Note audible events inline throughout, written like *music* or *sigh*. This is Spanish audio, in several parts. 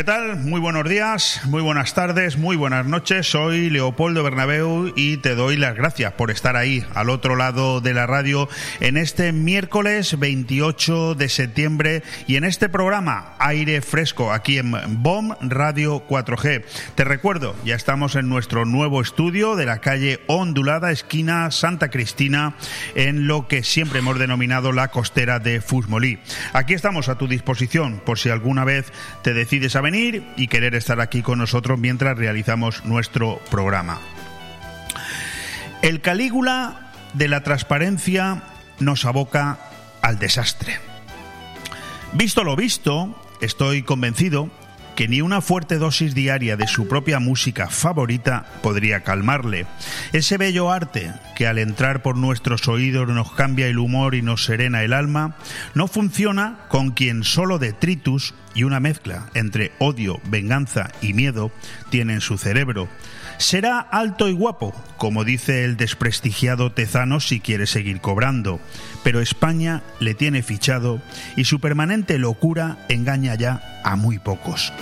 ¿Qué tal? Muy buenos días, muy buenas tardes, muy buenas noches. Soy Leopoldo Bernabeu y te doy las gracias por estar ahí, al otro lado de la radio, en este miércoles 28 de septiembre y en este programa Aire Fresco, aquí en BOM Radio 4G. Te recuerdo, ya estamos en nuestro nuevo estudio de la calle Ondulada, esquina Santa Cristina, en lo que siempre hemos denominado la costera de Fusmolí. Aquí estamos a tu disposición por si alguna vez te decides a venir y querer estar aquí con nosotros mientras realizamos nuestro programa. El Calígula de la transparencia nos aboca al desastre. Visto lo visto, estoy convencido que ni una fuerte dosis diaria de su propia música favorita podría calmarle. Ese bello arte que al entrar por nuestros oídos nos cambia el humor y nos serena el alma, no funciona con quien solo detritus y una mezcla entre odio, venganza y miedo tiene en su cerebro. Será alto y guapo, como dice el desprestigiado Tezano si quiere seguir cobrando, pero España le tiene fichado y su permanente locura engaña ya a muy pocos.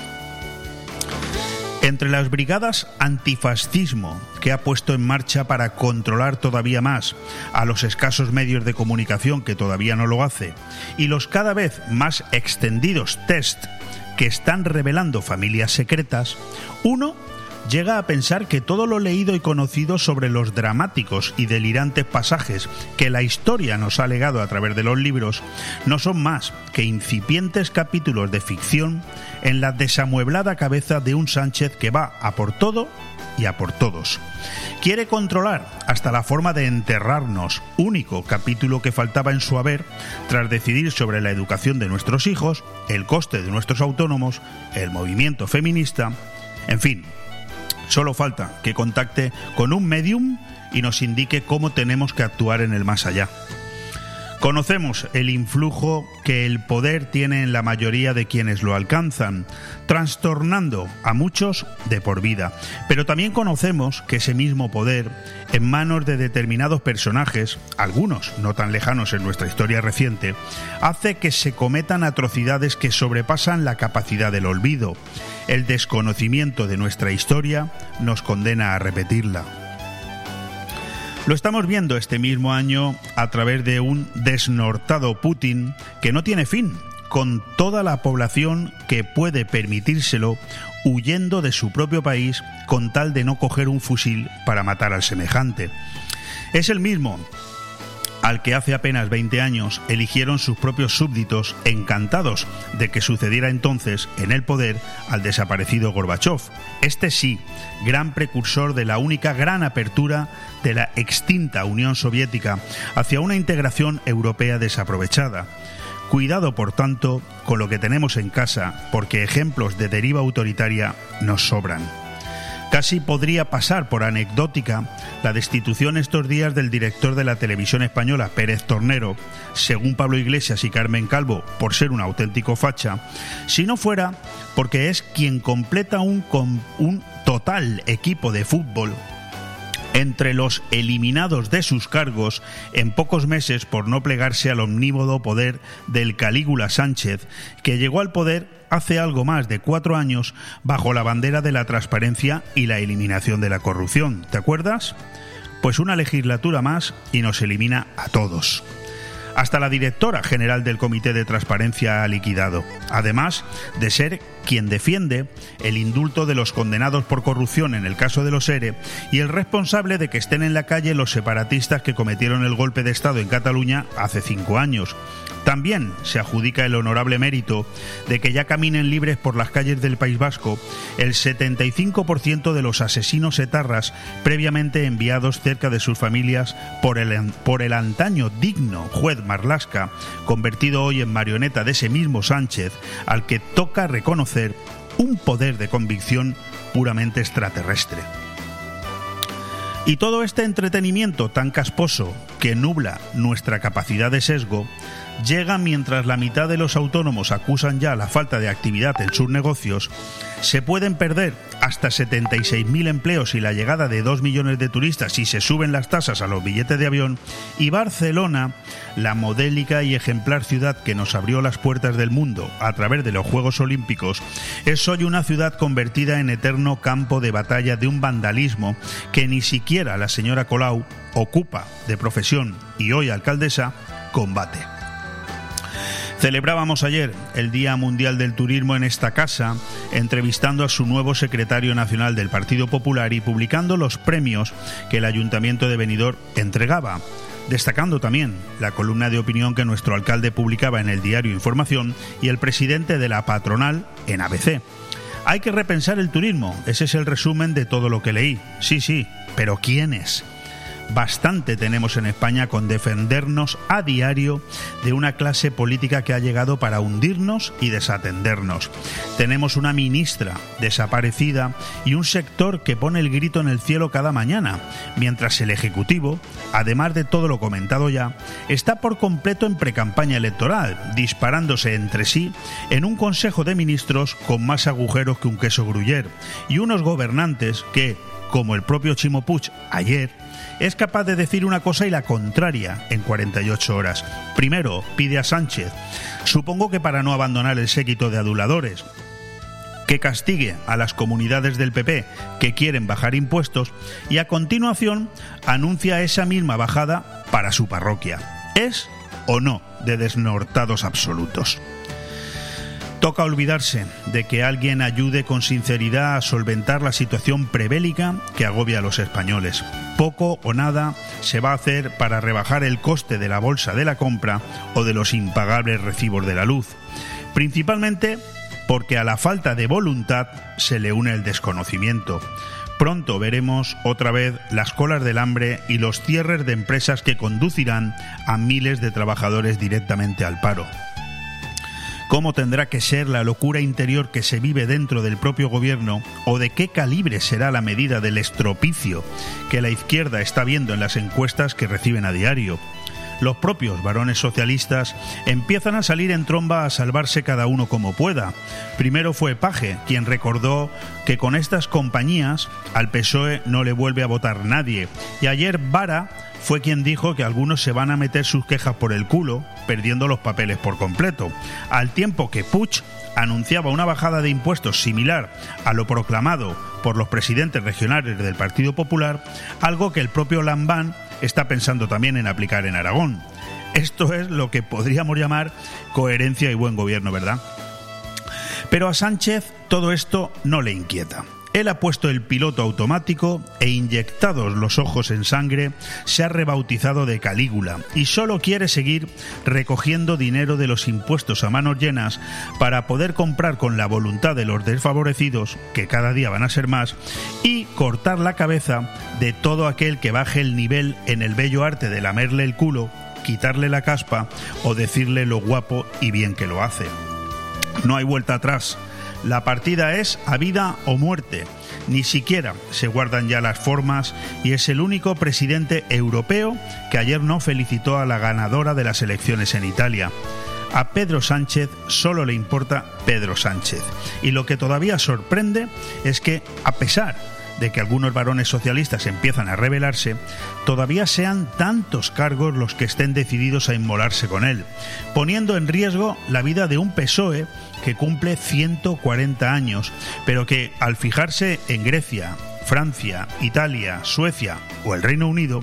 Entre las brigadas antifascismo que ha puesto en marcha para controlar todavía más a los escasos medios de comunicación que todavía no lo hace y los cada vez más extendidos test que están revelando familias secretas, uno llega a pensar que todo lo leído y conocido sobre los dramáticos y delirantes pasajes que la historia nos ha legado a través de los libros no son más que incipientes capítulos de ficción en la desamueblada cabeza de un Sánchez que va a por todo y a por todos. Quiere controlar hasta la forma de enterrarnos, único capítulo que faltaba en su haber tras decidir sobre la educación de nuestros hijos, el coste de nuestros autónomos, el movimiento feminista, en fin, Solo falta que contacte con un medium y nos indique cómo tenemos que actuar en el más allá. Conocemos el influjo que el poder tiene en la mayoría de quienes lo alcanzan, trastornando a muchos de por vida. Pero también conocemos que ese mismo poder, en manos de determinados personajes, algunos no tan lejanos en nuestra historia reciente, hace que se cometan atrocidades que sobrepasan la capacidad del olvido. El desconocimiento de nuestra historia nos condena a repetirla. Lo estamos viendo este mismo año a través de un desnortado Putin que no tiene fin, con toda la población que puede permitírselo huyendo de su propio país con tal de no coger un fusil para matar al semejante. Es el mismo al que hace apenas 20 años eligieron sus propios súbditos encantados de que sucediera entonces en el poder al desaparecido Gorbachev. Este sí, gran precursor de la única gran apertura de la extinta Unión Soviética hacia una integración europea desaprovechada. Cuidado, por tanto, con lo que tenemos en casa, porque ejemplos de deriva autoritaria nos sobran. Casi podría pasar por anecdótica la destitución estos días del director de la televisión española, Pérez Tornero, según Pablo Iglesias y Carmen Calvo, por ser un auténtico facha, si no fuera porque es quien completa un, total equipo de fútbol entre los eliminados de sus cargos en pocos meses por no plegarse al omnívodo poder del Calígula Sánchez, que llegó al poder hace algo más de cuatro años bajo la bandera de la transparencia y la eliminación de la corrupción. ¿Te acuerdas? Pues una legislatura más y nos elimina a todos. Hasta la directora general del Comité de Transparencia ha liquidado, además de ser quien defiende el indulto de los condenados por corrupción en el caso de los ERE y el responsable de que estén en la calle los separatistas que cometieron el golpe de Estado en Cataluña hace cinco años, también se adjudica el honorable mérito de que ya caminen libres por las calles del País Vasco el 75% de los asesinos etarras previamente enviados cerca de sus familias por el, por el antaño digno juez Marlasca, convertido hoy en marioneta de ese mismo Sánchez, al que toca reconocer un poder de convicción puramente extraterrestre. Y todo este entretenimiento tan casposo que nubla nuestra capacidad de sesgo llega mientras la mitad de los autónomos acusan ya la falta de actividad en sus negocios, se pueden perder hasta 76.000 empleos y la llegada de 2 millones de turistas si se suben las tasas a los billetes de avión, y Barcelona, la modélica y ejemplar ciudad que nos abrió las puertas del mundo a través de los Juegos Olímpicos, es hoy una ciudad convertida en eterno campo de batalla de un vandalismo que ni siquiera la señora Colau ocupa de profesión y hoy alcaldesa combate. Celebrábamos ayer el Día Mundial del Turismo en esta casa, entrevistando a su nuevo secretario nacional del Partido Popular y publicando los premios que el Ayuntamiento de Benidorm entregaba destacando también la columna de opinión que nuestro alcalde publicaba en el diario Información y el presidente de la patronal en ABC. Hay que repensar el turismo, ese es el resumen de todo lo que leí. Sí, sí, pero ¿quiénes? Bastante tenemos en España con defendernos a diario de una clase política que ha llegado para hundirnos y desatendernos. Tenemos una ministra desaparecida y un sector que pone el grito en el cielo cada mañana, mientras el Ejecutivo, además de todo lo comentado ya, está por completo en precampaña electoral, disparándose entre sí en un Consejo de Ministros con más agujeros que un queso gruyer y unos gobernantes que, como el propio Chimo Puig ayer, es capaz de decir una cosa y la contraria en 48 horas. Primero, pide a Sánchez, supongo que para no abandonar el séquito de aduladores, que castigue a las comunidades del PP que quieren bajar impuestos y a continuación anuncia esa misma bajada para su parroquia. ¿Es o no de desnortados absolutos? Toca olvidarse de que alguien ayude con sinceridad a solventar la situación prebélica que agobia a los españoles. Poco o nada se va a hacer para rebajar el coste de la bolsa de la compra o de los impagables recibos de la luz. Principalmente porque a la falta de voluntad se le une el desconocimiento. Pronto veremos otra vez las colas del hambre y los cierres de empresas que conducirán a miles de trabajadores directamente al paro cómo tendrá que ser la locura interior que se vive dentro del propio gobierno o de qué calibre será la medida del estropicio que la izquierda está viendo en las encuestas que reciben a diario. Los propios varones socialistas empiezan a salir en tromba a salvarse cada uno como pueda. Primero fue Paje, quien recordó que con estas compañías al PSOE no le vuelve a votar nadie. Y ayer Vara fue quien dijo que algunos se van a meter sus quejas por el culo, perdiendo los papeles por completo, al tiempo que Puig anunciaba una bajada de impuestos similar a lo proclamado por los presidentes regionales del Partido Popular, algo que el propio Lambán está pensando también en aplicar en Aragón. Esto es lo que podríamos llamar coherencia y buen gobierno, ¿verdad? Pero a Sánchez todo esto no le inquieta. Él ha puesto el piloto automático e inyectados los ojos en sangre, se ha rebautizado de Calígula y solo quiere seguir recogiendo dinero de los impuestos a manos llenas para poder comprar con la voluntad de los desfavorecidos, que cada día van a ser más, y cortar la cabeza de todo aquel que baje el nivel en el bello arte de lamerle el culo, quitarle la caspa o decirle lo guapo y bien que lo hace. No hay vuelta atrás. La partida es a vida o muerte. Ni siquiera se guardan ya las formas y es el único presidente europeo que ayer no felicitó a la ganadora de las elecciones en Italia. A Pedro Sánchez solo le importa Pedro Sánchez. Y lo que todavía sorprende es que, a pesar de que algunos varones socialistas empiezan a rebelarse, todavía sean tantos cargos los que estén decididos a inmolarse con él, poniendo en riesgo la vida de un PSOE que cumple 140 años, pero que al fijarse en Grecia, Francia, Italia, Suecia o el Reino Unido,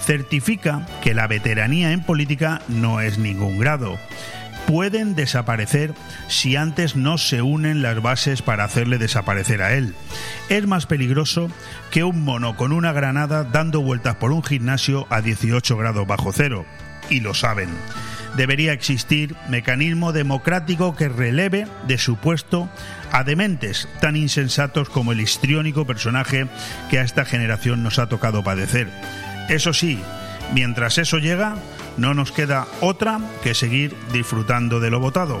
certifica que la veteranía en política no es ningún grado pueden desaparecer si antes no se unen las bases para hacerle desaparecer a él. Es más peligroso que un mono con una granada dando vueltas por un gimnasio a 18 grados bajo cero. Y lo saben. Debería existir mecanismo democrático que releve de su puesto a dementes tan insensatos como el histriónico personaje que a esta generación nos ha tocado padecer. Eso sí, mientras eso llega, no nos queda otra que seguir disfrutando de lo votado.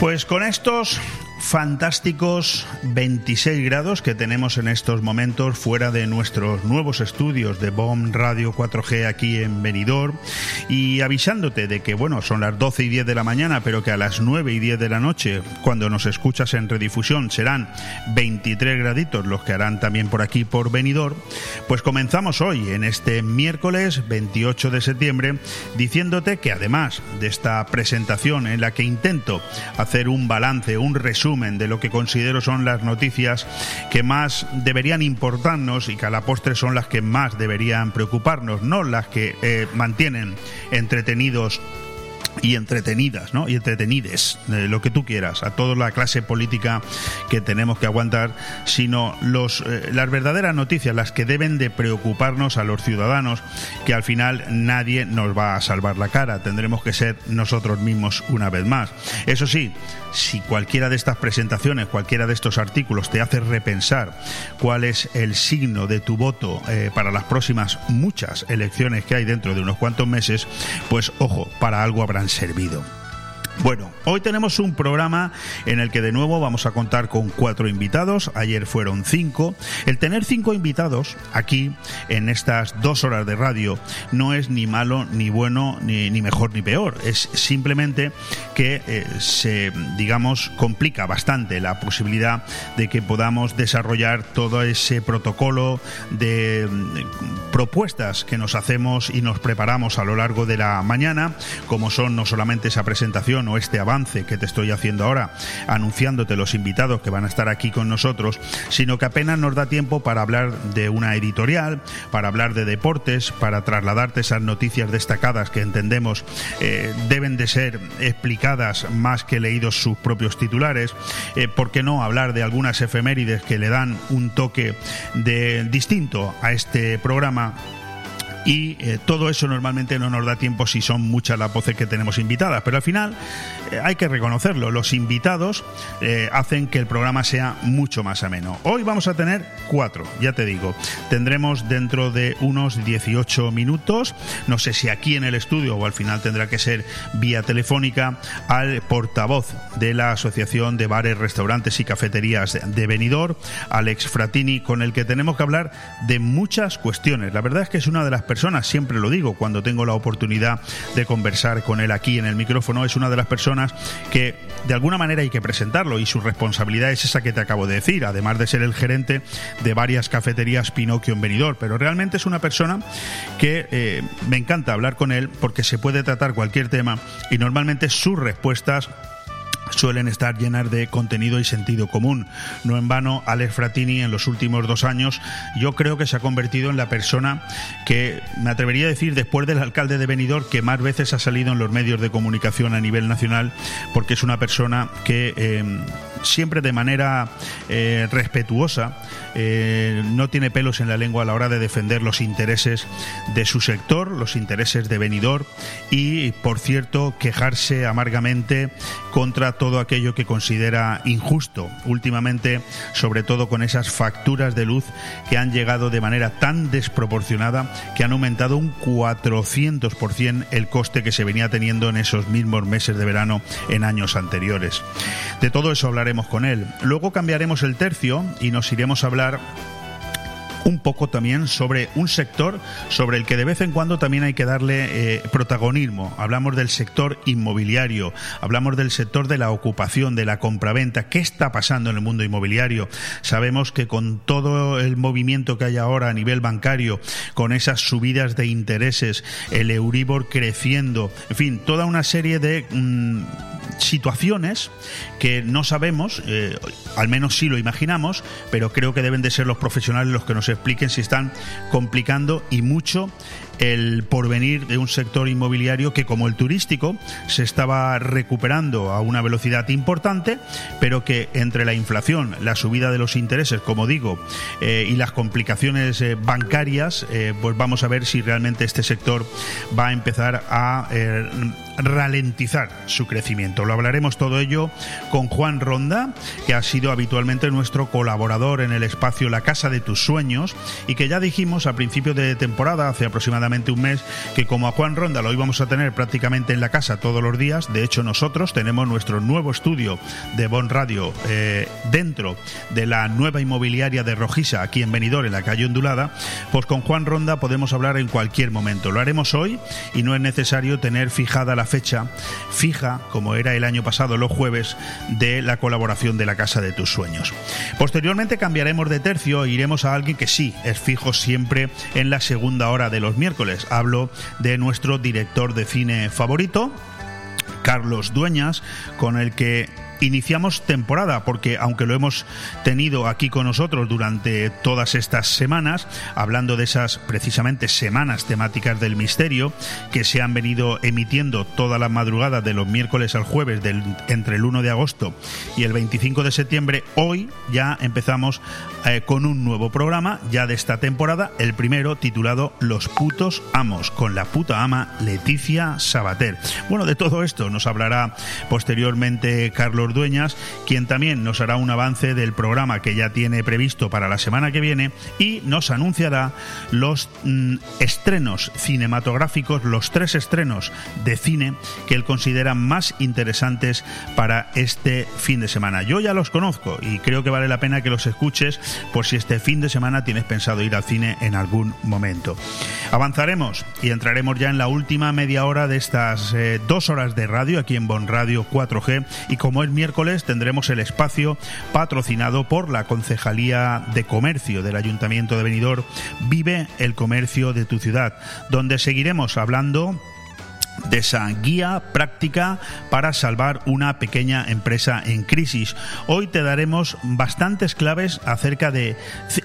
Pues con estos fantásticos 26 grados que tenemos en estos momentos fuera de nuestros nuevos estudios de BOM Radio 4G aquí en Benidorm y avisándote de que bueno, son las 12 y 10 de la mañana, pero que a las 9 y 10 de la noche, cuando nos escuchas en redifusión, serán 23 graditos los que harán también por aquí por Benidorm, pues comenzamos hoy en este miércoles 28 de septiembre diciéndote que además de esta presentación en la que intento hacer un balance, un resumen de lo que considero son las noticias que más deberían importarnos y que a la postre son las que más deberían preocuparnos, no las que eh, mantienen entretenidos y entretenidas, ¿no? Y entretenides, lo que tú quieras, a toda la clase política que tenemos que aguantar, sino los, eh, las verdaderas noticias, las que deben de preocuparnos a los ciudadanos, que al final nadie nos va a salvar la cara, tendremos que ser nosotros mismos una vez más. Eso sí, si cualquiera de estas presentaciones, cualquiera de estos artículos te hace repensar cuál es el signo de tu voto eh, para las próximas muchas elecciones que hay dentro de unos cuantos meses, pues ojo, para algo habrán servido. Bueno, hoy tenemos un programa en el que de nuevo vamos a contar con cuatro invitados. Ayer fueron cinco. El tener cinco invitados aquí en estas dos horas de radio no es ni malo, ni bueno, ni, mejor, ni peor. Es simplemente que eh, se, digamos, complica bastante la posibilidad de que podamos desarrollar todo ese protocolo de, de propuestas que nos hacemos y nos preparamos a lo largo de la mañana, como son no solamente esa presentación, o este avance que te estoy haciendo ahora, anunciándote los invitados que van a estar aquí con nosotros, sino que apenas nos da tiempo para hablar de una editorial, para hablar de deportes, para trasladarte esas noticias destacadas que entendemos eh, deben de ser explicadas más que leídos sus propios titulares, eh, ¿por qué no hablar de algunas efemérides que le dan un toque de distinto a este programa? Y eh, todo eso normalmente no nos da tiempo si son muchas las voces que tenemos invitadas, pero al final eh, hay que reconocerlo, los invitados eh, hacen que el programa sea mucho más ameno. Hoy vamos a tener cuatro, ya te digo, tendremos dentro de unos 18 minutos, no sé si aquí en el estudio o al final tendrá que ser vía telefónica, al portavoz de la Asociación de Bares, Restaurantes y Cafeterías de Benidorm, Alex Fratini, con el que tenemos que hablar de muchas cuestiones. La verdad es que es una de las siempre lo digo cuando tengo la oportunidad de conversar con él aquí en el micrófono, es una de las personas que de alguna manera hay que presentarlo y su responsabilidad es esa que te acabo de decir, además de ser el gerente de varias cafeterías Pinocchio en Benidorm, pero realmente es una persona que eh, me encanta hablar con él porque se puede tratar cualquier tema y normalmente sus respuestas suelen estar llenas de contenido y sentido común. No en vano, Alex Fratini en los últimos dos años yo creo que se ha convertido en la persona que me atrevería a decir después del alcalde de Benidorm que más veces ha salido en los medios de comunicación a nivel nacional porque es una persona que eh, siempre de manera eh, respetuosa eh, no tiene pelos en la lengua a la hora de defender los intereses de su sector, los intereses de Benidorm y, por cierto, quejarse amargamente contra todo aquello que considera injusto. Últimamente, sobre todo con esas facturas de luz que han llegado de manera tan desproporcionada que han aumentado un 400% el coste que se venía teniendo en esos mismos meses de verano en años anteriores. De todo eso hablaremos con él. Luego cambiaremos el tercio y nos iremos a hablar un poco también sobre un sector sobre el que de vez en cuando también hay que darle eh, protagonismo. Hablamos del sector inmobiliario, hablamos del sector de la ocupación, de la compraventa. ¿Qué está pasando en el mundo inmobiliario? Sabemos que con todo el movimiento que hay ahora a nivel bancario, con esas subidas de intereses, el Euribor creciendo, en fin, toda una serie de... Mm, situaciones que no sabemos, eh, al menos sí lo imaginamos, pero creo que deben de ser los profesionales los que nos expliquen si están complicando y mucho el porvenir de un sector inmobiliario que como el turístico se estaba recuperando a una velocidad importante, pero que entre la inflación, la subida de los intereses, como digo, eh, y las complicaciones eh, bancarias, eh, pues vamos a ver si realmente este sector va a empezar a ralentizar su crecimiento. Lo hablaremos todo ello con Juan Ronda, que ha sido habitualmente nuestro colaborador en el espacio La Casa de tus Sueños y que ya dijimos a principio de temporada, hace aproximadamente un mes, que como a Juan Ronda lo íbamos a tener prácticamente en la casa todos los días, de hecho nosotros tenemos nuestro nuevo estudio de Bon Radio eh, dentro de la nueva inmobiliaria de Rojisa, aquí en Benidorm, en la calle Ondulada, pues con Juan Ronda podemos hablar en cualquier momento. Lo haremos hoy y no es necesario tener fijada la fecha fija, como era el año pasado los jueves, de la colaboración de la Casa de tus Sueños. Posteriormente cambiaremos de tercio e iremos a alguien que sí es fijo siempre en la segunda hora de los miércoles. Hablo de nuestro director de cine favorito, Carlos Dueñas, con el que iniciamos temporada, porque aunque lo hemos tenido aquí con nosotros durante todas estas semanas, hablando de esas precisamente semanas temáticas del misterio que se han venido emitiendo toda la madrugada de los miércoles al jueves entre el 1 de agosto y el 25 de septiembre, hoy ya empezamos eh, con un nuevo programa ya de esta temporada, el primero titulado Los putos amos, con la puta ama Leticia Sabater. Bueno, de todo esto nos hablará posteriormente Carlos Dueñas, quien también nos hará un avance del programa que ya tiene previsto para la semana que viene y nos anunciará los mm, estrenos cinematográficos, los tres estrenos de cine que él considera más interesantes para este fin de semana. Yo ya los conozco y creo que vale la pena que los escuches por si este fin de semana tienes pensado ir al cine en algún momento. Avanzaremos y entraremos ya en la última media hora de estas eh, dos horas de radio aquí en Bon Radio 4G y como es miércoles tendremos el espacio patrocinado por la Concejalía de Comercio del Ayuntamiento de Benidorm. Vive el comercio de tu ciudad, donde seguiremos hablando de esa guía práctica para salvar una pequeña empresa en crisis. Hoy te daremos bastantes claves acerca de,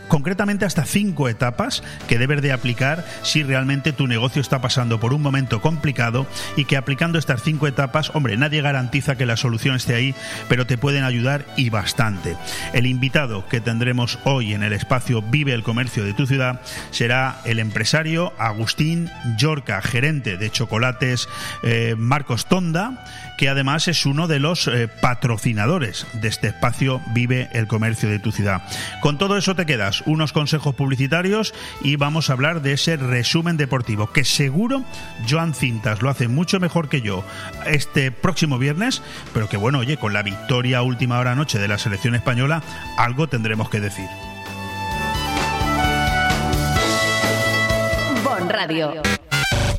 concretamente hasta cinco etapas que debes de aplicar si realmente tu negocio está pasando por un momento complicado y que aplicando estas cinco etapas, hombre, nadie garantiza que la solución esté ahí, pero te pueden ayudar y bastante. El invitado que tendremos hoy en el espacio Vive el Comercio de tu ciudad será el empresario Agustín Yorca, gerente de chocolates eh, Marcos Tonda, que además es uno de los eh, patrocinadores de este espacio Vive el Comercio de tu ciudad. Con todo eso te quedas unos consejos publicitarios y vamos a hablar de ese resumen deportivo, que seguro Joan Cintas lo hace mucho mejor que yo este próximo viernes, pero que bueno, oye, con la victoria última hora noche de la selección española, algo tendremos que decir. Bon Radio.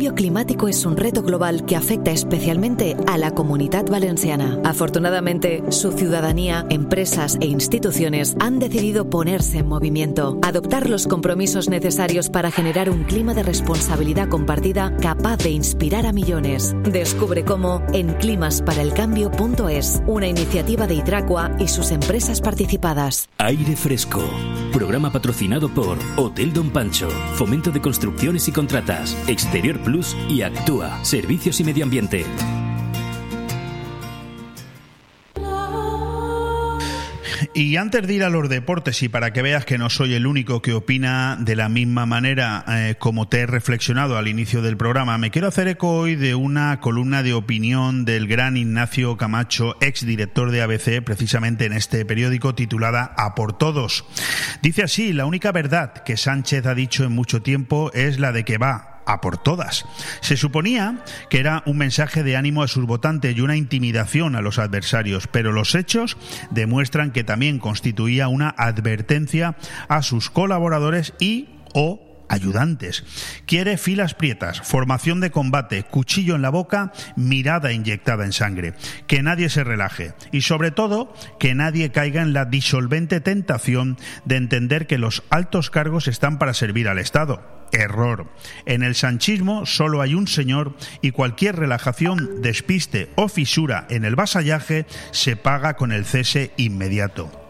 El cambio climático es un reto global que afecta especialmente a la comunidad valenciana. Afortunadamente, su ciudadanía, empresas e instituciones han decidido ponerse en movimiento, adoptar los compromisos necesarios para generar un clima de responsabilidad compartida capaz de inspirar a millones. Descubre cómo en climasparaelcambio.es, una iniciativa de Hidracua y sus empresas participadas. Aire Fresco, programa patrocinado por Hotel Don Pancho, Fomento de Construcciones y Contratas, Exterior Plus y Actúa, Servicios y Medio Ambiente. Y antes de ir a los deportes y para que veas que no soy el único que opina de la misma manera eh, como te he reflexionado al inicio del programa, me quiero hacer eco hoy de una columna de opinión del gran Ignacio Camacho, ex director de ABC, precisamente en este periódico titulada A por todos. Dice así, la única verdad que Sánchez ha dicho en mucho tiempo es la de que va a por todas. Se suponía que era un mensaje de ánimo a sus votantes y una intimidación a los adversarios, pero los hechos demuestran que también constituía una advertencia a sus colaboradores y o ayudantes. Quiere filas prietas, formación de combate, cuchillo en la boca, mirada inyectada en sangre. Que nadie se relaje y sobre todo que nadie caiga en la disolvente tentación de entender que los altos cargos están para servir al Estado error. En el sanchismo solo hay un señor y cualquier relajación, despiste o fisura en el vasallaje se paga con el cese inmediato.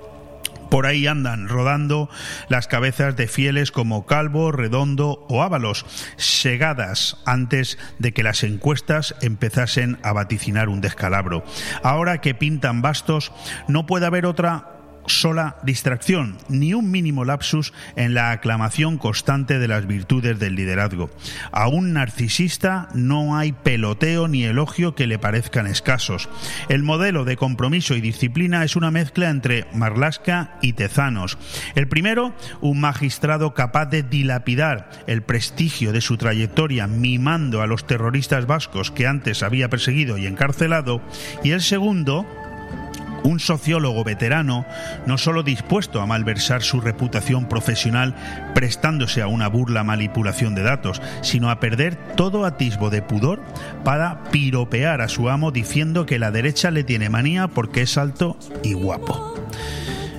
Por ahí andan rodando las cabezas de fieles como Calvo, Redondo o Ábalos, segadas antes de que las encuestas empezasen a vaticinar un descalabro. Ahora que pintan bastos, no puede haber otra sola distracción, ni un mínimo lapsus en la aclamación constante de las virtudes del liderazgo. A un narcisista no hay peloteo ni elogio que le parezcan escasos. El modelo de compromiso y disciplina es una mezcla entre Marlasca y Tezanos. El primero, un magistrado capaz de dilapidar el prestigio de su trayectoria mimando a los terroristas vascos que antes había perseguido y encarcelado, y el segundo, un sociólogo veterano no solo dispuesto a malversar su reputación profesional prestándose a una burla manipulación de datos, sino a perder todo atisbo de pudor para piropear a su amo diciendo que la derecha le tiene manía porque es alto y guapo.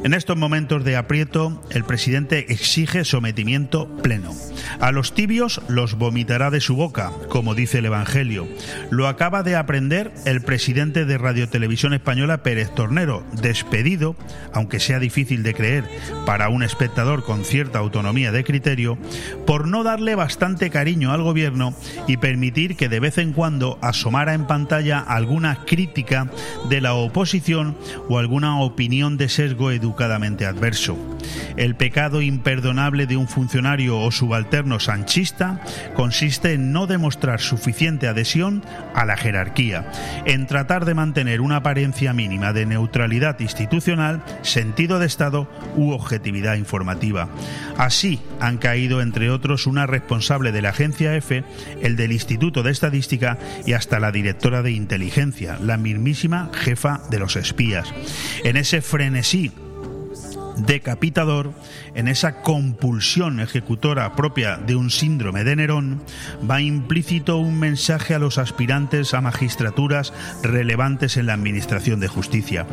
En estos momentos de aprieto, el presidente exige sometimiento pleno. A los tibios los vomitará de su boca, como dice el Evangelio. Lo acaba de aprender el presidente de Radio Televisión Española, Pérez Tornero, despedido, aunque sea difícil de creer para un espectador con cierta autonomía de criterio, por no darle bastante cariño al gobierno y permitir que de vez en cuando asomara en pantalla alguna crítica de la oposición o alguna opinión de sesgo educativo adverso. El pecado imperdonable de un funcionario o subalterno sanchista consiste en no demostrar suficiente adhesión a la jerarquía, en tratar de mantener una apariencia mínima de neutralidad institucional, sentido de Estado u objetividad informativa. Así han caído, entre otros, una responsable de la agencia EFE, el del Instituto de Estadística y hasta la directora de inteligencia, la mismísima jefa de los espías. En ese frenesí decapitador, en esa compulsión ejecutora propia de un síndrome de Nerón, va implícito un mensaje a los aspirantes a magistraturas relevantes en la Administración de Justicia.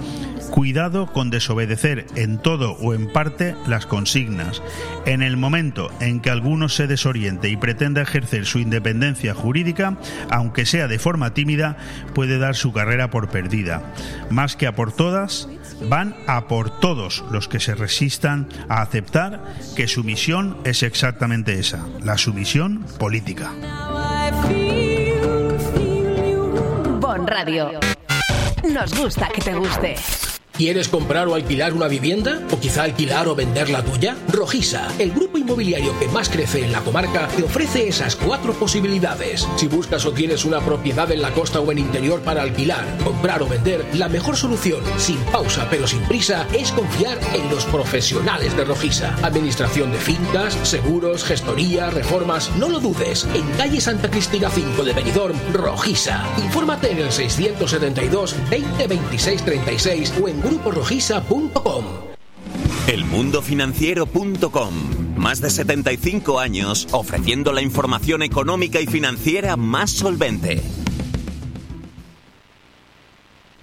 Cuidado con desobedecer en todo o en parte las consignas. En el momento en que alguno se desoriente y pretenda ejercer su independencia jurídica, aunque sea de forma tímida, puede dar su carrera por perdida. Más que a por todas, van a por todos los que se resistan a aceptar que su misión es exactamente esa, la sumisión política. Bon Radio. Nos gusta que te guste. ¿Quieres comprar o alquilar una vivienda? ¿O quizá alquilar o vender la tuya? Rojisa, el grupo inmobiliario que más crece en la comarca, te ofrece esas cuatro posibilidades. Si buscas o tienes una propiedad en la costa o en interior para alquilar, comprar o vender, la mejor solución, sin pausa pero sin prisa, es confiar en los profesionales de Rojisa. Administración de fincas, seguros, gestoría, reformas, no lo dudes. En calle Santa Cristina 5 de Benidorm, Rojisa. Infórmate en el 672 20 26 36 o en gruporojisa.com. Elmundofinanciero.com. Más de 75 años ofreciendo la información económica y financiera más solvente.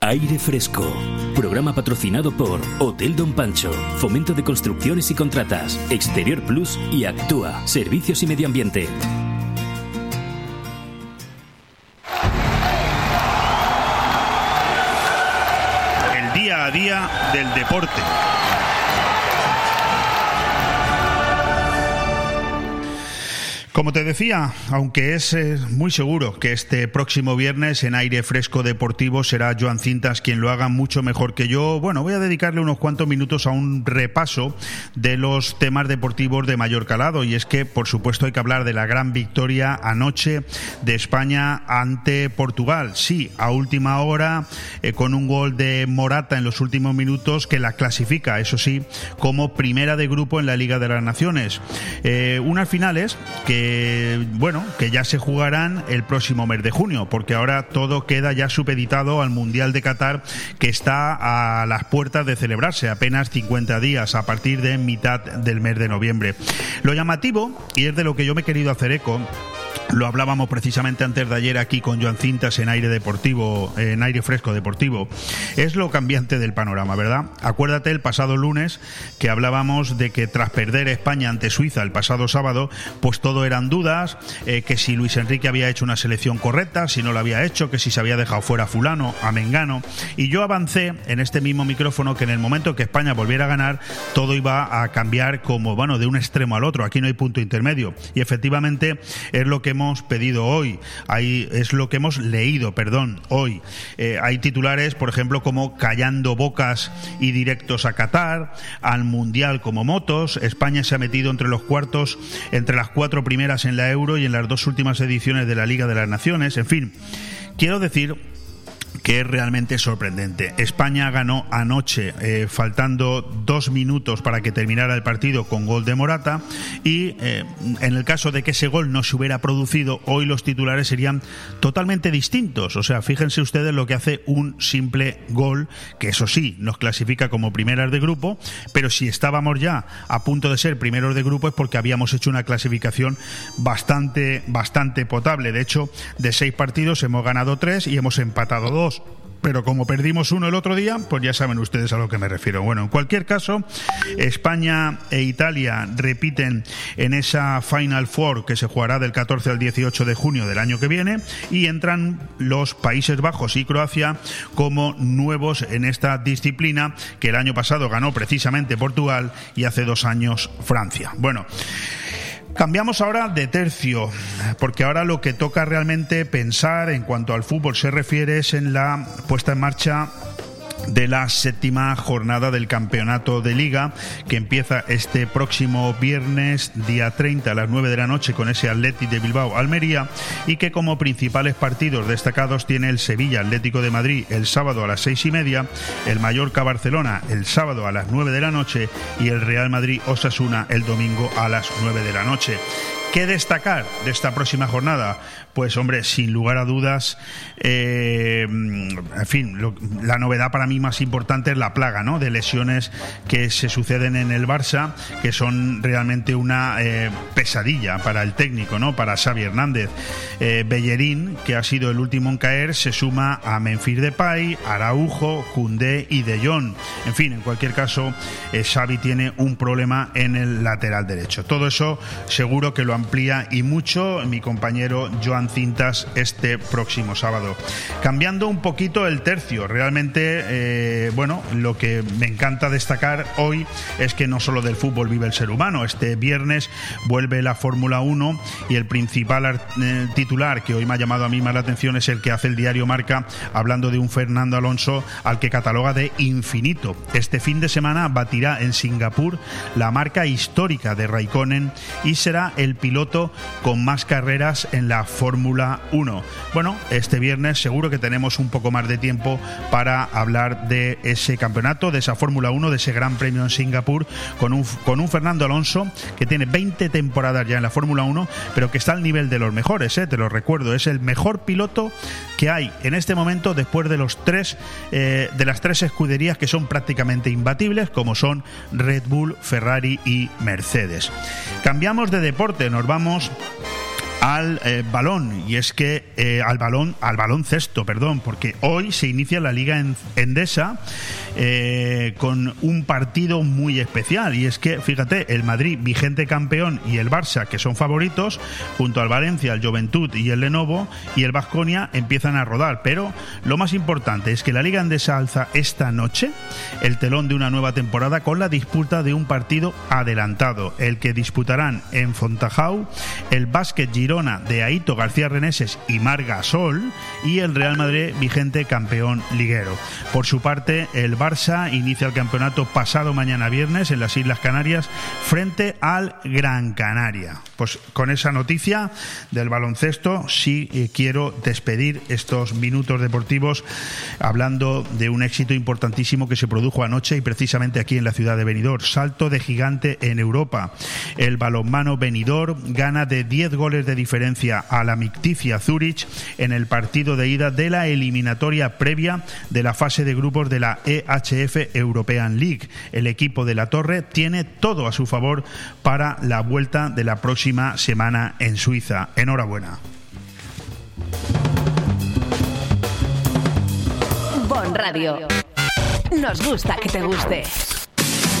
Aire Fresco. Programa patrocinado por Hotel Don Pancho, Fomento de Construcciones y Contratas, Exterior Plus y Actúa, Servicios y Medio Ambiente. El día a día del deporte. Como te decía, aunque es eh, muy seguro que este próximo viernes en aire fresco deportivo será Joan Cintas quien lo haga mucho mejor que yo, bueno, voy a dedicarle unos cuantos minutos a un repaso de los temas deportivos de mayor calado y es que, por supuesto, hay que hablar de la gran victoria anoche de España ante Portugal. Sí, a última hora, eh, con un gol de Morata en los últimos minutos que la clasifica, eso sí, como primera de grupo en la Liga de las Naciones. Eh, unas finales que bueno, que ya se jugarán el próximo mes de junio, porque ahora todo queda ya supeditado al Mundial de Qatar que está a las puertas de celebrarse apenas 50 días a partir de mitad del mes de noviembre. Lo llamativo, y es de lo que yo me he querido hacer eco, lo hablábamos precisamente antes de ayer aquí con Joan Cintas en aire deportivo, en aire fresco deportivo. Es lo cambiante del panorama, ¿verdad? Acuérdate el pasado lunes que hablábamos de que tras perder España ante Suiza el pasado sábado, pues todo eran dudas, eh, que si Luis Enrique había hecho una selección correcta, si no lo había hecho, que si se había dejado fuera fulano, a Mengano. Y yo avancé en este mismo micrófono que en el momento que España volviera a ganar, todo iba a cambiar como, bueno, de un extremo al otro. Aquí no hay punto intermedio. Y efectivamente es lo que hemos pedido hoy, hay, es lo que hemos leído, perdón, hoy. Eh, hay titulares, por ejemplo, como callando bocas y directos a Qatar, al Mundial como motos, España se ha metido entre los cuartos, entre las cuatro primeras en la Euro y en las dos últimas ediciones de la Liga de las Naciones, en fin. Quiero decir que es realmente sorprendente. España ganó anoche, eh, faltando dos minutos para que terminara el partido con gol de Morata, y eh, en el caso de que ese gol no se hubiera producido, hoy los titulares serían totalmente distintos. O sea, fíjense ustedes lo que hace un simple gol, que eso sí, nos clasifica como primeras de grupo, pero si estábamos ya a punto de ser primeros de grupo es porque habíamos hecho una clasificación bastante, bastante potable. De hecho, de seis partidos hemos ganado tres y hemos empatado dos pero como perdimos uno el otro día, pues ya saben ustedes a lo que me refiero. Bueno, en cualquier caso, España e Italia repiten en esa Final Four que se jugará del 14 al 18 de junio del año que viene y entran los Países Bajos y Croacia como nuevos en esta disciplina que el año pasado ganó precisamente Portugal y hace dos años Francia. Bueno. Cambiamos ahora de tercio, porque ahora lo que toca realmente pensar en cuanto al fútbol se refiere es en la puesta en marcha de la séptima jornada del campeonato de liga que empieza este próximo viernes día 30 a las 9 de la noche con ese Athletic de Bilbao Almería y que como principales partidos destacados tiene el Sevilla Atlético de Madrid el sábado a las seis y media, el Mallorca Barcelona el sábado a las 9 de la noche y el Real Madrid Osasuna el domingo a las 9 de la noche. ¿Qué destacar de esta próxima jornada? Pues hombre, sin lugar a dudas, eh, en fin, la novedad para mí más importante es la plaga ¿no? de lesiones que se suceden en el Barça, que son realmente una eh, pesadilla para el técnico, ¿no? para Xavi Hernández. Eh, Bellerín, que ha sido el último en caer, se suma a Menfir Depay, Araujo, Cundé y De Jong. En fin, en cualquier caso, Xavi tiene un problema en el lateral derecho. Todo eso seguro que lo amplía y mucho mi compañero Joan Cintas este próximo sábado. Cambiando un poquito el tercio, realmente, eh, bueno, lo que me encanta destacar hoy es que no solo del fútbol vive el ser humano. Este viernes vuelve la Fórmula 1 y el principal eh, titular que hoy me ha llamado a mí más la atención es el que hace el diario Marca hablando de un Fernando Alonso al que cataloga de infinito. Este fin de semana batirá en Singapur la marca histórica de Raikkonen y será el piloto con más carreras en la Fórmula Fórmula 1. Bueno, este viernes seguro que tenemos un poco más de tiempo para hablar de ese campeonato, de esa Fórmula 1, de ese Gran Premio en Singapur, con un, con un Fernando Alonso que tiene 20 temporadas ya en la Fórmula 1, pero que está al nivel de los mejores, ¿eh? te lo recuerdo, es el mejor piloto que hay en este momento después de los tres eh, de las tres escuderías que son prácticamente imbatibles, como son Red Bull, Ferrari y Mercedes. Cambiamos de deporte, nos vamos al eh, balón y es que eh, al balón al baloncesto perdón porque hoy se inicia la liga endesa eh, con un partido muy especial y es que fíjate el Madrid vigente campeón y el Barça que son favoritos junto al Valencia el Juventud y el Lenovo y el Vasconia empiezan a rodar pero lo más importante es que la liga endesa alza esta noche el telón de una nueva temporada con la disputa de un partido adelantado el que disputarán en Fontajau el básquet Girona de Aito García Reneses y Marga Sol y el Real Madrid vigente campeón liguero. Por su parte, el Barça inicia el campeonato pasado mañana viernes en las Islas Canarias frente al Gran Canaria. Pues con esa noticia del baloncesto sí eh, quiero despedir estos minutos deportivos hablando de un éxito importantísimo que se produjo anoche y precisamente aquí en la ciudad de Benidorm. Salto de gigante en Europa. El balonmano Benidorm gana de 10 goles de diferencia a la Micticia Zurich en el partido de ida de la eliminatoria previa de la fase de grupos de la EHF European League. El equipo de la Torre tiene todo a su favor para la vuelta de la próxima semana en Suiza. Enhorabuena. Bon Radio. Nos gusta que te guste.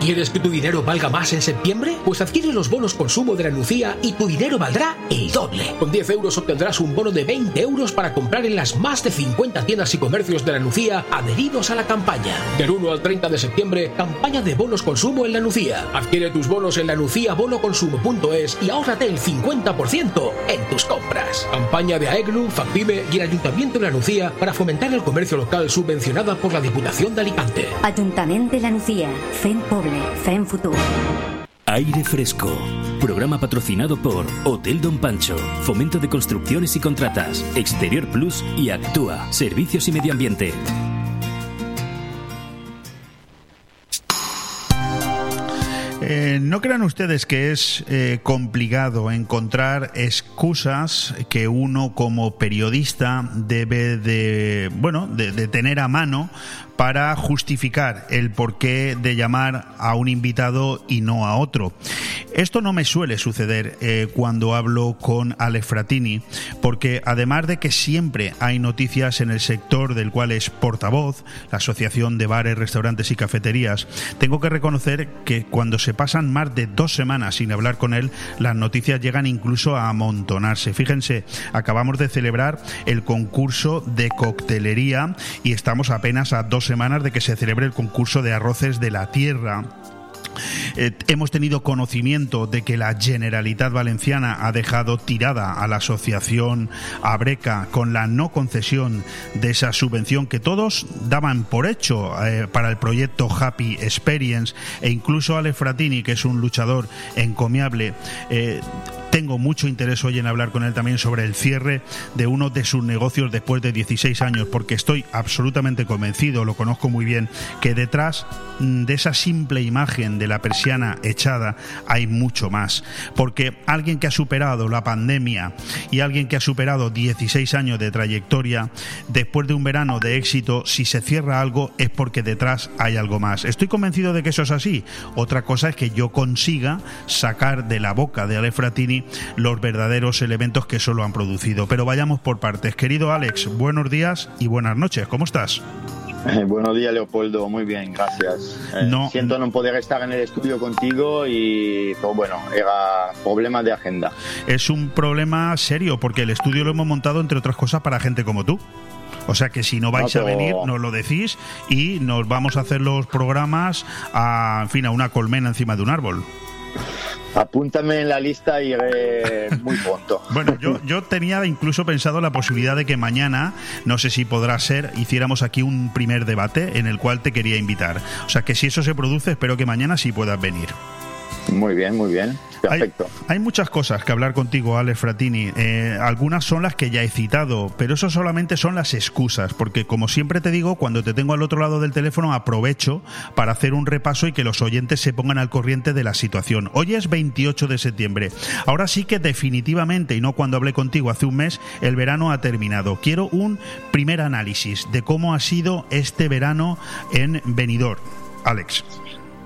¿Quieres que tu dinero valga más en septiembre? Pues adquiere los bonos consumo de la Nucía y tu dinero valdrá el doble. Con 10 euros obtendrás un bono de 20 euros para comprar en las más de 50 tiendas y comercios de la Nucía adheridos a la campaña. Del 1 al 30 de septiembre, campaña de bonos consumo en la Nucía. Adquiere tus bonos en la nuciabonoconsumo.es y ahórrate el 50% en tus compras. Campaña de AEGLU, FACPIME y el Ayuntamiento de la Nucía para fomentar el comercio local subvencionada por la Diputación de Alicante. Ayuntamiento de la Nucía, FEM Futuro. Aire Fresco. Programa patrocinado por Hotel Don Pancho, Fomento de Construcciones y Contratas, Exterior Plus y Actúa, Servicios y Medio Ambiente. Eh, no crean ustedes que es eh, complicado encontrar excusas que uno como periodista debe de, bueno, de tener a mano para justificar el porqué de llamar a un invitado y no a otro. Esto no me suele suceder eh, cuando hablo con Alex Fratini, porque además de que siempre hay noticias en el sector del cual es portavoz, la Asociación de Bares, Restaurantes y Cafeterías, tengo que reconocer que cuando se pasan más de dos semanas sin hablar con él, las noticias llegan incluso a amontonarse. Fíjense, acabamos de celebrar el concurso de coctelería y estamos apenas a dos semanas de que se celebre el concurso de arroces de la tierra eh, hemos tenido conocimiento de que la Generalitat Valenciana ha dejado tirada a la asociación Abreca con la no concesión de esa subvención que todos daban por hecho eh, para el proyecto Happy Experience e incluso Ale Fratini, que es un luchador encomiable, eh, tengo mucho interés hoy en hablar con él también sobre el cierre de uno de sus negocios después de 16 años, porque estoy absolutamente convencido, lo conozco muy bien, que detrás mm, de esa simple imagen de la persiana echada hay mucho más. Porque alguien que ha superado la pandemia y alguien que ha superado 16 años de trayectoria, después de un verano de éxito, si se cierra algo es porque detrás hay algo más. Estoy convencido de que eso es así. Otra cosa es que yo consiga sacar de la boca de Ale Fratini los verdaderos elementos que eso lo han producido. Pero vayamos por partes. Querido Alex, buenos días y buenas noches. ¿Cómo estás? Eh, *laughs* buenos días, Leopoldo. Muy bien, gracias. Eh, no, siento no poder estar en el estudio contigo y, pues bueno, era problema de agenda. Es un problema serio porque el estudio lo hemos montado, entre otras cosas, para gente como tú. O sea que si no vais a venir, nos lo decís y nos vamos a hacer los programas a, en fin, a una colmena encima de un árbol. Apúntame en la lista y iré muy pronto. *laughs* bueno, yo, yo tenía incluso pensado la posibilidad de que mañana, no sé si podrá ser, hiciéramos aquí un primer debate en el cual te quería invitar. O sea que si eso se produce, espero que mañana sí puedas venir. Muy bien, muy bien. Hay, muchas cosas que hablar contigo, Alex Fratini. Eh, algunas son las que ya he citado, pero eso solamente son las excusas, porque como siempre te digo, cuando te tengo al otro lado del teléfono aprovecho para hacer un repaso y que los oyentes se pongan al corriente de la situación. Hoy es 28 de septiembre. Ahora sí que definitivamente, y no cuando hablé contigo hace un mes, el verano ha terminado. Quiero un primer análisis de cómo ha sido este verano en Benidorm. Alex.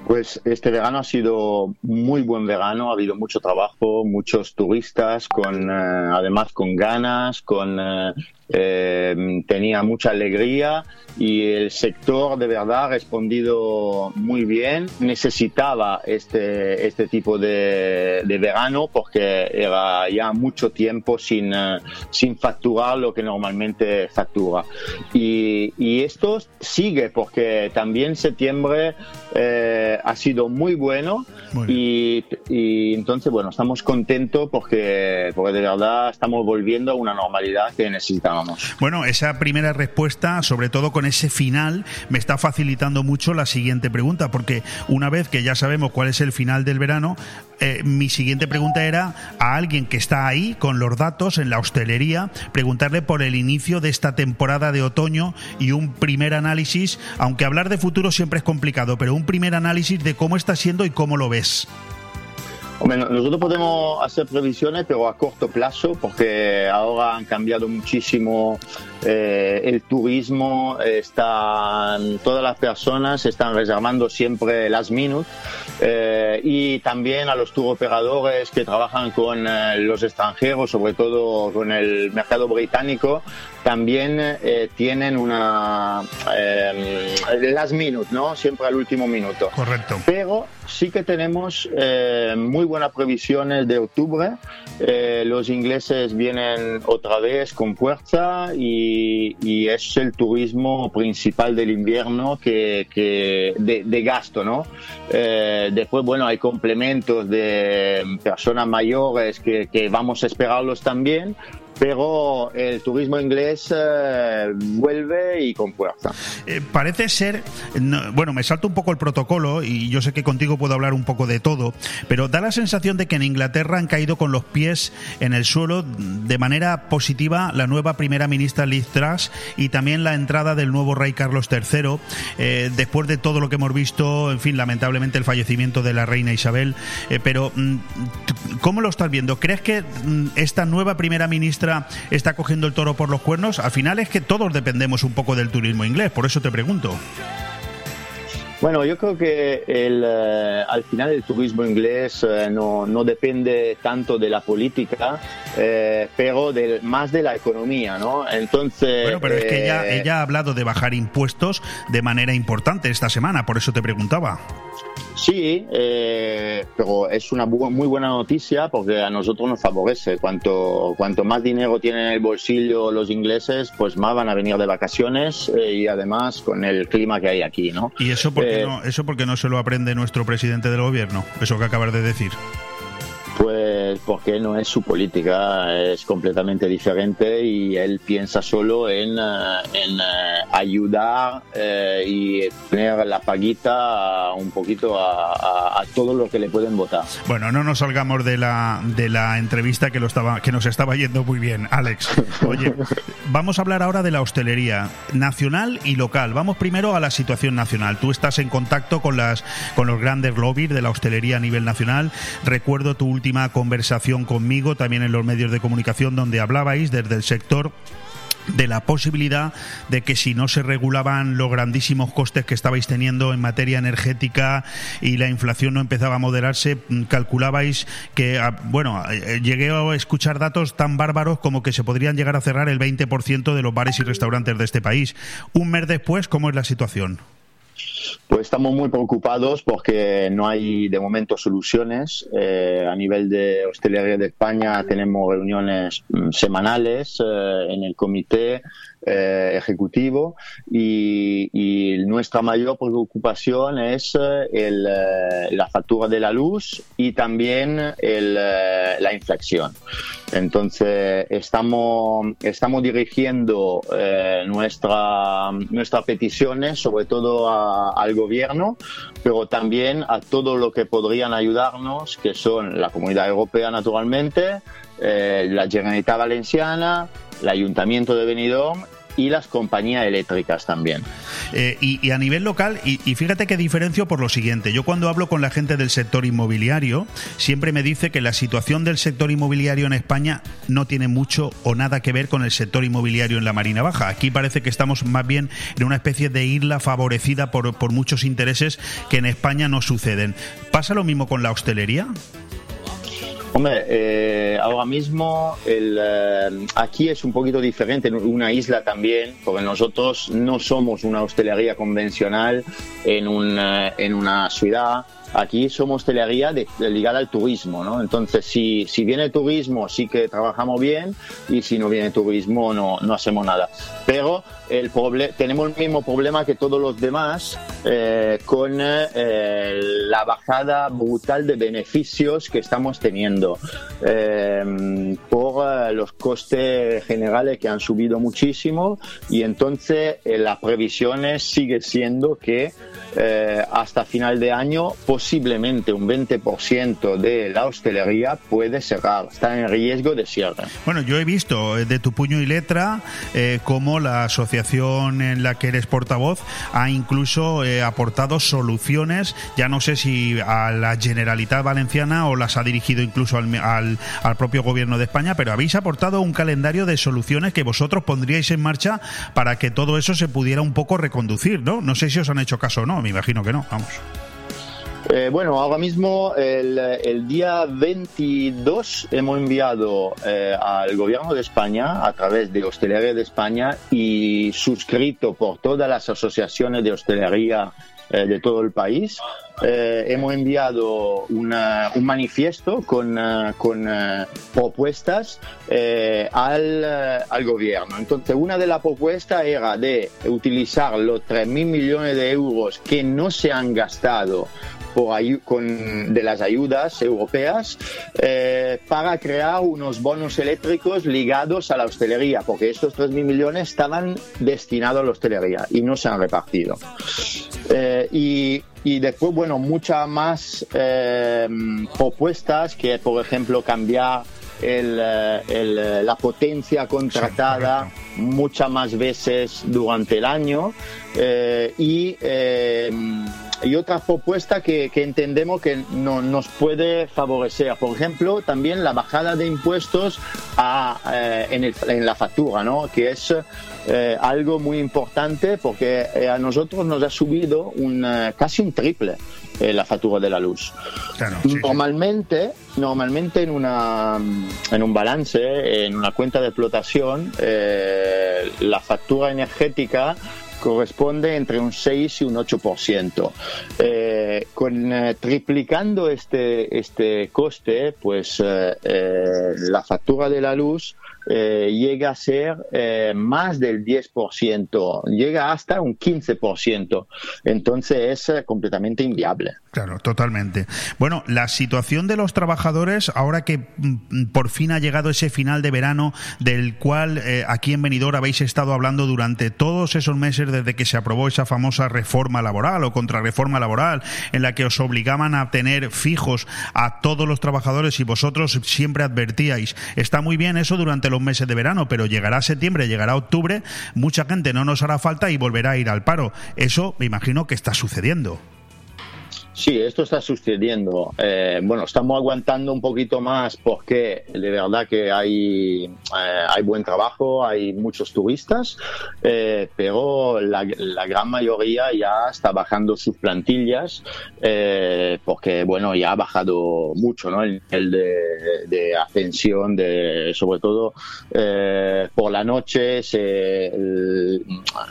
Pues este verano ha sido muy buen verano, ha habido mucho trabajo, muchos turistas, con eh, además con ganas, con eh, eh, tenía mucha alegría y el sector de verdad ha respondido muy bien. Necesitaba este, este tipo de, verano porque era ya mucho tiempo sin, eh, sin facturar lo que normalmente factura. Y, y esto sigue porque también septiembre eh, ha sido muy bueno y, y, entonces, bueno, estamos contentos porque, porque de verdad estamos volviendo a una normalidad que necesitábamos. Bueno, esa primera respuesta, sobre todo con ese final, me está facilitando mucho la siguiente pregunta, porque una vez que ya sabemos cuál es el final del verano, eh, mi siguiente pregunta era a alguien que está ahí con los datos en la hostelería, preguntarle por el inicio de esta temporada de otoño y un primer análisis, aunque hablar de futuro siempre es complicado, pero un primer análisis de cómo está siendo y cómo lo ves. nosotros podemos hacer previsiones, pero a corto plazo, porque ahora han cambiado muchísimo eh, el turismo, están, todas las personas están reservando siempre las minutes eh, y también a los tour operadores que trabajan con eh, los extranjeros, sobre todo con el mercado británico, también tienen una las minutes, ¿no? Siempre al último minuto. Correcto. Pero sí que tenemos muy buenas previsiones de octubre. los ingleses vienen otra vez con fuerza y y, es el turismo principal del invierno que, de, gasto, ¿no? Eh, después, bueno, hay complementos de personas mayores que, que vamos a esperarlos también, pero el turismo inglés eh, vuelve y con fuerza. Eh, parece ser, bueno, me salto un poco el protocolo y yo sé que contigo puedo hablar un poco de todo, pero da la sensación de que en Inglaterra han caído con los pies en el suelo de manera positiva la nueva primera ministra Liz Truss y también la entrada del nuevo rey Carlos III, eh, después de todo lo que hemos visto, en fin, lamentablemente el fallecimiento de la reina Isabel, pero mm, ¿cómo lo estás viendo? ¿Crees que mm, esta nueva primera ministra está cogiendo el toro por los cuernos? Al final es que todos dependemos un poco del turismo inglés, por eso te pregunto. Bueno, yo creo que el, eh, al final el turismo inglés eh, no, no, depende tanto de la política, eh, pero más de la economía, ¿no? Entonces. Bueno, pero es que ella, ella ha hablado de bajar impuestos de manera importante esta semana, por eso te preguntaba. Sí, eh, pero es una muy buena noticia porque a nosotros nos favorece. Cuanto, cuanto más dinero tienen en el bolsillo los ingleses, pues más van a venir de vacaciones eh, y además con el clima que hay aquí, ¿no? ¿Y eso porque, no, eso porque no se lo aprende nuestro presidente del gobierno? Eso que acabas de decir. Pues porque no es su política, es completamente diferente y él piensa solo en, eh, en eh, ayudar eh, y poner la paguita un poquito a, a, todo lo que le pueden votar. Bueno, no nos salgamos de la, de la entrevista que, lo estaba, que nos estaba yendo muy bien, Alex. Oye, *laughs* vamos a hablar ahora de la hostelería nacional y local. Vamos primero a la situación nacional. Tú estás en contacto con, las, con los grandes lobbies de la hostelería a nivel nacional. Recuerdo tu última conversación conmigo, también en los medios de comunicación, donde hablabais desde el sector de la posibilidad de que si no se regulaban los grandísimos costes que estabais teniendo en materia energética y la inflación no empezaba a moderarse, mm, calculabais que, ah, bueno, eh, llegué a escuchar datos tan bárbaros como que se podrían llegar a cerrar el 20% de los bares y restaurantes de este país. Un mes después, ¿cómo es la situación? Pues estamos muy preocupados porque no hay de momento soluciones. Eh, a nivel de hostelería de España tenemos reuniones mm, semanales eh, en el comité eh, ejecutivo y, nuestra mayor preocupación es la factura de la luz y también la inflación. Entonces estamos, estamos dirigiendo nuestra, nuestras peticiones sobre todo al gobierno, pero también a todo lo que podrían ayudarnos, que son la Comunidad Europea naturalmente, eh, la Generalitat Valenciana, el Ayuntamiento de Benidorm y las compañías eléctricas también. Eh, y, a nivel local, y, fíjate que diferencio por lo siguiente, yo cuando hablo con la gente del sector inmobiliario, siempre me dice que la situación del sector inmobiliario en España no tiene mucho o nada que ver con el sector inmobiliario en la Marina Baja. Aquí parece que estamos más bien en una especie de isla favorecida por, por muchos intereses que en España no suceden. ¿Pasa lo mismo con la hostelería? Hombre, eh, ahora mismo el, eh, aquí es un poquito diferente, una isla también, porque nosotros no somos una hostelería convencional en, un, eh, en una ciudad Aquí somos hostelería ligada al turismo, ¿no? Entonces, si, si viene turismo, sí que trabajamos bien y si no viene turismo, no, no hacemos nada. Pero el tenemos el mismo problema que todos los demás eh, con eh, la bajada brutal de beneficios que estamos teniendo eh, por los costes generales que han subido muchísimo y entonces las previsiones sigue siendo que hasta final de año posiblemente un 20% de la hostelería puede cerrar, está en riesgo de cierre. Bueno, yo he visto eh, de tu puño y letra eh, cómo la asociación en la que eres portavoz ha incluso eh, aportado soluciones, ya no sé si a la Generalitat Valenciana o las ha dirigido incluso al, al, al propio gobierno de España, pero habéis aportado un calendario de soluciones que vosotros pondríais en marcha para que todo eso se pudiera un poco reconducir, ¿no? No sé si os han hecho caso o no, me imagino que no, vamos. Eh, bueno, ahora mismo el, día 22 hemos enviado eh, al gobierno de España a través de Hostelería de España y suscrito por todas las asociaciones de hostelería eh, de todo el país. hemos enviado un manifiesto con, con propuestas al, al, gobierno. Entonces, una de las propuestas era de utilizar los 3.000 millones de euros que no se han gastado con, de las ayudas europeas eh, para crear unos bonos eléctricos ligados a la hostelería, porque estos 3.000 millones estaban destinados a la hostelería y no se han repartido. Eh, y, y, después, bueno, muchas más eh, propuestas que, por ejemplo, cambiar el, el, la potencia contratada muchas más veces durante el año y y otra propuesta que, entendemos que no, nos puede favorecer. Por ejemplo, también la bajada de impuestos eh, en, la factura, ¿no? que es eh, algo muy importante porque eh, a nosotros nos ha subido un, casi un triple la factura de la luz. normalmente, normalmente en, una, en un balance, en una cuenta de explotación, la factura energética corresponde entre un 6 y un 8%. Eh, con, eh, triplicando este, este coste, pues eh, la factura de la luz eh, llega a ser eh, más del 10%, llega hasta un 15%. Entonces es eh, completamente inviable. Claro, totalmente. Bueno, la situación de los trabajadores, ahora que mm, por fin ha llegado ese final de verano, del cual aquí en Benidorm habéis estado hablando durante todos esos meses desde que se aprobó esa famosa reforma laboral o contrarreforma laboral, en la que os obligaban a tener fijos a todos los trabajadores y vosotros siempre advertíais, está muy bien eso durante los meses de verano, pero llegará septiembre, llegará octubre, mucha gente no nos hará falta y volverá a ir al paro. Eso me imagino que está sucediendo. Sí, esto está sucediendo. Eh, bueno, estamos aguantando un poquito más porque de verdad que hay, eh, hay buen trabajo, hay muchos turistas, eh, pero la, gran mayoría ya está bajando sus plantillas porque, bueno, ya ha bajado mucho ¿no? el nivel de, atención, de, sobre todo por la noche, se,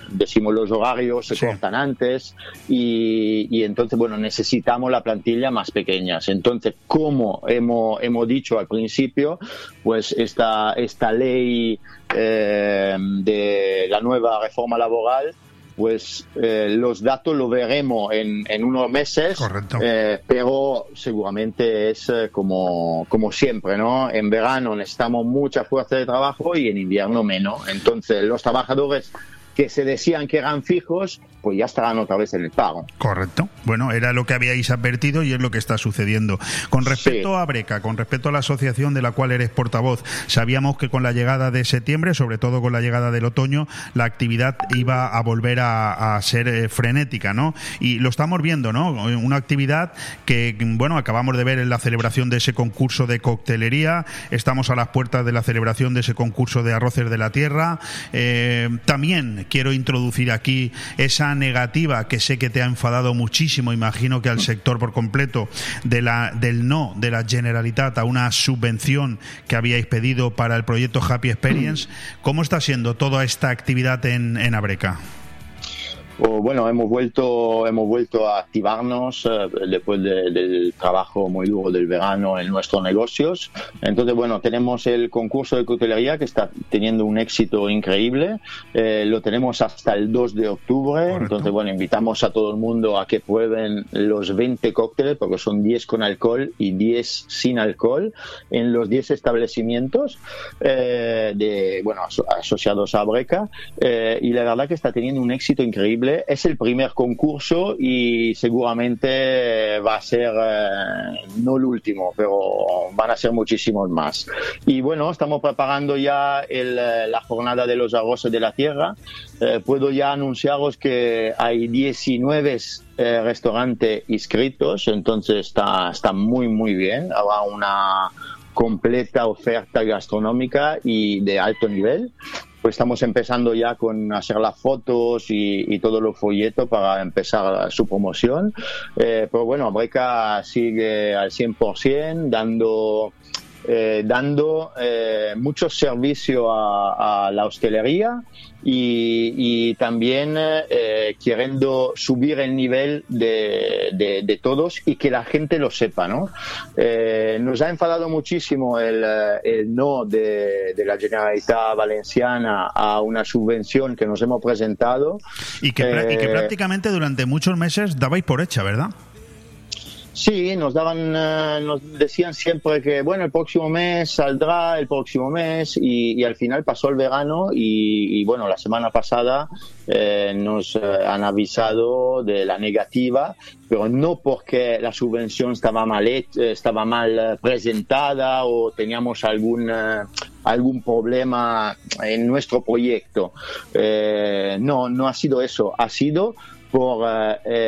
decimos los horarios se cortan antes y, y entonces, bueno, necesitamos necesitamos la plantilla más pequeñas. Entonces, como hemos, hemos dicho al principio, pues esta, esta ley eh, de la nueva reforma laboral pues eh, los datos lo veremos en, en unos meses, eh, pero seguramente es como, como siempre, ¿no? En verano necesitamos mucha fuerza de trabajo y en invierno menos. Entonces los trabajadores que se decían que eran fijos, pues ya estarán otra vez en el pago. Correcto. Bueno, era lo que habíais advertido y es lo que está sucediendo. Con respecto a Breca, con respecto a la asociación de la cual eres portavoz, sabíamos que con la llegada de septiembre, sobre todo con la llegada del otoño, la actividad iba a volver a, ser eh, frenética, ¿no? Y lo estamos viendo, ¿no? Una actividad que, bueno, acabamos de ver en la celebración de ese concurso de coctelería, estamos a las puertas de la celebración de ese concurso de arroces de la tierra. Eh, también quiero introducir aquí esa negativa que sé que te ha enfadado muchísimo, imagino que al sector por completo, de la, del no de la Generalitat a una subvención que habíais pedido para el proyecto Happy Experience. ¿Cómo está siendo toda esta actividad en, en Abreca? Bueno, hemos vuelto, hemos vuelto a activarnos eh, después del trabajo muy duro del verano en nuestros negocios. Entonces, bueno, tenemos el concurso de coctelería que está teniendo un éxito increíble. Eh, lo tenemos hasta el 2 de octubre. Entonces, bueno, invitamos a todo el mundo a que prueben los 20 cócteles, porque son 10 con alcohol y 10 sin alcohol, en los 10 establecimientos eh, de, bueno, asociados a Breca. y la verdad que está teniendo un éxito increíble es el primer concurso y seguramente va a ser eh, no el último, pero van a ser muchísimos más. Y bueno, estamos preparando ya eh, la jornada de los arroces de la tierra. Eh, puedo ya anunciaros que hay 19 restaurantes inscritos, entonces está, está muy, muy bien. Habrá una completa oferta gastronómica y de alto nivel estamos empezando ya con hacer las fotos y, todo lo folleto para empezar su promoción. Eh, pero bueno, Breca sigue al 100%, dando eh, dando eh, mucho servicio a, la hostelería y, también eh, queriendo subir el nivel de, todos y que la gente lo sepa. ¿no? nos ha enfadado muchísimo el, no de, la Generalitat Valenciana a una subvención que nos hemos presentado. Y que, y que prácticamente durante muchos meses dabais por hecha, ¿verdad? Sí, nos daban, eh, nos decían siempre que bueno, el próximo mes saldrá, el próximo mes, y, al final pasó el verano y, bueno, la semana pasada eh, nos eh, han avisado de la negativa, pero no porque la subvención estaba mal, estaba mal presentada o teníamos algún algún problema en nuestro proyecto. no, no ha sido eso, ha sido por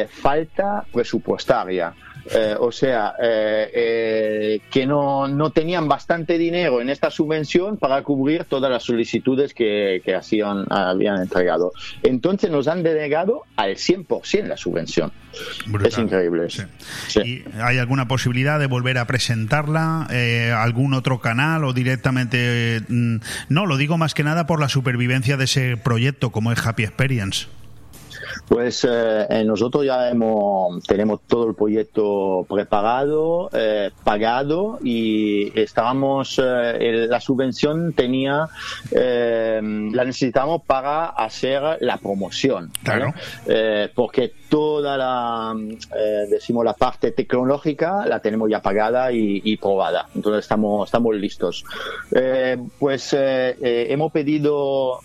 falta presupuestaria. Eh, o sea, eh, eh, que no, no, tenían bastante dinero en esta subvención para cubrir todas las solicitudes que, que hacían, habían entregado. Entonces nos han denegado al 100% la subvención. Es increíble. ¿Y ¿Hay alguna posibilidad de volver a presentarla? ¿Algún otro canal o directamente? Mm, no, lo digo más que nada por la supervivencia de ese proyecto como es Happy Experience. Pues eh, nosotros ya hemos, tenemos todo el proyecto preparado, eh, pagado y estábamos, eh, la subvención tenía, la necesitamos para hacer la promoción. Claro. porque toda la, decimos, la parte tecnológica la tenemos ya pagada y, probada. Entonces estamos, estamos listos. pues hemos pedido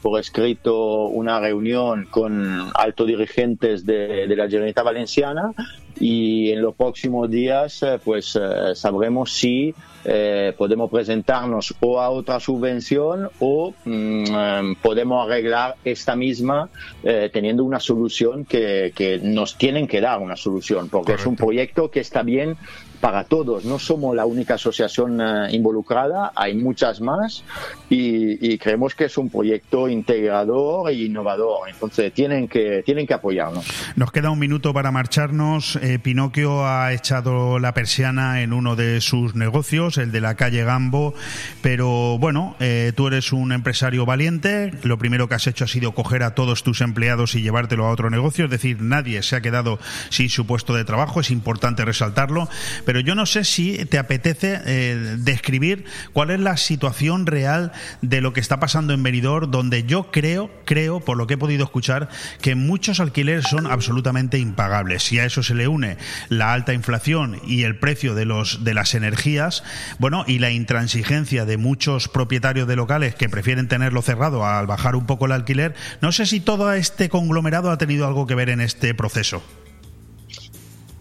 por escrito una reunión con altos dirigentes de, de la Generalitat Valenciana y en los próximos días eh, pues eh, sabremos si eh, podemos presentarnos o a otra subvención o mm, eh, podemos arreglar esta misma eh, teniendo una solución que, que, nos tienen que dar una solución porque Correcto. es un proyecto que está bien para todos. No somos la única asociación uh, involucrada, hay muchas más y, y, creemos que es un proyecto integrador e innovador. Entonces tienen que, tienen que apoyarnos. Nos queda un minuto para marcharnos. Eh, Pinocchio ha echado la persiana en uno de sus negocios, el de la calle Gambo, pero bueno, eh, tú eres un empresario valiente. Lo primero que has hecho ha sido coger a todos tus empleados y llevártelo a otro negocio. Es decir, nadie se ha quedado sin su puesto de trabajo. Es importante resaltarlo. Pero pero yo no sé si te apetece eh, describir cuál es la situación real de lo que está pasando en Benidorm, donde yo creo, creo, por lo que he podido escuchar, que muchos alquileres son absolutamente impagables. Si a eso se le une la alta inflación y el precio de los de las energías, bueno, y la intransigencia de muchos propietarios de locales que prefieren tenerlo cerrado al bajar un poco el alquiler, no sé si todo este conglomerado ha tenido algo que ver en este proceso.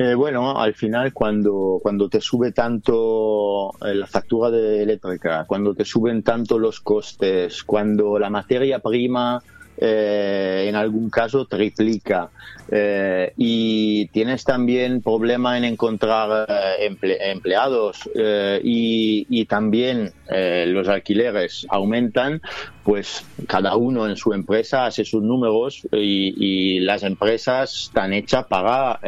Eh, bueno, al final cuando, cuando te sube tanto eh, la factura de eléctrica, cuando te suben tanto los costes, cuando la materia prima eh, en algún caso triplica. Eh, y tienes también problema en encontrar eh, emple empleados eh, y, y, también los alquileres aumentan, pues cada uno en su empresa hace sus números y, y las empresas están hechas para,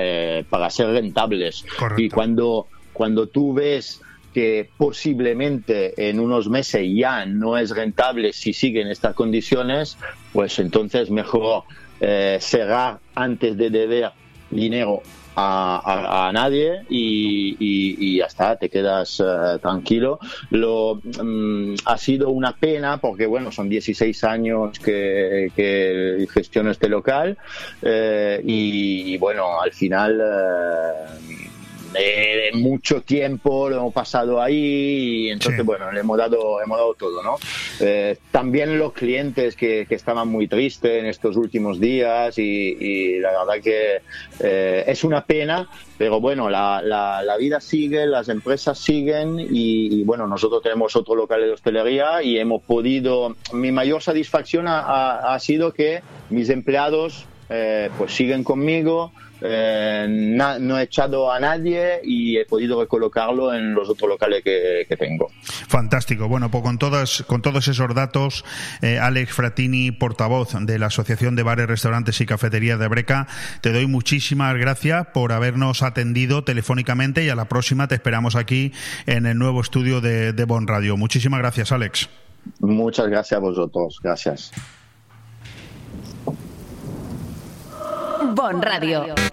para ser rentables. Correcto. Y cuando, cuando tú ves que posiblemente en unos meses ya no es rentable si siguen estas condiciones, pues entonces mejor eh, cerrar antes de deber dinero a, nadie y, y, ya está, te quedas uh, tranquilo. Lo, um, ha sido una pena porque, bueno, son 16 años que, que gestiono este local eh, y, bueno, al final... Uh, de, de, mucho tiempo lo hemos pasado ahí y entonces sí. bueno le hemos dado hemos dado todo no eh, también los clientes que, que, estaban muy tristes en estos últimos días y, y la verdad que eh, es una pena pero bueno la, la, la, vida sigue las empresas siguen y, y, bueno nosotros tenemos otro local de hostelería y hemos podido mi mayor satisfacción ha, ha, ha sido que mis empleados eh, pues siguen conmigo eh, na, no he echado a nadie y he podido recolocarlo en los otros locales que, que tengo. Fantástico. Bueno, pues con, todas, con todos esos datos, eh, Alex Fratini, portavoz de la Asociación de Bares, Restaurantes y Cafeterías de Breca, te doy muchísimas gracias por habernos atendido telefónicamente y a la próxima te esperamos aquí en el nuevo estudio de, de Bon Radio. Muchísimas gracias, Alex. Muchas gracias a vosotros. Gracias. Bon Radio.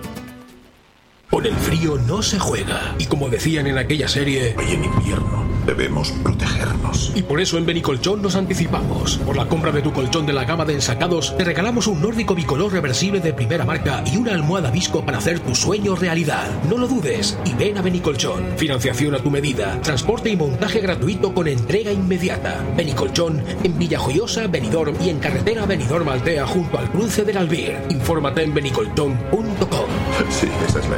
Con el frío no se juega. Y como decían en aquella serie... Hoy en invierno debemos protegernos. Y por eso en Benicolchón nos anticipamos. Por la compra de tu colchón de la gama de ensacados, te regalamos un nórdico bicolor reversible de primera marca y una almohada visco para hacer tu sueño realidad. No lo dudes y ven a Benicolchón. Financiación a tu medida, transporte y montaje gratuito con entrega inmediata. Benicolchón en Villajoyosa, Benidorm y en carretera Benidorm Altea junto al cruce del Albir. Infórmate en benicolchón.com. Sí, esa es la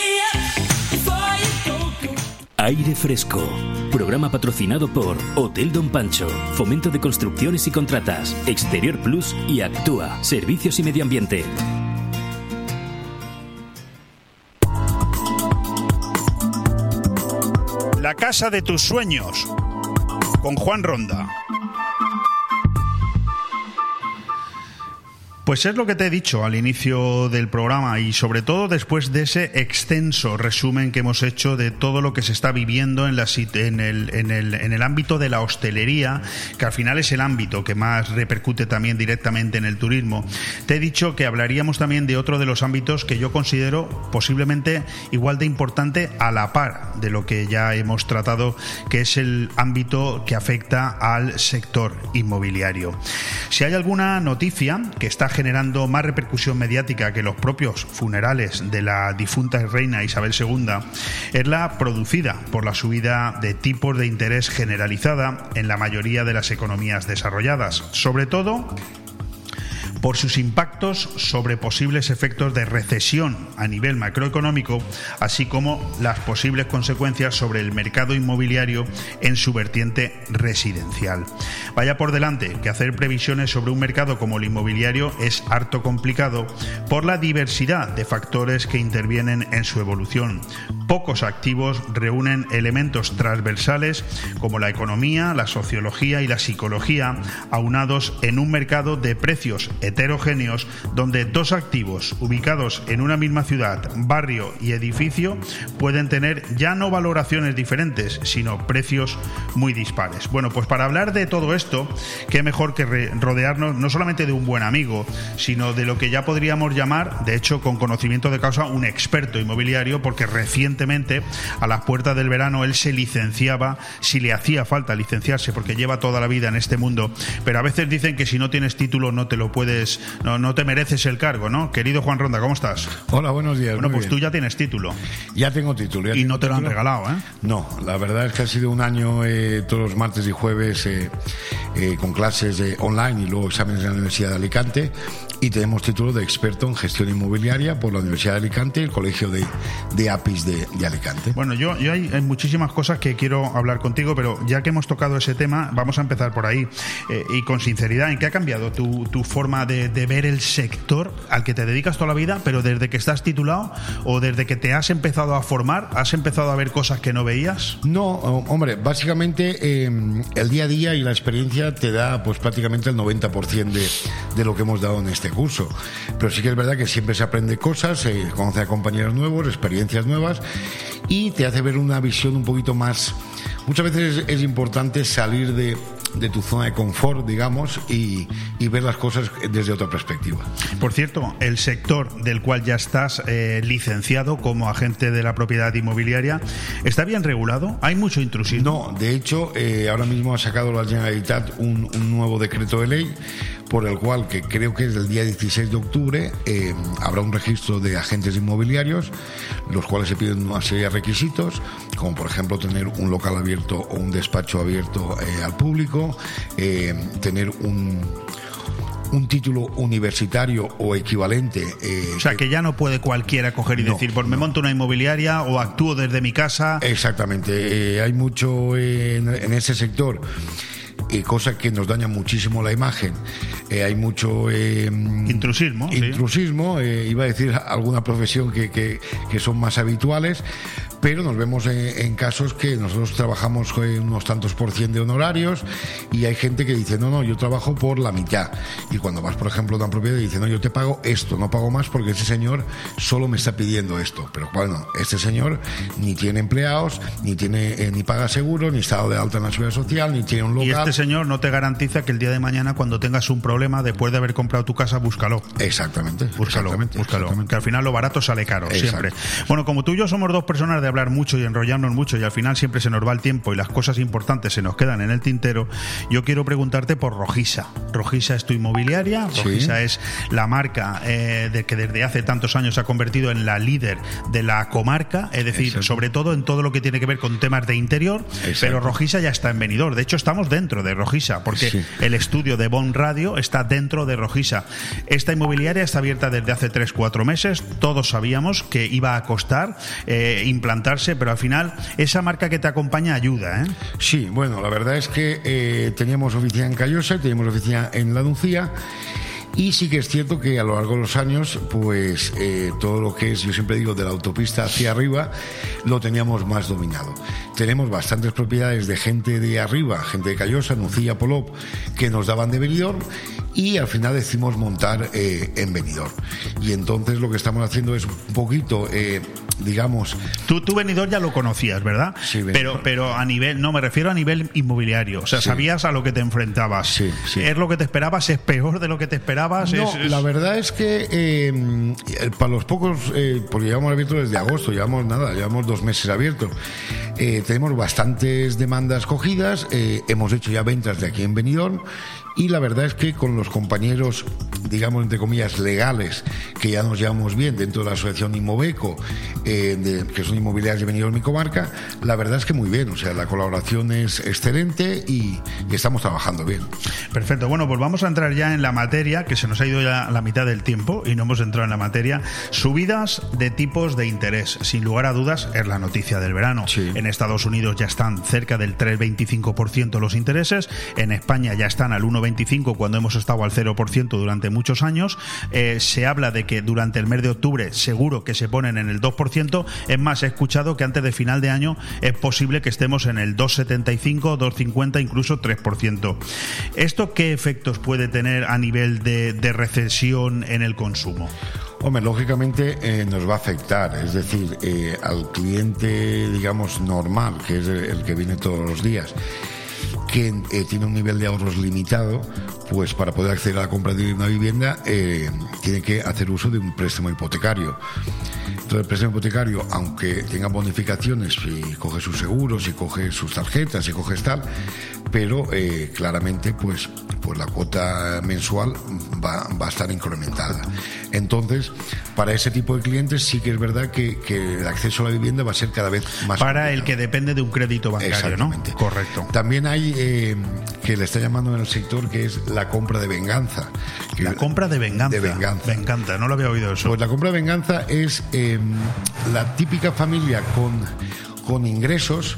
Aire Fresco. Programa patrocinado por Hotel Don Pancho, Fomento de Construcciones y Contratas, Exterior Plus y Actúa, Servicios y Medio Ambiente. La casa de tus sueños. Con Juan Ronda. Pues es lo que te he dicho al inicio del programa y sobre todo después de ese extenso resumen que hemos hecho de todo lo que se está viviendo en, la, en, el, en, el, en el ámbito de la hostelería, que al final es el ámbito que más repercute también directamente en el turismo. Te he dicho que hablaríamos también de otro de los ámbitos que yo considero posiblemente igual de importante a la par de lo que ya hemos tratado, que es el ámbito que afecta al sector inmobiliario. Si hay alguna noticia que está generando más repercusión mediática que los propios funerales de la difunta reina Isabel II es la producida por la subida de tipos de interés generalizada en la mayoría de las economías desarrolladas, sobre todo por sus impactos sobre posibles efectos de recesión a nivel macroeconómico, así como las posibles consecuencias sobre el mercado inmobiliario en su vertiente residencial. Vaya por delante que hacer previsiones sobre un mercado como el inmobiliario es harto complicado por la diversidad de factores que intervienen en su evolución. Pocos activos reúnen elementos transversales como la economía, la sociología y la psicología, aunados en un mercado de precios heterogéneos donde dos activos ubicados en una misma ciudad, barrio y edificio pueden tener ya no valoraciones diferentes, sino precios muy dispares. Bueno, pues para hablar de todo esto, qué mejor que rodearnos no solamente de un buen amigo, sino de lo que ya podríamos llamar, de hecho con conocimiento de causa, un experto inmobiliario, porque recientemente, a las puertas del verano, él se licenciaba, si le hacía falta licenciarse, porque lleva toda la vida en este mundo, pero a veces dicen que si no tienes título no te lo puedes no, no te mereces el cargo, ¿no? Querido Juan Ronda, ¿cómo estás? Hola, buenos días. Bueno, pues tú ya tienes título. Ya tengo título. y no te lo han regalado, ¿eh? No, la verdad es que ha sido un año eh, todos los martes y jueves eh, eh, con clases online y luego exámenes en la Universidad de Alicante y tenemos título de experto en gestión inmobiliaria por la Universidad de Alicante y el Colegio de, de APIS de, de, Alicante. Bueno, yo, yo hay, hay, muchísimas cosas que quiero hablar contigo, pero ya que hemos tocado ese tema, vamos a empezar por ahí. Eh, y con sinceridad, ¿en qué ha cambiado tu, tu forma de, de, ver el sector al que te dedicas toda la vida, pero desde que estás titulado o desde que te has empezado a formar, has empezado a ver cosas que no veías? No, hombre, básicamente eh, el día a día y la experiencia te da pues prácticamente el 90% de, de lo que hemos dado en este curso. Pero sí que es verdad que siempre se aprende cosas, se conoce a compañeros nuevos, experiencias nuevas y te hace ver una visión un poquito más. Muchas veces es, es importante salir de, de tu zona de confort, digamos, y, y, ver las cosas desde otra perspectiva. Por cierto, el sector del cual ya estás eh, licenciado como agente de la propiedad inmobiliaria, ¿está bien regulado? ¿Hay mucho intrusismo? No, de hecho, eh, ahora mismo ha sacado la Generalitat un, un nuevo decreto de ley por el cual, que creo que es del día 16 de octubre, eh, habrá un registro de agentes inmobiliarios, los cuales se piden una serie de requisitos, como por ejemplo tener un local abierto o un despacho abierto eh, al público, eh, tener un un título universitario o equivalente. Eh, o sea, que ya no puede cualquiera coger y no, decir, pues me monto una inmobiliaria o actúo desde mi casa. Exactamente, eh, hay mucho en, en ese sector eh, cosa que nos daña muchísimo la imagen. Eh, hay mucho eh, intrusismo. Intrusismo, sí. iba a decir alguna profesión que, que, que son más habituales, pero nos vemos en, en, casos que nosotros trabajamos con unos tantos por cien de honorarios y hay gente que dice, no, no, yo trabajo por la mitad. Y cuando vas, por ejemplo, a una propiedad y dice, no, yo te pago esto, no pago más porque ese señor solo me está pidiendo esto. Pero bueno, este señor ni tiene empleados, ni tiene eh, ni paga seguro, ni está de alta en la seguridad social, ni tiene un local. Y este señor no te garantiza que el día de mañana, cuando tengas un problema, después de haber comprado tu casa, búscalo. Exactamente. Búscalo, exactamente, búscalo. exactamente. Que al final lo barato sale caro, Exacto. siempre. Bueno, como tú y yo somos dos personas de hablar mucho y enrollarnos mucho, y al final siempre se nos va el tiempo y las cosas importantes se nos quedan en el tintero, yo quiero preguntarte por Rojisa. Rojisa es tu inmobiliaria, Sí. Rojisa es la marca eh, de que desde hace tantos años se ha convertido en la líder de la comarca, es decir, Exacto. sobre todo en todo lo que tiene que ver con temas de interior, pero Rojisa ya está en Benidorm. De hecho, estamos dentro de Rojisa, porque Sí. el estudio de Bon Radio está dentro de Rojisa. Esta inmobiliaria está abierta desde hace 3-4 meses. Todos sabíamos que iba a costar eh, implantarse, pero al final esa marca que te acompaña ayuda. ¿eh? Sí, bueno, la verdad es que eh, teníamos oficina en Callosa, teníamos oficina en La Nucía. Y sí que es cierto que a lo largo de los años, pues eh, todo lo que es, yo siempre digo, de la autopista hacia arriba, lo teníamos más dominado. Tenemos bastantes propiedades de gente de arriba, gente de Callosa, Nucía, Polop, que nos daban de Benidorm y al final decidimos montar eh, en Benidorm. Y entonces lo que estamos haciendo es un poquito, eh, digamos, Tú, tú Benidorm ya lo conocías, ¿verdad? Sí, Benidorm. pero, pero a nivel, no, me refiero a nivel inmobiliario. O sea, Sí. sabías a lo que te enfrentabas. Sí, sí. ¿Es lo que te esperabas? ¿Es peor de lo que te esperabas? No, ¿Es- es- la verdad es que eh, para los pocos, eh, porque llevamos abierto desde agosto, llevamos nada, llevamos dos meses abiertos. Tenemos bastantes demandas cogidas, hemos hecho ya ventas de aquí en Benidorm y la verdad es que con los compañeros, digamos entre comillas, legales, que ya nos llevamos bien dentro de la asociación Inmobeco, eh, de- que son inmobiliarias de Benidorm y comarca, la verdad es que muy bien, o sea, la colaboración es excelente y, y estamos trabajando bien. Perfecto. Bueno, pues vamos a entrar ya en la materia, que se nos ha ido ya la mitad del tiempo y no hemos entrado en la materia. Subidas de tipos de interés. Sin lugar a dudas, es la noticia del verano. Sí. En Estados Unidos ya están cerca del 3,25% los intereses. En España ya están al 1,25% cuando hemos estado al 0% durante muchos años. Eh, se habla de que durante el mes de octubre seguro que se ponen en el 2%. Es más, he escuchado que antes de final de año es posible que estemos en el 2,75, 2,50, incluso 3%. ¿Esto qué efectos puede tener a nivel de, recesión en el consumo? Hombre, lógicamente eh, nos va a afectar, es decir, eh, al cliente, digamos, normal, que es el que viene todos los días, que eh, tiene un nivel de ahorros limitado, pues para poder acceder a la compra de una vivienda eh, tiene que hacer uso de un préstamo hipotecario. Entonces el préstamo hipotecario, aunque tenga bonificaciones, si coge sus seguros, si coge sus tarjetas, si coge tal, pero eh, claramente pues, pues la cuota mensual va, va a estar incrementada. Entonces, para ese tipo de clientes sí que es verdad que, que el acceso a la vivienda va a ser cada vez más Para el que depende de un crédito bancario, ¿no? Correcto. También hay eh, que le está llamando en el sector que es la compra de venganza. La compra de venganza. De venganza. Me encanta, no lo había oído eso. Pues la compra de venganza es eh, la típica familia con, con ingresos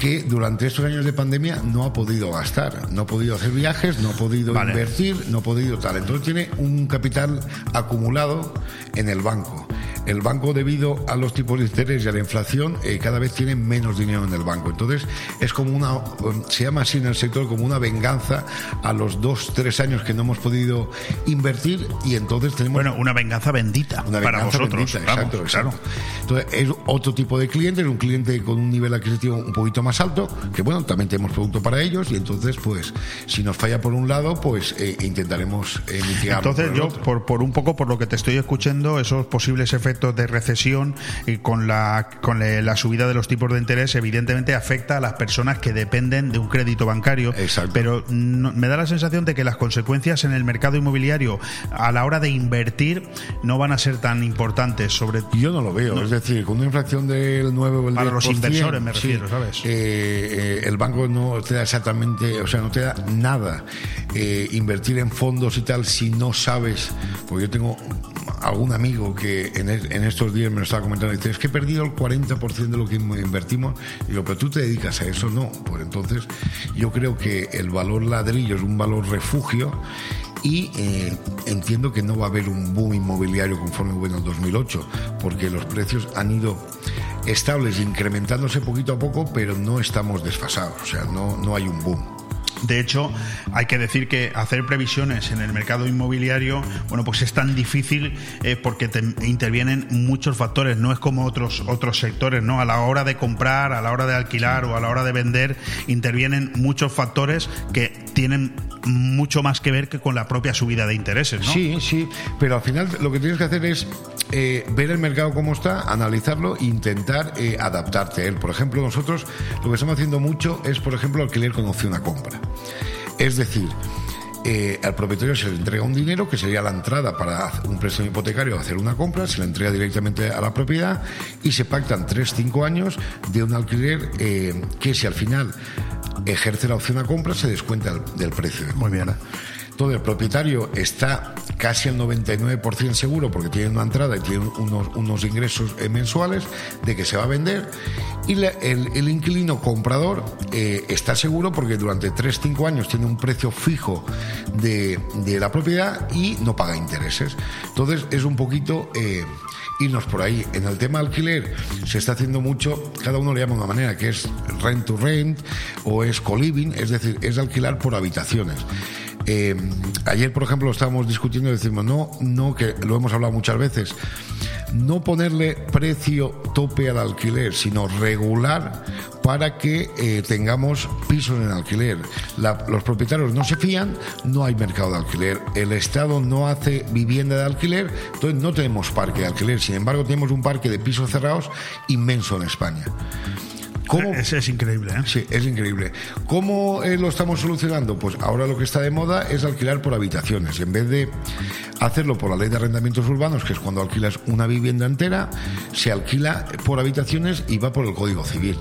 que durante estos años de pandemia no ha podido gastar, no ha podido hacer viajes, no ha podido Vale. invertir, no ha podido tal. Entonces tiene un capital acumulado en el banco. El banco, debido a los tipos de interés y a la inflación, eh, cada vez tiene menos dinero en el banco. Entonces, es como una, um, se llama así en el sector, como una venganza a los dos, tres años que no hemos podido invertir y entonces tenemos bueno, una venganza bendita una para venganza vosotros. bendita, vamos, exacto, claro. exacto. Entonces, es otro tipo de cliente, es un cliente con un nivel adquisitivo un poquito más alto, que bueno, también tenemos producto para ellos y entonces, pues, si nos falla por un lado, pues eh, intentaremos eh, mitigarlo Entonces por el yo, otro. por, por un poco, por lo que te estoy escuchando, esos posibles efectos de recesión y con la con la subida de los tipos de interés, evidentemente afecta a las personas que dependen de un crédito bancario. Exacto. Pero no- me da la sensación de que las consecuencias en el mercado inmobiliario a la hora de invertir no van a ser tan importantes. Sobre Yo no lo veo, es decir, con una inflación del 9 o el 10%, Para los inversores me sí, refiero, ¿sabes? eh, eh, el banco no te da exactamente, o sea, no te da nada. Eh, invertir en fondos y tal, si no sabes, porque yo tengo algún amigo que en, es- en estos días me lo estaba comentando, dice, es que he perdido el 40% de lo que invertimos. Y digo, pero tú te dedicas a eso, no. Pues entonces, yo creo que el valor ladrillo es un valor refugio y eh, entiendo que no va a haber un boom inmobiliario conforme hubo en el 2008, porque los precios han ido estables, incrementándose poquito a poco, pero no estamos desfasados, o sea, no, no hay un boom. De hecho, hay que decir que hacer previsiones en el mercado inmobiliario, bueno, pues es tan difícil eh, porque te intervienen muchos factores. No es como otros otros sectores, ¿no? A la hora de comprar, a la hora de alquilar o a la hora de vender, intervienen muchos factores que tienen mucho más que ver que con la propia subida de intereses, ¿no? Sí, sí, pero al final lo que tienes que hacer es eh, ver el mercado como está, analizarlo e intentar eh, adaptarte a él. Por ejemplo, nosotros lo que estamos haciendo mucho es, por ejemplo, alquiler con opción a compra. Es decir, eh, al propietario se le entrega un dinero que sería la entrada para un préstamo hipotecario hacer una compra, se le entrega directamente a la propiedad y se pactan 3-5 años de un alquiler eh, que si al final ejerce la opción a compra se descuenta del precio. Muy bien. Entonces el propietario está casi al 99% seguro porque tiene una entrada y tiene unos, unos ingresos eh, mensuales de que se va a vender y el, inquilino comprador eh, está seguro porque durante 3-5 años tiene un precio fijo de, la propiedad y no paga intereses. Entonces es un poquito... Eh, irnos por ahí. En el tema alquiler se está haciendo mucho, cada uno le llama de una manera, que es rent to rent o es co-living, es decir, es alquilar por habitaciones. Eh, ayer, por ejemplo, estábamos discutiendo y decimos, no, no, que lo hemos hablado muchas veces, no ponerle precio tope al alquiler, sino regular para que eh, tengamos pisos en alquiler. los propietarios no se fían, no hay mercado de alquiler. El Estado no hace vivienda de alquiler, entonces no tenemos parque de alquiler. Sin embargo, tenemos un parque de pisos cerrados inmenso en España. ¿Cómo? Es, es, increíble, ¿eh? Sí, es increíble. ¿Cómo eh, lo estamos solucionando? Pues ahora lo que está de moda es alquilar por habitaciones. En vez de hacerlo por la ley de arrendamientos urbanos, que es cuando alquilas una vivienda entera, se alquila por habitaciones y va por el Código Civil.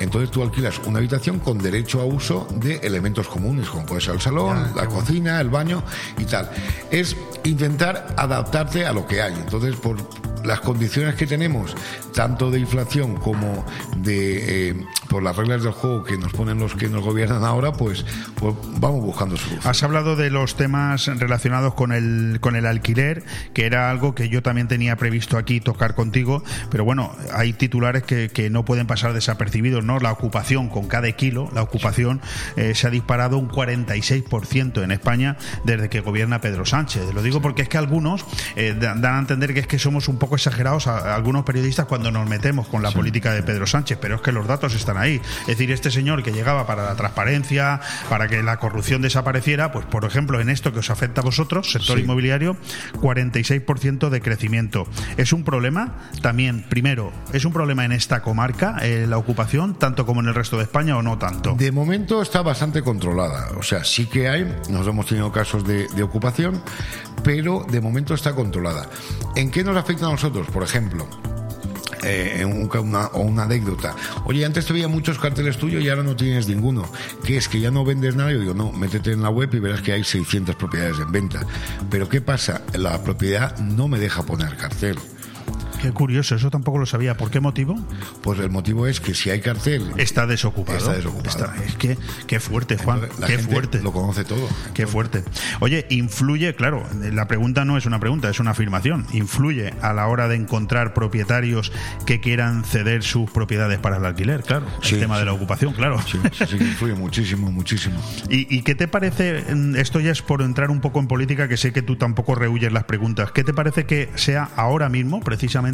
Entonces tú alquilas una habitación con derecho a uso de elementos comunes, como puede ser el salón, la cocina, el baño y tal. Es intentar adaptarte a lo que hay. Entonces, por las condiciones que tenemos, tanto de inflación como de eh, por las reglas del juego que nos ponen los que nos gobiernan ahora, pues, pues vamos buscando soluciones. Has hablado de los temas relacionados con el con el alquiler, que era algo que yo también tenía previsto aquí tocar contigo, pero bueno, hay titulares que, que no pueden pasar desapercibidos, ¿no? La ocupación con cada kilo, la ocupación eh, se ha disparado un 46% en España desde que gobierna Pedro Sánchez. Lo digo porque es que algunos eh, dan a entender que es que somos un poco exagerados a, algunos periodistas cuando nos metemos con la política de Pedro Sánchez, pero es que los datos están ahí. Es decir, este señor que llegaba para la transparencia, para que la corrupción desapareciera, pues por ejemplo, en esto que os afecta a vosotros, sector inmobiliario, 46% de crecimiento. ¿Es un problema? También, primero, ¿es un problema en esta comarca eh, la ocupación, tanto como en el resto de España o no tanto? De momento está bastante controlada. O sea, sí que hay, nos hemos tenido casos de, de ocupación, pero de momento está controlada. ¿En qué nos afecta a nosotros? Por ejemplo, eh, una, o una anécdota. Oye, antes te veía muchos carteles tuyos y ahora no tienes ninguno. ¿Qué es? ¿Que ya no vendes nada? Yo digo, no, métete en la web y verás que hay 600 propiedades en venta. Pero ¿qué pasa? La propiedad no me deja poner cartel. Qué curioso, eso tampoco lo sabía. ¿Por qué motivo? Pues el motivo es que si hay cartel. Está desocupado. Está desocupado. es que, qué fuerte, Juan. qué fuerte. Lo conoce todo. Qué fuerte. Oye, influye, claro, la pregunta no es una pregunta, es una afirmación. Influye a la hora de encontrar propietarios que quieran ceder sus propiedades para el alquiler, claro. el tema de la ocupación, claro. Sí, sí, influye muchísimo, muchísimo. *laughs* ¿Y, qué te parece? Esto ya es por entrar un poco en política, que sé que tú tampoco rehuyes las preguntas. ¿Qué te parece que sea ahora mismo, precisamente,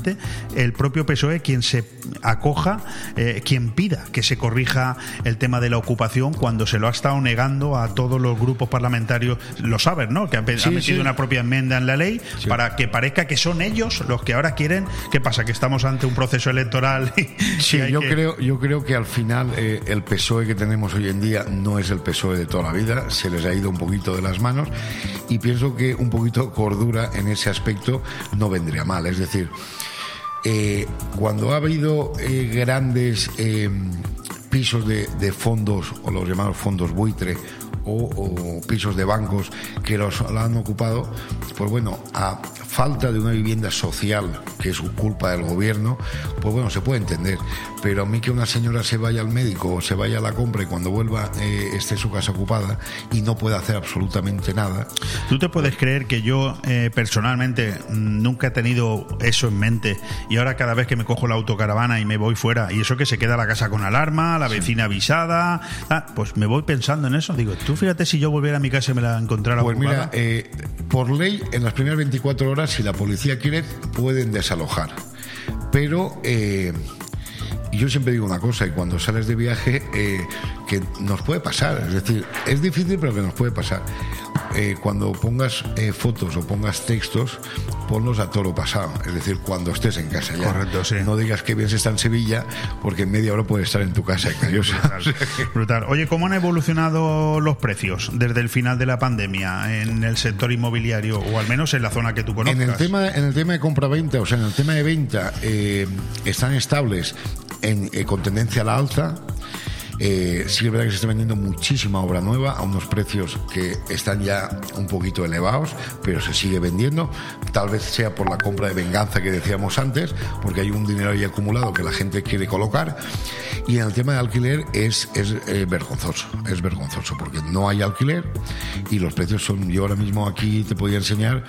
el propio PSOE quien se acoja, eh, quien pida que se corrija el tema de la ocupación cuando se lo ha estado negando a todos los grupos parlamentarios, lo saben, ¿no? Que han, metido una propia enmienda en la ley para que parezca que son ellos los que ahora quieren. ¿Qué pasa? Que estamos ante un proceso electoral. *laughs* sí, yo creo, yo creo que al final eh, el PSOE que tenemos hoy en día no es el PSOE de toda la vida, se les ha ido un poquito de las manos y pienso que un poquito cordura en ese aspecto no vendría mal. Es decir, eh, cuando ha habido eh, grandes eh, pisos de, fondos, o los llamados fondos buitre, o, pisos de bancos que los han ocupado, pues bueno, a falta de una vivienda social, que es culpa del gobierno, pues bueno, se puede entender. Pero a mí que una señora se vaya al médico o se vaya a la compra y cuando vuelva eh, esté su casa ocupada y no pueda hacer absolutamente nada. ¿Tú te puedes creer que yo eh, personalmente mm, nunca he tenido eso en mente y ahora cada vez que me cojo la autocaravana y me voy fuera y eso que se queda la casa con alarma, la vecina avisada, ah, pues me voy pensando en eso. Digo, tú fíjate si yo volviera a mi casa y me la encontrara Pues ocupada. mira, eh, por ley, en las primeras 24 horas, si la policía quiere, pueden desalojar. Pero eh, yo siempre digo una cosa, y cuando sales de viaje, eh, que nos puede pasar. Es decir, es difícil, pero que nos puede pasar. Eh, cuando pongas eh, fotos o pongas textos, ponlos a toro pasado. Es decir, cuando estés en casa ya. Correcto, sí. No digas que bien se está en Sevilla, porque en media hora puede estar en tu casa Callosa. Que- Brutal. Oye, ¿cómo han evolucionado los precios desde el final de la pandemia en el sector inmobiliario o al menos en la zona que tú conozcas? En el tema, en el tema de compra-venta, o sea, en el tema de venta, eh, están estables en, eh, con tendencia a la alza. Eh, sí es verdad que se está vendiendo muchísima obra nueva a unos precios que están ya un poquito elevados, pero se sigue vendiendo. Tal vez sea por la compra de venganza que decíamos antes, porque hay un dinero ahí acumulado que la gente quiere colocar. Y en el tema de alquiler es, es eh, vergonzoso, es vergonzoso, porque no hay alquiler y los precios son, yo ahora mismo aquí te podía enseñar,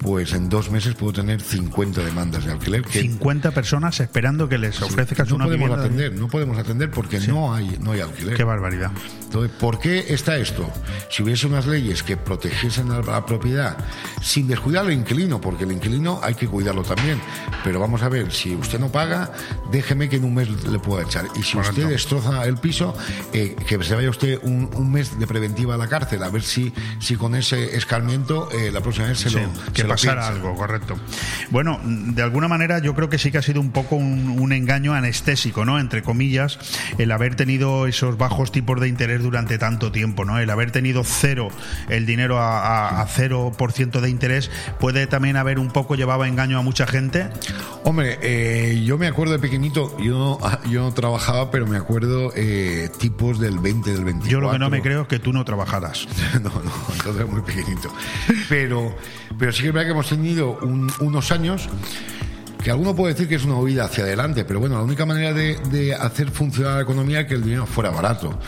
pues en dos meses puedo tener 50 demandas de alquiler. Que 50 personas esperando que les ofrezcas no una podemos vivienda. de- atender, no podemos atender porque no hay no hay alquiler. Qué barbaridad. Entonces, ¿por qué está esto? Si hubiese unas leyes que protegiesen la, la propiedad sin descuidar al inquilino, porque el inquilino hay que cuidarlo también. Pero vamos a ver, si usted no paga, déjeme que en un mes le pueda echar. Y si Correcto. usted destroza el piso, eh, que se vaya usted un, un mes de preventiva a la cárcel, a ver si, si con ese escarmiento eh, la próxima vez se Sí, lo que se lo pasara algo, correcto. Bueno, de alguna manera yo creo que sí que ha sido un poco un, un engaño anestésico, ¿no? Entre comillas, el haber tenido esos bajos tipos de interés durante tanto tiempo, ¿no? El haber tenido cero, el dinero a, a, a 0% de interés, puede también haber un poco llevado a engaño a mucha gente. Hombre, eh, yo me acuerdo de pequeñito, yo no, *laughs* yo no trabajaba, pero me acuerdo eh, tipos del 20, del 24. Yo lo que no me creo es que tú no trabajaras. *laughs* no, no, entonces muy pequeñito. Pero, pero sí que es que hemos tenido un- unos años que alguno puede decir que es una huida hacia adelante, pero bueno, la única manera de, de hacer funcionar la economía es que el dinero fuera barato.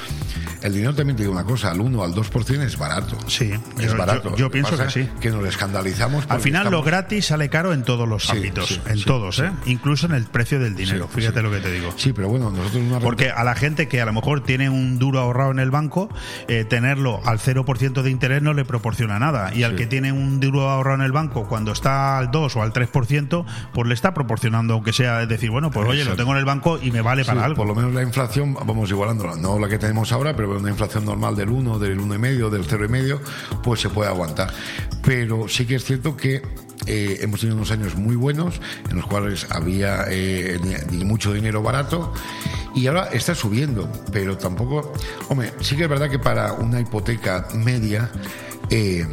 El dinero también te digo una cosa, al 1 al 2% es barato. Sí, es yo- barato. yo- pienso que sí. Que nos escandalizamos. Al final lo gratis sale caro en todos los Sí, ámbitos, sí, en sí, todos. ¿eh? Incluso en el precio del dinero. Fíjate lo que te digo. Sí, pero bueno, nosotros una Porque a la gente que a lo mejor tiene un duro ahorrado en el banco, eh, tenerlo al 0% de interés no le proporciona nada. Y al que tiene un duro ahorrado en el banco, cuando está al 2 o al 3%, pues le está proporcionando, aunque sea, es decir, bueno, pues oye, lo tengo en el banco y me vale para algo. Por lo menos la inflación, vamos igualándola, no la que tenemos ahora, pero una inflación normal del 1, del 1,5, del 0,5, pues se puede aguantar. Pero sí que es cierto que eh, hemos tenido unos años muy buenos en los cuales había eh, mucho dinero barato y ahora está subiendo, pero tampoco. Hombre, sí que es verdad que para una hipoteca media. eh,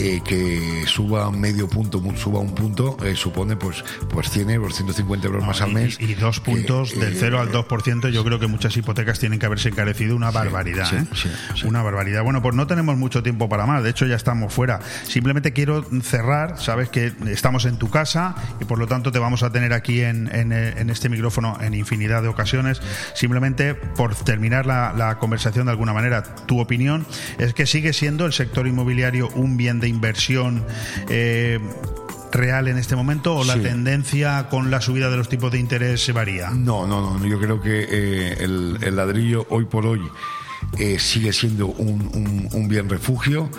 eh, que suba medio punto, suba un punto, eh, supone pues, pues 100 euros, 150 euros más al Y- mes. Y, dos que, puntos del eh, 0 al 2%, yo creo que muchas hipotecas tienen que haberse encarecido una barbaridad. sí, ¿eh? sí, sí. Una barbaridad. Bueno, pues no tenemos mucho tiempo para más, de hecho ya estamos fuera. Simplemente quiero cerrar, sabes que estamos en tu casa y por lo tanto te vamos a tener aquí en, en, en este micrófono en infinidad de ocasiones. Simplemente por terminar la, la conversación de alguna manera, tu opinión es que sigue siendo el sector inmobiliario un bien de inversión. eh, real en este momento o la Sí. tendencia con la subida de los tipos de interés se varía? No, no, no. Yo creo que eh, el, el ladrillo hoy por hoy eh, sigue siendo un, un- un bien refugio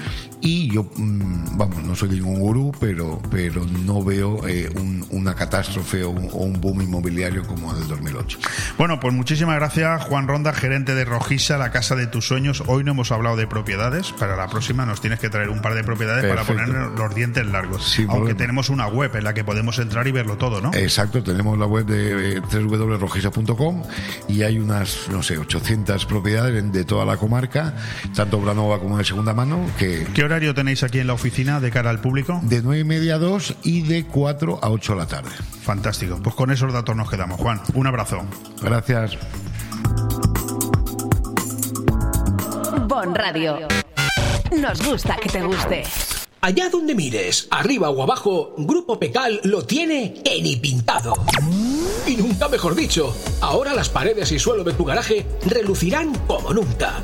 y yo, mm, vamos, no soy ningún gurú, pero, pero no veo eh, un- una catástrofe o un, o un boom inmobiliario como el del 2008. Bueno, pues muchísimas gracias, Juan Ronda, gerente de Rojisa, la casa de tus sueños. Hoy no hemos hablado de propiedades. Para la próxima nos tienes que traer un par de propiedades Perfecto. para poner los dientes largos. Aunque problema. tenemos una web en la que podemos entrar y verlo todo, ¿no? Exacto, tenemos la web de eh, www.rojisa.com y hay unas, no sé, 800 propiedades de toda la comarca, tanto obra nueva como de segunda mano, que ¿Qué horario tenéis aquí en la oficina de cara al público? de 9 y media a 2 y de 4 a 8 de la tarde. Fantástico. Pues con esos datos nos quedamos. Juan, un abrazo. Gracias. Bon Radio. Nos gusta que te guste. Allá donde mires, arriba o abajo, Grupo Pecal lo tiene en y pintado. Y nunca mejor dicho, ahora las paredes y suelo de tu garaje relucirán como nunca.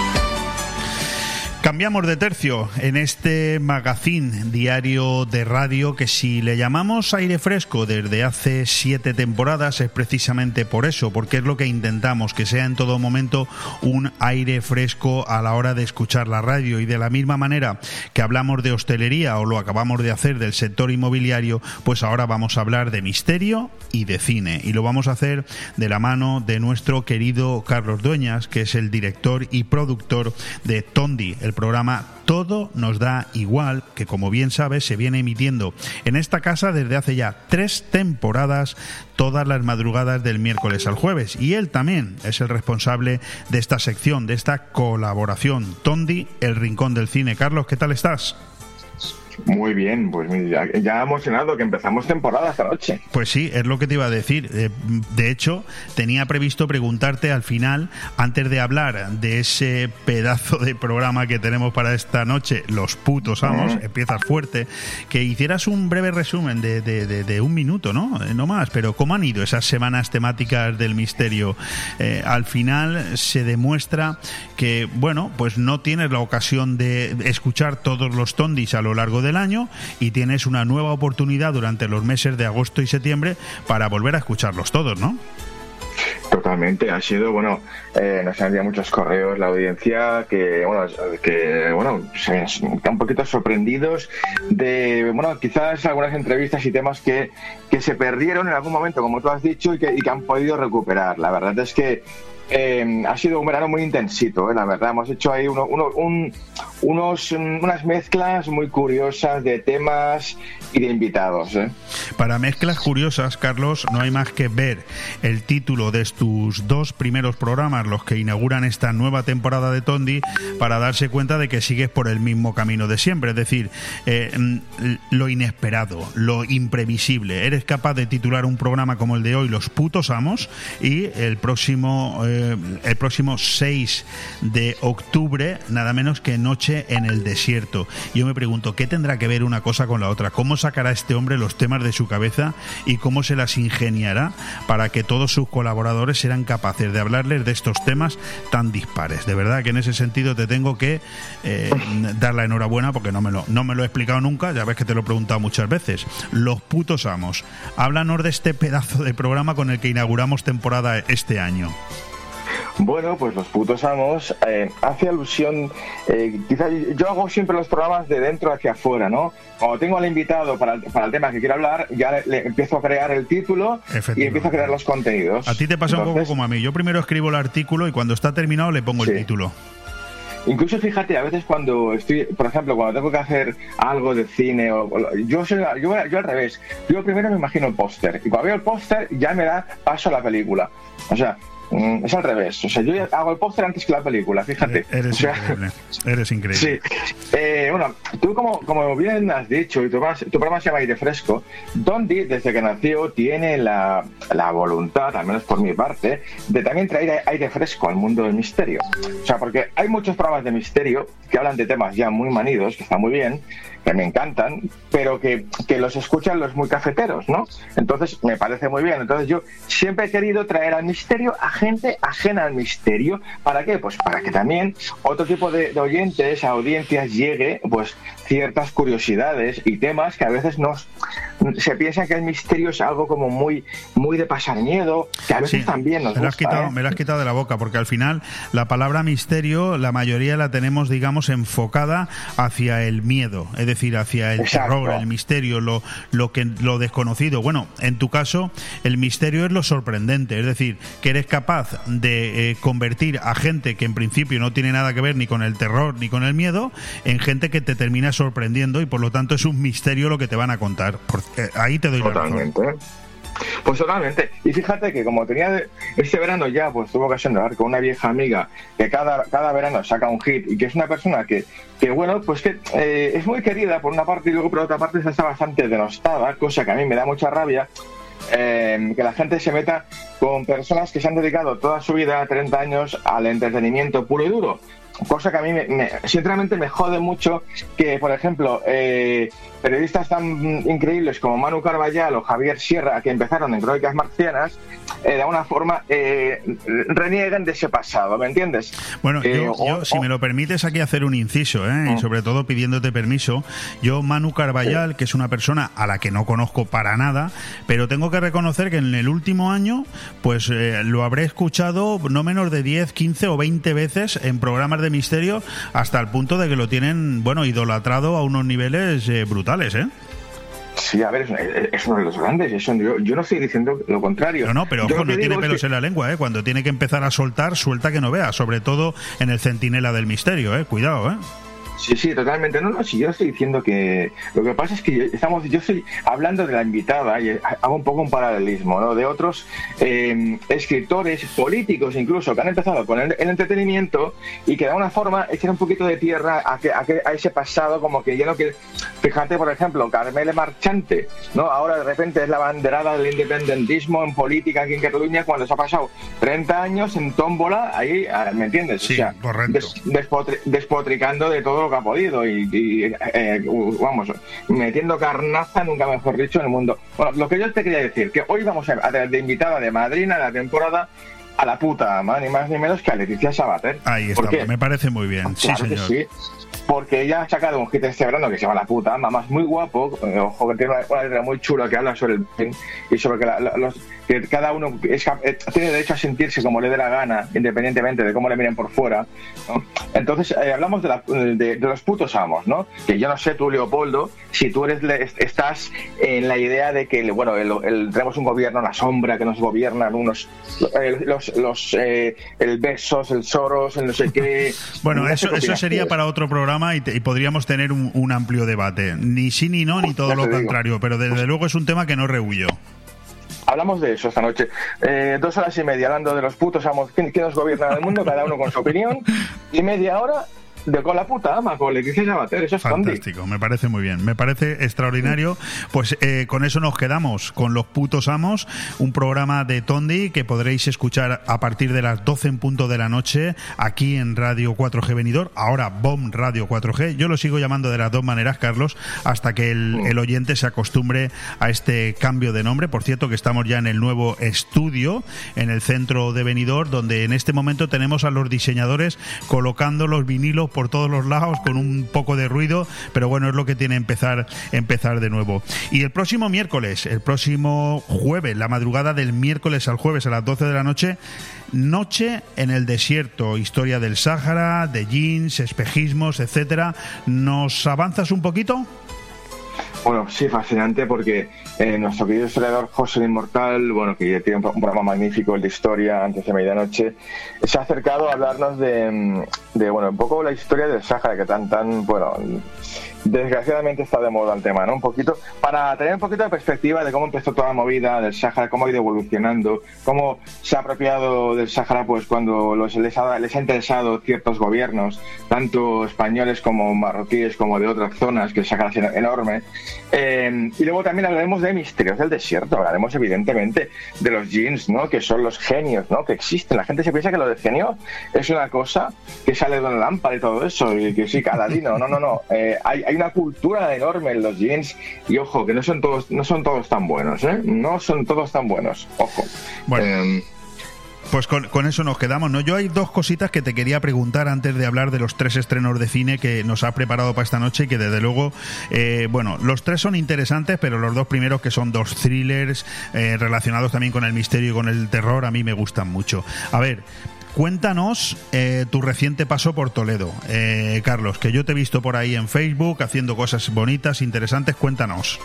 Cambiamos de tercio en este magazine diario de radio que si le llamamos aire fresco desde hace siete temporadas es precisamente por eso, porque es lo que intentamos, que sea en todo momento un aire fresco a la hora de escuchar la radio. Y de la misma manera que hablamos de hostelería o lo acabamos de hacer del sector inmobiliario, pues ahora vamos a hablar de misterio y de cine. Y lo vamos a hacer de la mano de nuestro querido Carlos Dueñas, que es el director y productor de Tondi, el programa Todo nos da igual, que como bien sabes se viene emitiendo en esta casa desde hace ya tres temporadas, todas las madrugadas del miércoles al jueves. Y él también es el responsable de esta sección, de esta colaboración. Tondi, el Rincón del Cine. Carlos, ¿qué tal estás? Muy bien, pues ya, ya, emocionado que empezamos temporada esta noche. Pues sí, es lo que te iba a decir. Eh, de hecho, tenía previsto preguntarte al final, antes de hablar de ese pedazo de programa que tenemos para esta noche, Los putos amos, empiezas fuerte, que hicieras un breve resumen de, de, un minuto, ¿no? Eh, no más, pero ¿cómo han ido esas semanas temáticas del misterio? Eh, al final se demuestra que, bueno, pues no tienes la ocasión de escuchar todos los tondis a lo largo del año y tienes una nueva oportunidad durante los meses de agosto y septiembre para volver a escucharlos todos, ¿no? Totalmente, ha sido, bueno, eh, nos han enviado muchos correos la audiencia que, bueno, que, bueno, se, están un poquito sorprendidos de, bueno, quizás algunas entrevistas y temas que, que se perdieron en algún momento, como tú has dicho, y que, y que han podido recuperar. La verdad es que eh, ha sido un verano muy intensito, eh, la verdad. Hemos hecho ahí uno, unos, unas mezclas muy curiosas de temas y de invitados. Eh. Para mezclas curiosas, Carlos, no hay más que ver el título de tus dos primeros programas, los que inauguran esta nueva temporada de Tondi, para darse cuenta de que sigues por el mismo camino de siempre. Es decir, mm, lo inesperado, lo imprevisible. Eres capaz de titular un programa como el de hoy, Los putos amos, y el próximo eh, el próximo 6 de octubre, nada menos que Noche en el Desierto. Yo me pregunto, ¿qué tendrá que ver una cosa con la otra? ¿Cómo sacará este hombre los temas de su cabeza y cómo se las ingeniará para que todos sus colaboradores serán capaces de hablarles de estos temas tan dispares? De verdad que en ese sentido te tengo que eh, dar la enhorabuena porque no me, lo, no me lo he explicado nunca, ya ves que te lo he preguntado muchas veces. Los putos amos. Háblanos de este pedazo de programa con el que inauguramos temporada este año. Bueno, pues los putos amos eh, hace alusión, eh, quizá yo hago siempre los programas de dentro hacia afuera, ¿no? Cuando tengo al invitado para el, para el tema que quiero hablar, ya le, empiezo a crear el título y empiezo a crear los contenidos. A ti te pasa un poco como a mí. Yo primero escribo el artículo y cuando está terminado le pongo el título. Incluso fíjate, a veces cuando estoy, por ejemplo, cuando tengo que hacer algo de cine, o, yo, soy, yo, yo al revés, yo primero me imagino el póster y cuando veo el póster ya me da paso a la película. O sea, Mm, es al revés. O sea, yo hago el póster antes que la película, fíjate. Eres increíble. Eres increíble. Sí. Eh, bueno, tú como, como bien has dicho, y tu, tu programa se llama Aire Fresco, Dondi, desde que nació, tiene la, la, voluntad, al menos por mi parte, de también traer aire fresco al mundo del misterio. O sea, porque hay muchos programas de misterio que hablan de temas ya muy manidos, que están muy bien, que me encantan, pero que, que, los escuchan los muy cafeteros, ¿no? Entonces me parece muy bien. Entonces yo siempre he querido traer al misterio a gente ajena al misterio. ¿Para qué? Pues para que también otro tipo de, de oyentes, audiencias llegue, pues ciertas curiosidades y temas que a veces nos se piensa que el misterio es algo como muy muy de pasar miedo que a veces también nos me lo, has quitado, ¿eh? me lo has quitado de la boca porque al final la palabra misterio la mayoría la tenemos digamos enfocada hacia el miedo es decir hacia el terror el misterio lo lo que lo desconocido bueno en tu caso el misterio es lo sorprendente es decir que eres capaz de eh, convertir a gente que en principio no tiene nada que ver ni con el terror ni con el miedo en gente que te termina sorprendiendo y por lo tanto es un misterio lo que te van a contar. Porque ahí te doy Totalmente. la razón. Pues totalmente. Y fíjate que como tenía este verano ya, pues tuvo ocasión de hablar con una vieja amiga que cada, cada verano saca un hit y que es una persona que, que bueno, pues que eh, es muy querida por una parte y luego por otra parte está bastante denostada, cosa que a mí me da mucha rabia. Eh, que la gente se meta con personas que se han dedicado toda su vida, 30 años, al entretenimiento puro y duro cosa que a mí, me, me, sinceramente, me jode mucho que, por ejemplo, eh, periodistas tan increíbles como Manu Carballal o Javier Sierra, que empezaron en Crónicas Marcianas, eh, de alguna forma eh, renieguen de ese pasado, ¿me entiendes? Bueno, yo, yo o, si o... me lo permites, aquí hacer un inciso, ¿eh? y sobre todo pidiéndote permiso. Yo, Manu Carballal, que es una persona a la que no conozco para nada, pero tengo que reconocer que en el último año, pues lo habré escuchado no menos de 10, 15 o 20 veces en programas de misterio, hasta el punto de que lo tienen, bueno, idolatrado a unos niveles brutales, ¿eh? Sí, a ver, es, es, uno de los grandes. Eso, yo, yo, no estoy diciendo lo contrario. No, no, pero ojo, no tiene pelos que... en la lengua, ¿eh? Cuando tiene que empezar a soltar, suelta que no vea, sobre todo en el centinela del misterio, ¿eh? Cuidado, ¿eh? Sí, sí, totalmente. No, no, si yo estoy diciendo que lo que pasa es que estamos, yo estoy hablando de la invitada y hago un poco un paralelismo, ¿no? De otros eh, escritores, políticos incluso, que han empezado con el, el, entretenimiento y que de alguna forma echan un poquito de tierra a, que, a, que, a ese pasado, como que ya no quiere. Fíjate, por ejemplo, Carmele Marchante, ¿no? Ahora de repente es la banderada del independentismo en política aquí en Cataluña cuando se ha pasado 30 años en tómbola, ahí, ¿me entiendes? Sí, o sea, correcto. Des, despotri, despotricando de todo lo que ha podido y, y eh, vamos, metiendo carnaza, nunca mejor dicho, en el mundo. Bueno, lo que yo te quería decir, que hoy vamos a, a de invitada de madrina de la temporada a la puta ama, ni más ni menos que a Leticia Sabater. Ahí está, me parece muy bien. Claro sí, señor. Sí, porque ella ha sacado un hit este verano que se llama La puta, mamá es muy guapo, eh, ojo que tiene una, una, letra muy chula que habla sobre el y sobre que, la, los, que cada uno es, eh, tiene derecho a sentirse como le dé la gana, independientemente de cómo le miren por fuera. ¿no? Entonces, eh, hablamos de, la, de, de, los putos amos, ¿no? Que yo no sé tú, Leopoldo, si tú eres estás en la idea de que, bueno, el, el, tenemos un gobierno en la sombra que nos gobiernan unos, eh, los, los el Besos, el Soros, el no sé qué. *laughs* bueno, eso, eso sería para otro programa y, te, y podríamos tener un, un, amplio debate. Ni sí ni no, ni todo lo contrario, pero desde luego es un tema que no rehuyo. Hablamos de eso esta noche. Eh, dos horas y media hablando de los putos amos que, que nos gobiernan el mundo, cada uno con su opinión, y media hora de con la puta ama, con Leticia Sabater, eso es Fantástico, me parece muy bien, me parece extraordinario. Pues eh, con eso nos quedamos, con los putos amos, un programa de Tondi que podréis escuchar a partir de las 12 en punto de la noche aquí en Radio 4G Venidor, ahora BOM Radio 4G. Yo lo sigo llamando de las dos maneras, Carlos, hasta que el, el oyente se acostumbre a este cambio de nombre. Por cierto, que estamos ya en el nuevo estudio, en el centro de Venidor, donde en este momento tenemos a los diseñadores colocando los vinilos por todos los lados con un poco de ruido, pero bueno, es lo que tiene empezar, empezar de nuevo. Y el próximo miércoles, el próximo jueves, la madrugada del miércoles al jueves a las 12 de la noche, Noche en el desierto, historia del Sáhara, de jeans, espejismos, etcétera. ¿Nos avanzas un poquito? Bueno, sí, fascinante porque eh, nuestro querido historiador José el Inmortal, bueno, que tiene un, programa magnífico, el de historia antes de medianoche, se ha acercado a hablarnos de, de, bueno, un poco la historia del Sáhara, que tan, tan, bueno, desgraciadamente está de moda el tema, ¿no? Un poquito, para tener un poquito de perspectiva de cómo empezó toda la movida del Sáhara, cómo ha ido evolucionando, cómo se ha apropiado del Sáhara, pues cuando los, les, ha, les ha interesado ciertos gobiernos, tanto españoles como marroquíes, como de otras zonas, que el Sáhara es enorme. Eh, y luego también hablaremos de misterios del desierto, hablaremos evidentemente de los jeans, ¿no? Que son los genios, ¿no? Que existen. La gente se piensa que lo de genio es una cosa que sale de una lámpara y todo eso, y que sí, caladino. No, no, no. Eh, hay, hay una cultura enorme en los jeans y ojo, que no son todos, no son todos tan buenos, ¿eh? No son todos tan buenos, ojo. Bueno. Eh, Pues con, con eso nos quedamos, ¿no? Yo hay dos cositas que te quería preguntar antes de hablar de los tres estrenos de cine que nos ha preparado para esta noche, que desde luego, eh, bueno, los tres son interesantes, pero los dos primeros que son dos thrillers eh, relacionados también con el misterio y con el terror, a mí me gustan mucho. A ver, Cuéntanos eh, tu reciente paso por Toledo, eh, Carlos, que yo te he visto por ahí en Facebook haciendo cosas bonitas, interesantes. Cuéntanos.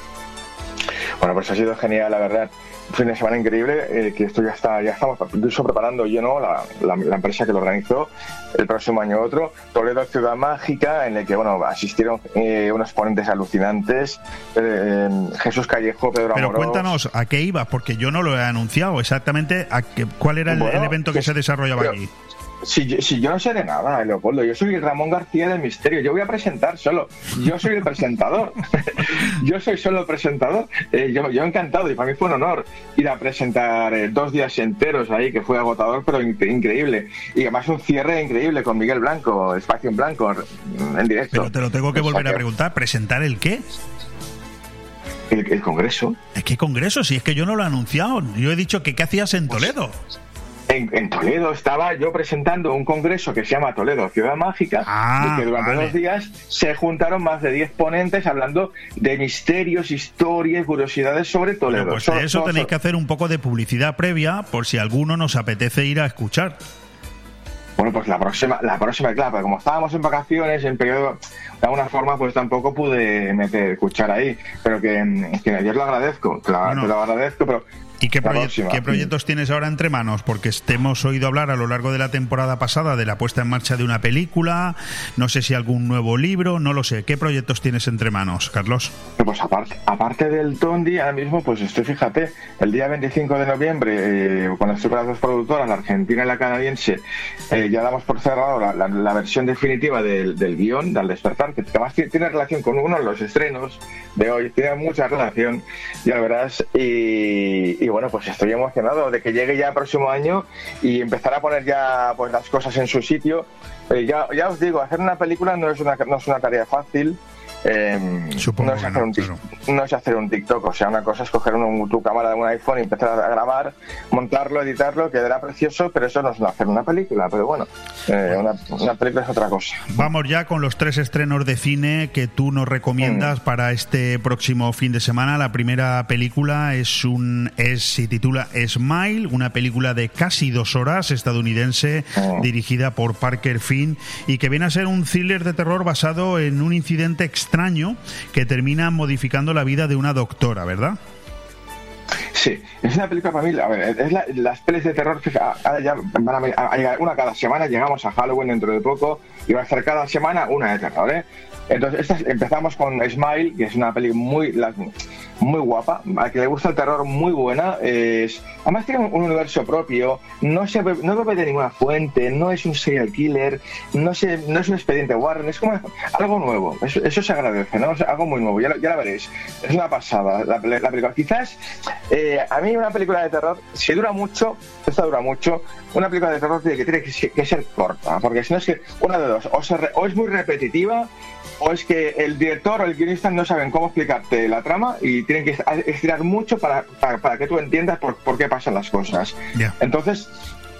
Bueno, pues ha sido genial, la verdad. Un fin de semana increíble, eh, que esto ya está, ya estamos incluso preparando yo, ¿no? La, la, la, empresa que lo organizó, el próximo año otro, Toledo Ciudad Mágica, en el que, bueno, asistieron eh, unos ponentes alucinantes, eh, Jesús Callejo, Pedro Pero Amorós. cuéntanos, ¿a qué ibas? Porque yo no lo he anunciado exactamente, a qué, ¿cuál era el, Bueno, el evento que que- se desarrollaba pero- allí? Si, yo- si yo no sé de nada, Leopoldo, yo soy Ramón García del Misterio, yo voy a presentar solo, yo soy el presentador, *laughs* yo soy solo el presentador, Eh, yo, yo encantado y para mí fue un honor ir a presentar eh, dos días enteros ahí, que fue agotador, pero in- increíble, y además un cierre increíble con Miguel Blanco, Espacio en Blanco, en directo. Pero te lo tengo que volver a preguntar, ¿presentar el qué? El, el congreso. ¿Es qué congreso? Si es que yo no lo he anunciado. Yo he dicho que qué hacías en Toledo. En, en Toledo estaba yo presentando un congreso que se llama Toledo Ciudad Mágica, Ah, y que durante vale. dos días se juntaron más de 10 ponentes hablando de misterios, historias, curiosidades sobre Toledo. Bueno, pues de eso tenéis que hacer un poco de publicidad previa por si alguno nos apetece ir a escuchar. Bueno, pues la próxima, la próxima, claro, como estábamos en vacaciones, en periodo, de alguna forma, pues tampoco pude meter, escuchar ahí. Pero que, que yo lo agradezco, te lo, Bueno. te lo agradezco, pero ¿Y qué, proye- proyectos tienes ahora entre manos? Porque te hemos oído hablar a lo largo de la temporada pasada de la puesta en marcha de una película, no sé si algún nuevo libro, no lo sé. ¿Qué proyectos tienes entre manos, Carlos? Pues aparte, aparte del Tondi, ahora mismo, pues estoy, fíjate, el día 25 de noviembre, eh, cuando estoy con las dos productoras, la argentina y la canadiense, eh, ya damos por cerrado la, la- la versión definitiva del, del guion, del despertar, que además tiene, tiene relación con uno de los estrenos de hoy, tiene mucha relación, ya verás, y, y bueno, pues estoy emocionado de que llegue ya el próximo año y empezar a poner ya pues las cosas en su sitio. Eh, ya, ya os digo, hacer una película no es una, no es una tarea fácil. Eh, Supongo no es, hacer no, un no es hacer un TikTok, o sea, una cosa es coger un- tu cámara de un iPhone y empezar a grabar, montarlo, editarlo, quedará precioso, pero eso no es hacer una película, pero bueno, eh, una, una película es otra cosa. Vamos ya con los tres estrenos de cine que tú nos recomiendas para este próximo fin de semana. La primera película es un es se titula Smile, una película de casi dos horas estadounidense dirigida por Parker Finn y que viene a ser un thriller de terror basado en un incidente extraño que termina modificando la vida de una doctora, ¿verdad? Sí, es una película para mí, a ver, es la- las pelis de terror, fija, ahora ya van a, llegar una cada semana, llegamos a Halloween dentro de poco, y va a estar cada semana una de terror, ¿eh? Entonces, esta- empezamos con Smile, que es una peli muy, la- muy guapa, a que le gusta el terror muy buena. Es, además tiene un universo propio, no se bebe, no bebe de ninguna fuente, no es un serial killer, no, se, no es un expediente Warren, es como algo nuevo. Eso, eso se agradece, ¿no? algo muy nuevo, ya, ya la veréis. Es una pasada la, la película. Quizás eh, a mí una película de terror, si dura mucho, esta dura mucho, una película de terror tiene que, ser corta, porque si no es que una de dos, o es muy repetitiva o es que el director o el guionista no saben cómo explicarte la trama y tienen que estirar mucho para, para, para que tú entiendas por, por, qué pasan las cosas. Yeah. Entonces,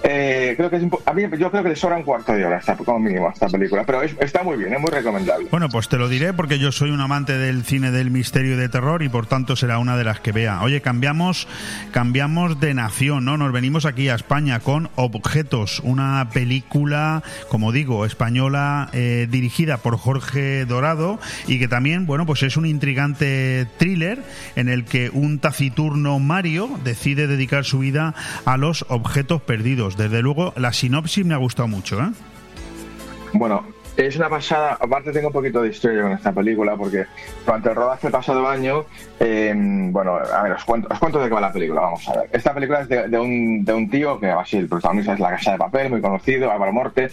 eh, creo que es, a mí yo creo que le sobra un cuarto de hora como mínimo esta película, pero es, está muy bien, es muy recomendable. Bueno, pues te lo diré porque yo soy un amante del cine del misterio y de terror y por tanto será una de las que vea. Oye, cambiamos cambiamos de nación, ¿no? Nos venimos aquí a España con Objetos, una película, como digo, española eh, dirigida por Jorge Dorado y que también, bueno, pues es un intrigante thriller en el que un taciturno Mario decide dedicar su vida a los objetos perdidos. Desde luego, la sinopsis me ha gustado mucho, ¿eh? Bueno, es una pasada. Aparte, tengo un poquito de historia con esta película porque durante el rodaje el pasado año, eh, bueno, a ver, os cuento, os cuento de qué va la película. Vamos a ver. Esta película es de, un, de un, tío que, así, el protagonista es La Casa de Papel, muy conocido, Álvaro Morte,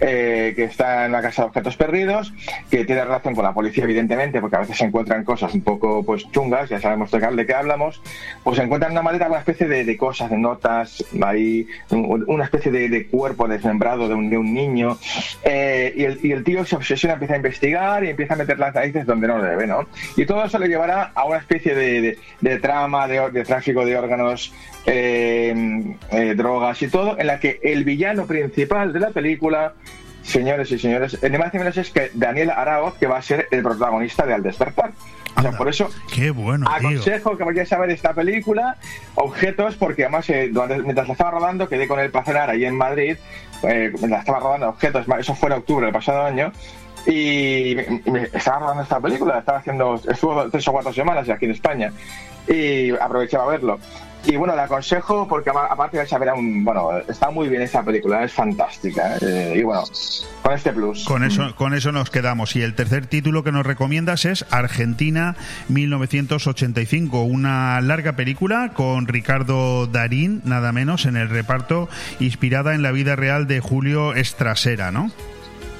eh, que está en la Casa de Objetos Perdidos, que tiene relación con la policía, evidentemente, porque a veces se encuentran cosas un poco pues chungas, ya sabemos de qué, hablamos, pues se encuentran una maleta, una especie de, cosas, de notas, ahí, una especie de, de cuerpo desmembrado de un, de un niño, eh, y el y el tío se obsesiona, empieza a investigar y empieza a meter las narices donde no debe, ¿no? Y todo eso le llevará a una especie de, de, de trama, de, de, tráfico de órganos, eh, eh, drogas y todo, en la que el villano principal de la película, señores y señores, ni más ni menos es que Daniel Araoz, que va a ser el protagonista de Al Despertar. O sea, por eso Qué bueno, aconsejo tío. que vayáis a ver esta película, Objetos, porque además eh, durante, mientras la estaba rodando quedé con él para cenar ahí en Madrid, eh, la estaba rodando Objetos, eso fue en octubre del pasado año, y me, estaba rodando esta película, estaba haciendo, estuvo tres o cuatro semanas aquí en España, y aprovechaba verlo. Y bueno, le aconsejo porque aparte de saber un, bueno, está muy bien esta película, es fantástica. Eh, y bueno, con este plus. Con eso, con eso nos quedamos. Y el tercer título que nos recomiendas es Argentina 1985, una larga película con Ricardo Darín, nada menos, en el reparto, inspirada en la vida real de Julio Estrasera, ¿no?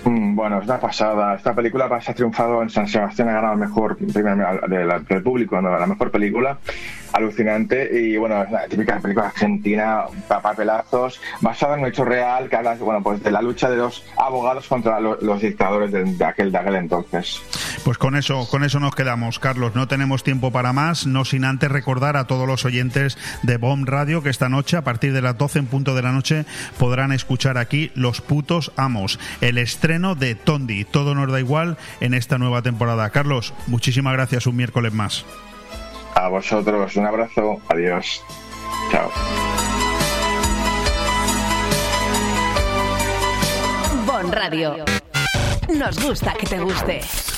Bueno, es una pasada. Esta película se ha triunfado en San Sebastián, ha ganado el mejor del, del público, la mejor película. Alucinante. Y bueno, la típica película argentina, papelazos, basada en un hecho real que habla bueno, pues de la lucha de los abogados contra los, dictadores de, de, aquel, de aquel entonces. Pues con eso, con eso nos quedamos, Carlos. No tenemos tiempo para más, no sin antes recordar a todos los oyentes de Bomb Radio que esta noche, a partir de las 12 en punto de la noche, podrán escuchar aquí Los Putos Amos, el estreno de Tondi. Todo nos da igual en esta nueva temporada. Carlos, muchísimas gracias un miércoles más. A vosotros, un abrazo, adiós. Chao. Bon Radio. Nos gusta que te guste.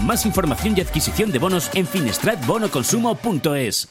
Más información y adquisición de bonos en finestratbonoconsumo.es.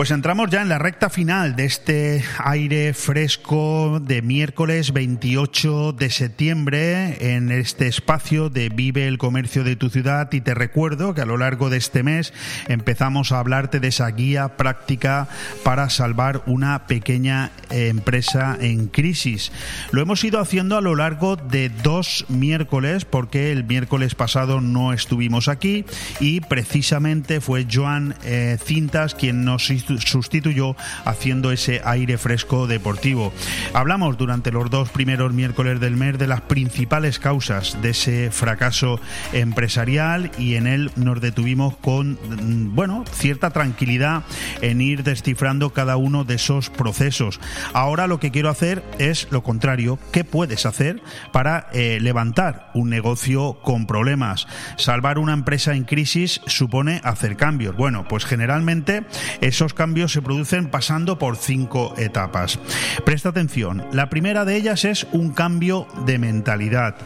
Pues entramos ya en la recta final de este aire fresco de miércoles 28 de septiembre en este espacio de Vive el Comercio de tu ciudad y te recuerdo que a lo largo de este mes empezamos a hablarte de esa guía práctica para salvar una pequeña empresa en crisis. Lo hemos ido haciendo a lo largo de dos miércoles porque el miércoles pasado no estuvimos aquí y precisamente fue Joan eh, Cintas quien nos hizo sustituyó haciendo ese aire fresco deportivo. Hablamos durante los dos primeros miércoles del mes de las principales causas de ese fracaso empresarial y en él nos detuvimos con, mm, bueno, cierta tranquilidad en ir descifrando cada uno de esos procesos. Ahora lo que quiero hacer es lo contrario. ¿Qué puedes hacer para eh, levantar un negocio con problemas? Salvar una empresa en crisis supone hacer cambios. Bueno, pues generalmente esos cambios se producen pasando por cinco etapas. Presta atención, la primera de ellas es un cambio de mentalidad.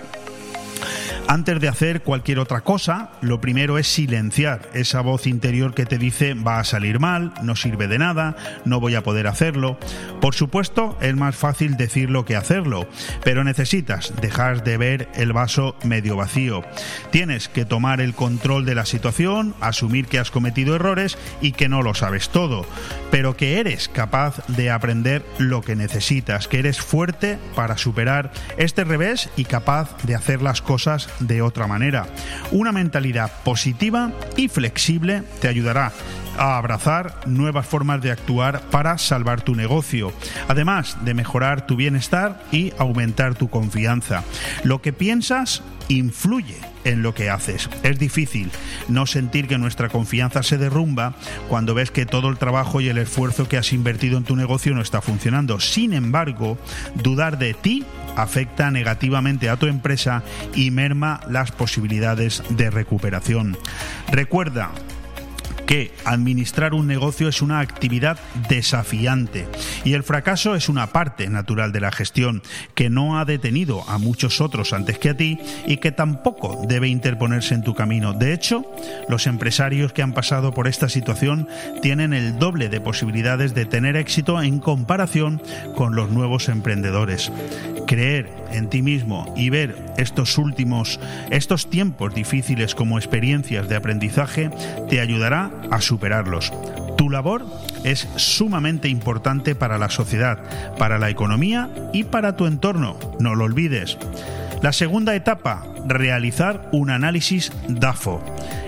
Antes de hacer cualquier otra cosa, lo primero es silenciar esa voz interior que te dice va a salir mal, no sirve de nada, no voy a poder hacerlo. Por supuesto, es más fácil decirlo que hacerlo, pero necesitas dejar de ver el vaso medio vacío. Tienes que tomar el control de la situación, asumir que has cometido errores y que no lo sabes todo, pero que eres capaz de aprender lo que necesitas, que eres fuerte para superar este revés y capaz de hacer las cosas de otra manera. Una mentalidad positiva y flexible te ayudará a abrazar nuevas formas de actuar para salvar tu negocio, además de mejorar tu bienestar y aumentar tu confianza. Lo que piensas influye en lo que haces. Es difícil no sentir que nuestra confianza se derrumba cuando ves que todo el trabajo y el esfuerzo que has invertido en tu negocio no está funcionando. Sin embargo, dudar de ti afecta negativamente a tu empresa y merma las posibilidades de recuperación. Recuerda, que administrar un negocio es una actividad desafiante y el fracaso es una parte natural de la gestión que no ha detenido a muchos otros antes que a ti y que tampoco debe interponerse en tu camino. De hecho, los empresarios que han pasado por esta situación tienen el doble de posibilidades de tener éxito en comparación con los nuevos emprendedores. Creer en ti mismo y ver estos últimos, estos tiempos difíciles como experiencias de aprendizaje te ayudará a superarlos. Tu labor es sumamente importante para la sociedad, para la economía y para tu entorno. No lo olvides. La segunda etapa, realizar un análisis DAFO.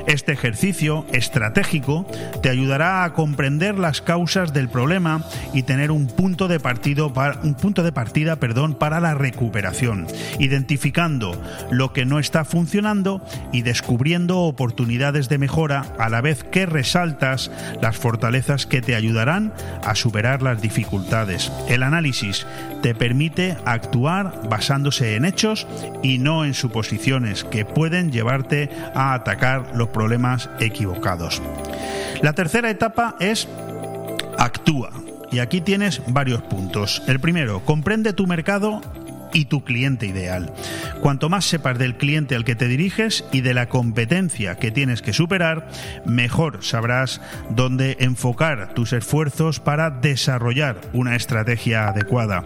Este ejercicio estratégico te ayudará a comprender las causas del problema y tener un punto de, partida perdón, para la recuperación, identificando lo que no está funcionando y descubriendo oportunidades de mejora a la vez que resaltas las fortalezas que te ayudarán a superar las dificultades. El análisis te permite actuar basándose en hechos y no en suposiciones que pueden llevarte a atacar los problemas equivocados. La tercera etapa es actúa. Y aquí tienes varios puntos. El primero, comprende tu mercado y tu cliente ideal. Cuanto más sepas del cliente al que te diriges y de la competencia que tienes que superar, mejor sabrás dónde enfocar tus esfuerzos para desarrollar una estrategia adecuada.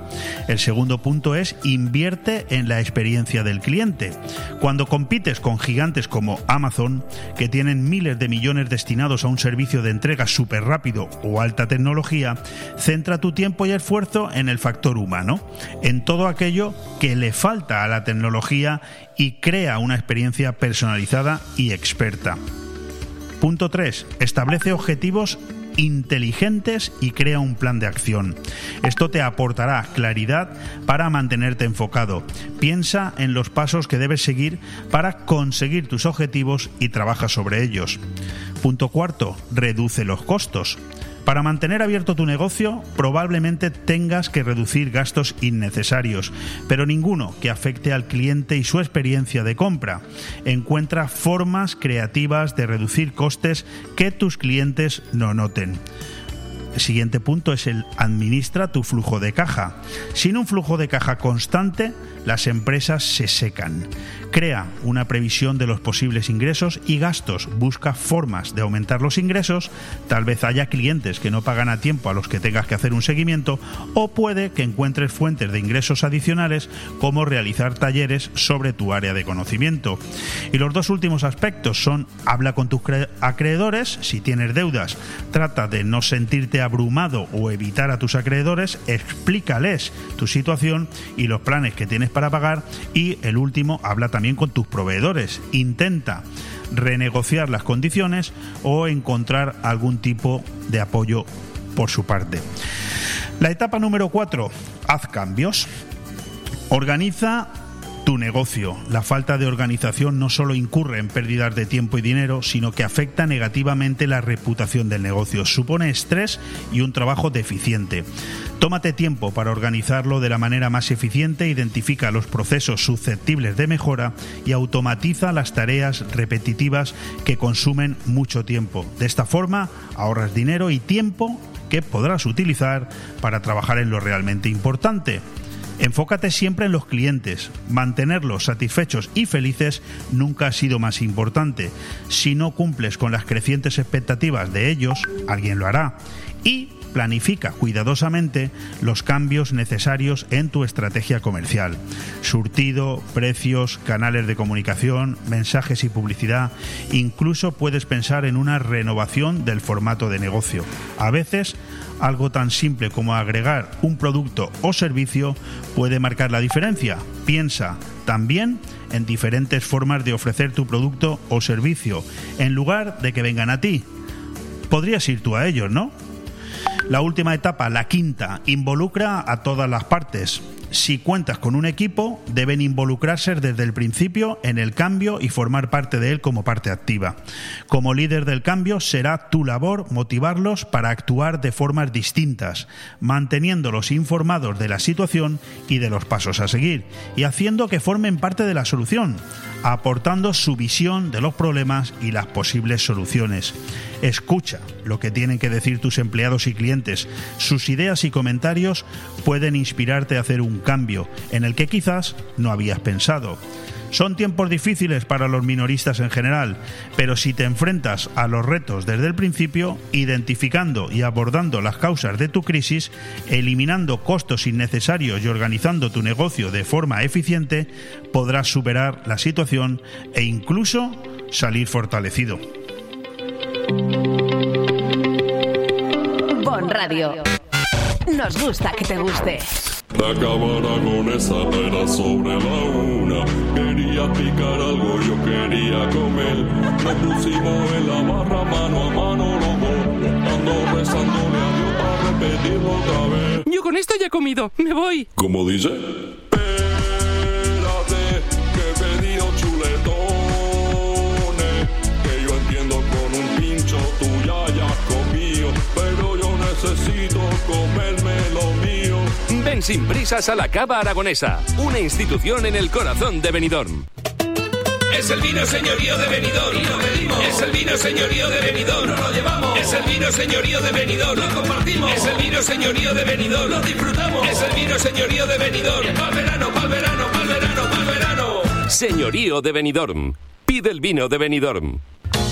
El segundo punto es invierte en la experiencia del cliente. Cuando compites con gigantes como Amazon, que tienen miles de millones destinados a un servicio de entrega súper rápido o alta tecnología, centra tu tiempo y esfuerzo en el factor humano, en todo aquello que le falta a la tecnología y crea una experiencia personalizada y experta. Punto 3. Establece objetivos inteligentes y crea un plan de acción. Esto te aportará claridad para mantenerte enfocado. Piensa en los pasos que debes seguir para conseguir tus objetivos y trabaja sobre ellos. Punto cuarto, reduce los costos. Para mantener abierto tu negocio probablemente tengas que reducir gastos innecesarios, pero ninguno que afecte al cliente y su experiencia de compra. Encuentra formas creativas de reducir costes que tus clientes no noten. Siguiente punto es el administra tu flujo de caja. Sin un flujo de caja constante, las empresas se secan. Crea una previsión de los posibles ingresos y gastos. Busca formas de aumentar los ingresos. Tal vez haya clientes que no pagan a tiempo a los que tengas que hacer un seguimiento o puede que encuentres fuentes de ingresos adicionales como realizar talleres sobre tu área de conocimiento. Y los dos últimos aspectos son habla con tus acreedores. Si tienes deudas, trata de no sentirte abrumado o evitar a tus acreedores. Explícales tu situación y los planes que tienes para pagar. Y el último, habla también con tus proveedores. Intenta renegociar las condiciones o encontrar algún tipo de apoyo por su parte. La etapa número 4, haz cambios. Organiza tu negocio. La falta de organización no solo incurre en pérdidas de tiempo y dinero, sino que afecta negativamente la reputación del negocio. Supone estrés y un trabajo deficiente. Tómate tiempo para organizarlo de la manera más eficiente, identifica los procesos susceptibles de mejora y automatiza las tareas repetitivas que consumen mucho tiempo. De esta forma ahorras dinero y tiempo que podrás utilizar para trabajar en lo realmente importante. Enfócate siempre en los clientes. Mantenerlos satisfechos y felices nunca ha sido más importante. Si no cumples con las crecientes expectativas de ellos, alguien lo hará. Y planifica cuidadosamente los cambios necesarios en tu estrategia comercial. Surtido, precios, canales de comunicación, mensajes y publicidad. Incluso puedes pensar en una renovación del formato de negocio. A veces, algo tan simple como agregar un producto o servicio puede marcar la diferencia. Piensa también en diferentes formas de ofrecer tu producto o servicio, en lugar de que vengan a ti. Podrías ir tú a ellos, ¿no? La última etapa, la quinta, involucra a todas las partes. Si cuentas con un equipo, deben involucrarse desde el principio en el cambio y formar parte de él como parte activa. Como líder del cambio, será tu labor motivarlos para actuar de formas distintas, manteniéndolos informados de la situación y de los pasos a seguir, y haciendo que formen parte de la solución, aportando su visión de los problemas y las posibles soluciones. Escucha lo que tienen que decir tus empleados y clientes. Sus ideas y comentarios pueden inspirarte a hacer un cambio en el que quizás no habías pensado. Son tiempos difíciles para los minoristas en general, pero si te enfrentas a los retos desde el principio, identificando y abordando las causas de tu crisis, eliminando costos innecesarios y organizando tu negocio de forma eficiente, podrás superar la situación e incluso salir fortalecido. Bon Radio. Nos gusta que te guste. Con esa era sobre la una. Quería picar algo, yo quería comer. Nos pusimos en la barra mano a mano los dos. Ando rezándole a Dios para repetirlo otra vez. Yo con esto ya he comido. Me voy. ¿Cómo dice? Espérate, que he pedido chuletones. Que yo entiendo con un pincho tú ya hayas comido. Pero yo necesito mío. Ven sin prisas a la Cava Aragonesa, una institución en el corazón de Benidorm. Es el vino señorío de Benidorm. Es el vino vino señorío de Benidorm, nos lo llevamos. Es el vino señorío de Benidorm, lo compartimos. Es el vino señorío de Benidorm, lo disfrutamos. Es el vino señorío de Benidorm, pa'l verano, pa'l verano, pa'l verano, pa'l verano. Señorío de Benidorm. Pide el vino de Benidorm.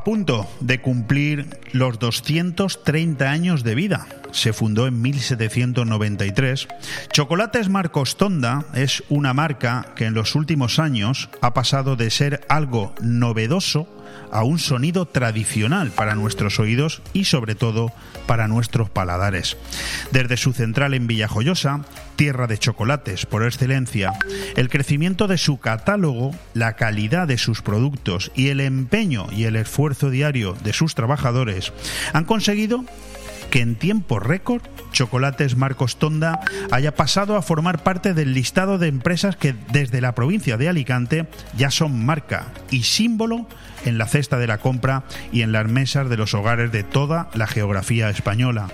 A punto de cumplir los 230 años de vida. Se fundó en 1793. Chocolates Marcos Tonda es una marca que en los últimos años ha pasado de ser algo novedoso a un sonido tradicional para nuestros oídos y sobre todo para nuestros paladares. Desde su central en Villajoyosa, tierra de chocolates por excelencia, el crecimiento de su catálogo, la calidad de sus productos y el empeño y el esfuerzo diario de sus trabajadores han conseguido que en tiempo récord Chocolates Marcos Tonda haya pasado a formar parte del listado de empresas que desde la provincia de Alicante ya son marca y símbolo en la cesta de la compra y en las mesas de los hogares de toda la geografía española.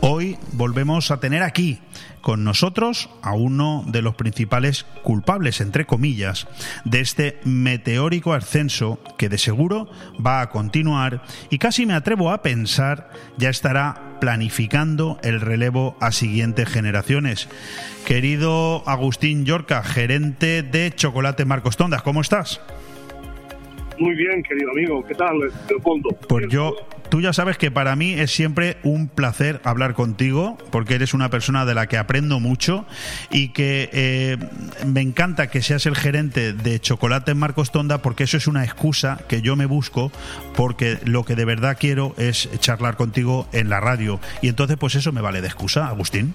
Hoy volvemos a tener aquí con nosotros a uno de los principales culpables, entre comillas, de este meteórico ascenso que de seguro va a continuar y casi me atrevo a pensar ya estará planificando el relevo a siguientes generaciones. Querido Agustín Yorca, gerente de Chocolate Marcos Tondas, ¿cómo estás? Muy bien, querido amigo. ¿Qué tal, Leopoldo? Pues yo, tú ya sabes que para mí es siempre un placer hablar contigo, porque eres una persona de la que aprendo mucho y que eh, me encanta que seas el gerente de Chocolate Marcos Tonda, porque eso es una excusa que yo me busco, porque lo que de verdad quiero es charlar contigo en la radio. Y entonces, pues eso me vale de excusa, Agustín.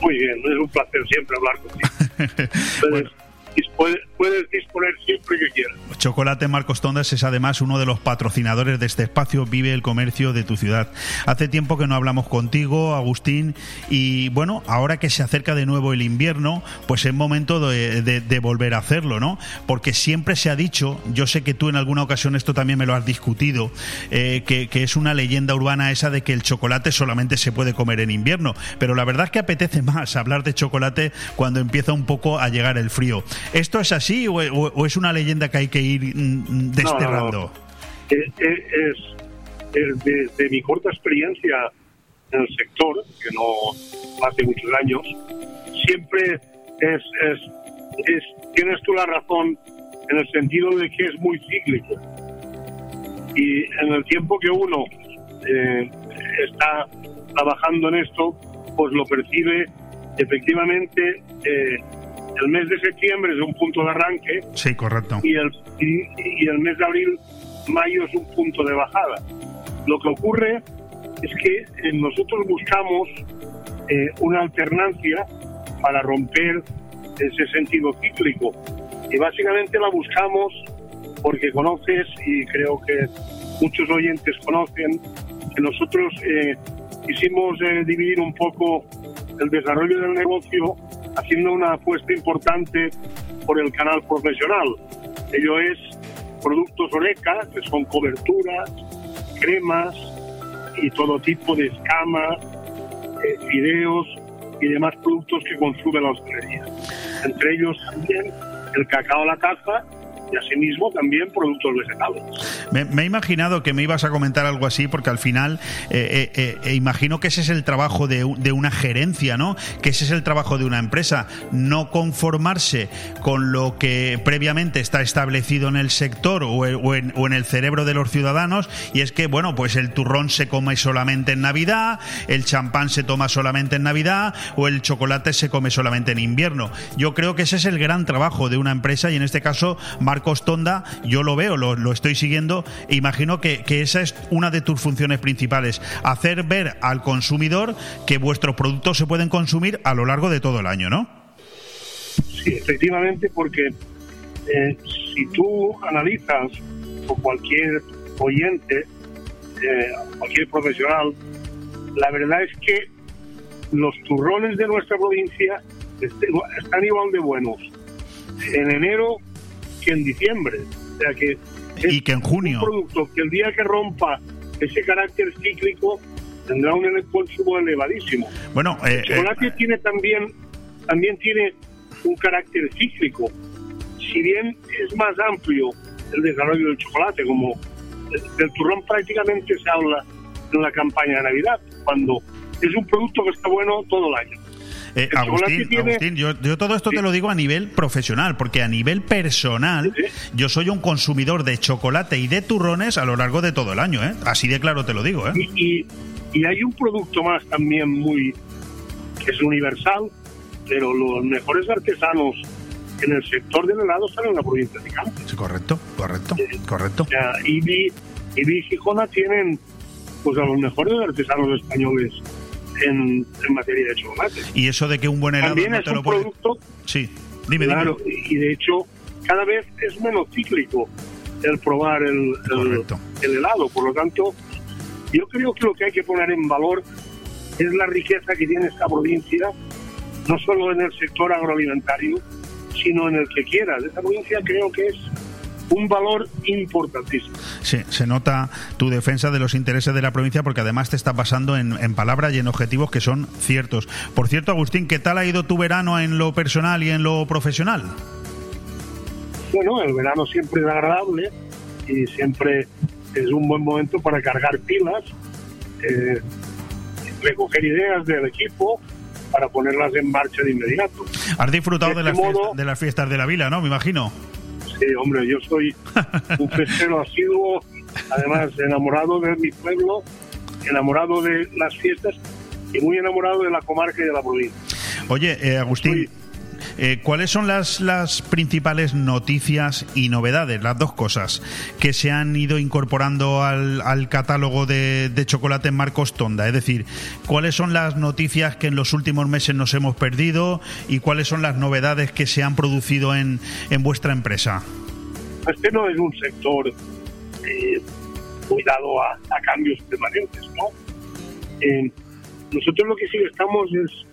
Muy bien, es un placer siempre hablar contigo. *laughs* puedes, disponer siempre que quieras. Chocolate Marcos Tondas es además uno de los patrocinadores de este espacio Vive el Comercio de tu ciudad. Hace tiempo que no hablamos contigo, Agustín, y bueno, ahora que se acerca de nuevo el invierno, pues es momento de, volver a hacerlo, ¿no? Porque siempre se ha dicho, yo sé que tú en alguna ocasión esto también me lo has discutido, eh, que es una leyenda urbana esa de que el chocolate solamente se puede comer en invierno, pero la verdad es que apetece *laughs* más hablar de chocolate cuando empieza un poco a llegar el frío. ¿Esto es así o, o- o es una leyenda que hay que ir mm, desterrando? Eh, eh, es, es de, de mi corta experiencia en el sector, que no hace muchos años, siempre es, es, es- tienes tú la razón en el sentido de que es muy cíclico. Y en el tiempo que uno eh, está trabajando en esto, pues lo percibe efectivamente. eh, el mes de septiembre es un punto de arranque Sí, correcto. y el, y, y el mes de abril, mayo es un punto de bajada. Lo que ocurre es que eh, nosotros buscamos eh, una alternancia para romper ese sentido cíclico y básicamente la buscamos porque conoces y creo que muchos oyentes conocen que nosotros eh, quisimos eh, dividir un poco el desarrollo del negocio haciendo una apuesta importante por el canal profesional. Ello es productos Oreca, que son coberturas, cremas y todo tipo de escamas, eh, fideos y demás productos que consume la hostelería. Entre ellos también el cacao a la taza y asimismo también productos vegetales. Me, he imaginado que me ibas a comentar algo así porque al final eh, eh, eh, imagino que ese es el trabajo de, de una gerencia, ¿no? Que ese es el trabajo de una empresa, no conformarse con lo que previamente está establecido en el sector o, e- o en, o en el cerebro de los ciudadanos y es que, bueno, pues el turrón se come solamente en Navidad, el champán se toma solamente en Navidad o el chocolate se come solamente en invierno. Yo creo que ese es el gran trabajo de una empresa y en este caso Marcos Tonda, yo lo veo, lo, lo estoy siguiendo e imagino que, que esa es una de tus funciones principales, hacer ver al consumidor que vuestros productos se pueden consumir a lo largo de todo el año, ¿no? Sí, efectivamente, porque eh, si tú analizas o cualquier oyente, eh, cualquier profesional, la verdad es que los turrones de nuestra provincia este- están igual de buenos en enero que en diciembre. O sea que y que en junio. un producto que el día que rompa ese carácter cíclico tendrá un consumo elevadísimo. Bueno, eh, El chocolate tiene también, también tiene un carácter cíclico. Si bien es más amplio el desarrollo del chocolate, como del turrón prácticamente se habla en la campaña de Navidad, cuando es un producto que está bueno todo el año. Eh, Agustín, Agustín, yo, yo todo esto te lo digo a nivel profesional, porque a nivel personal yo soy un consumidor de chocolate y de turrones a lo largo de todo el año, ¿eh? Así de claro te lo digo, ¿eh? Y, y- y hay un producto más también muy que es universal, pero los mejores artesanos en el sector del helado están en la provincia de Cáceres. Sí, correcto, correcto, correcto. O sea, Ibi, Ibi y Gijona tienen pues a los mejores artesanos españoles en, en materia de chocolate. Y eso de que un buen helado También no es te un lo puede... producto, Sí, dime, claro, dime. y de hecho cada vez es menos cíclico el probar el, el, el helado. Por lo tanto, yo creo que lo que hay que poner en valor es la riqueza que tiene esta provincia, no solo en el sector agroalimentario, sino en el que quieras. Esta provincia creo que es un valor importantísimo. Sí, se nota tu defensa de los intereses de la provincia porque además te está basando en, en palabras y en objetivos que son ciertos. Por cierto, Agustín, ¿qué tal ha ido tu verano en lo personal y en lo profesional? Bueno, el verano siempre es agradable y siempre es un buen momento para cargar pilas, eh, recoger ideas del equipo para ponerlas en marcha de inmediato. Has disfrutado De de, este las modo- fiestas, de las fiestas de la vila, ¿no? Me imagino. Sí, hombre, yo soy un festero asiduo, además enamorado de mi pueblo, enamorado de las fiestas y muy enamorado de la comarca y de la provincia. Oye, eh, Agustín, eh, ¿cuáles son las, las principales noticias y novedades, las dos cosas, que se han ido incorporando al, catálogo de, de chocolate Marcos Tonda? Es decir, ¿cuáles son las noticias que en los últimos meses nos hemos perdido y cuáles son las novedades que se han producido en, en vuestra empresa? Este no es un sector eh, muy dado a, cambios permanentes, ¿no? Eh, nosotros lo que sí estamos es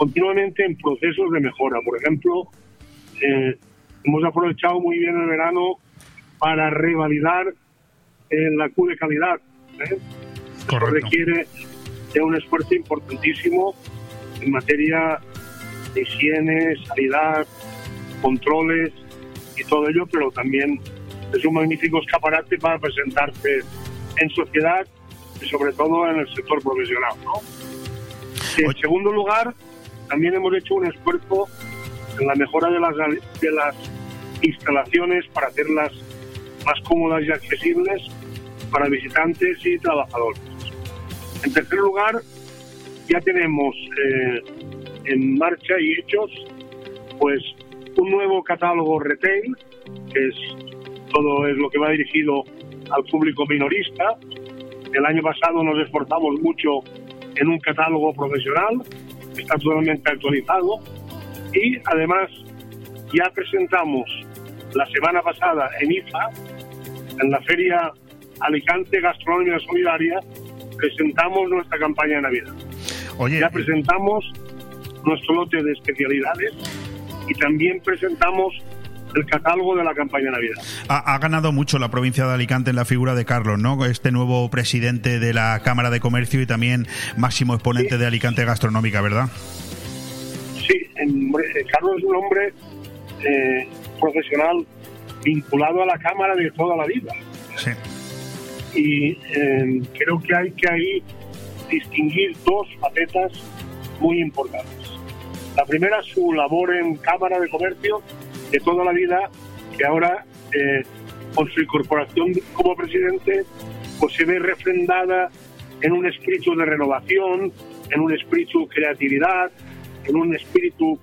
continuamente en procesos de mejora. Por ejemplo, eh, hemos aprovechado muy bien el verano para revalidar eh, la Q de calidad. ¿eh? Eso requiere de un esfuerzo importantísimo en materia de higiene, sanidad, controles y todo ello, pero también es un magnífico escaparate para presentarse en sociedad y sobre todo en el sector profesional. ¿no? En segundo lugar, también hemos hecho un esfuerzo en la mejora de las, de las instalaciones para hacerlas más cómodas y accesibles para visitantes y trabajadores. En tercer lugar, ya tenemos eh, en marcha y hechos pues un nuevo catálogo retail, que es todo es lo que va dirigido al público minorista. El año pasado nos esforzamos mucho en un catálogo profesional, está totalmente actualizado, y además ya presentamos la semana pasada en IFA, en la feria Alicante Gastronomía Solidaria, presentamos nuestra campaña de Navidad. Oye, ya presentamos nuestro lote de especialidades y también presentamos el catálogo de la campaña de Navidad. Ha, ha, ganado mucho la provincia de Alicante en la figura de Carlos, ¿no? Este nuevo presidente de la Cámara de Comercio y también máximo exponente sí. de Alicante Gastronómica, ¿verdad? Sí, en, Carlos es un hombre eh, profesional vinculado a la Cámara de toda la vida. Sí. Y eh, creo que hay que ahí distinguir dos facetas muy importantes. La primera, su labor en Cámara de Comercio de toda la vida, que ahora eh, con su incorporación como presidente, pues se ve refrendada en un espíritu de renovación, en un espíritu de creatividad, en un espíritu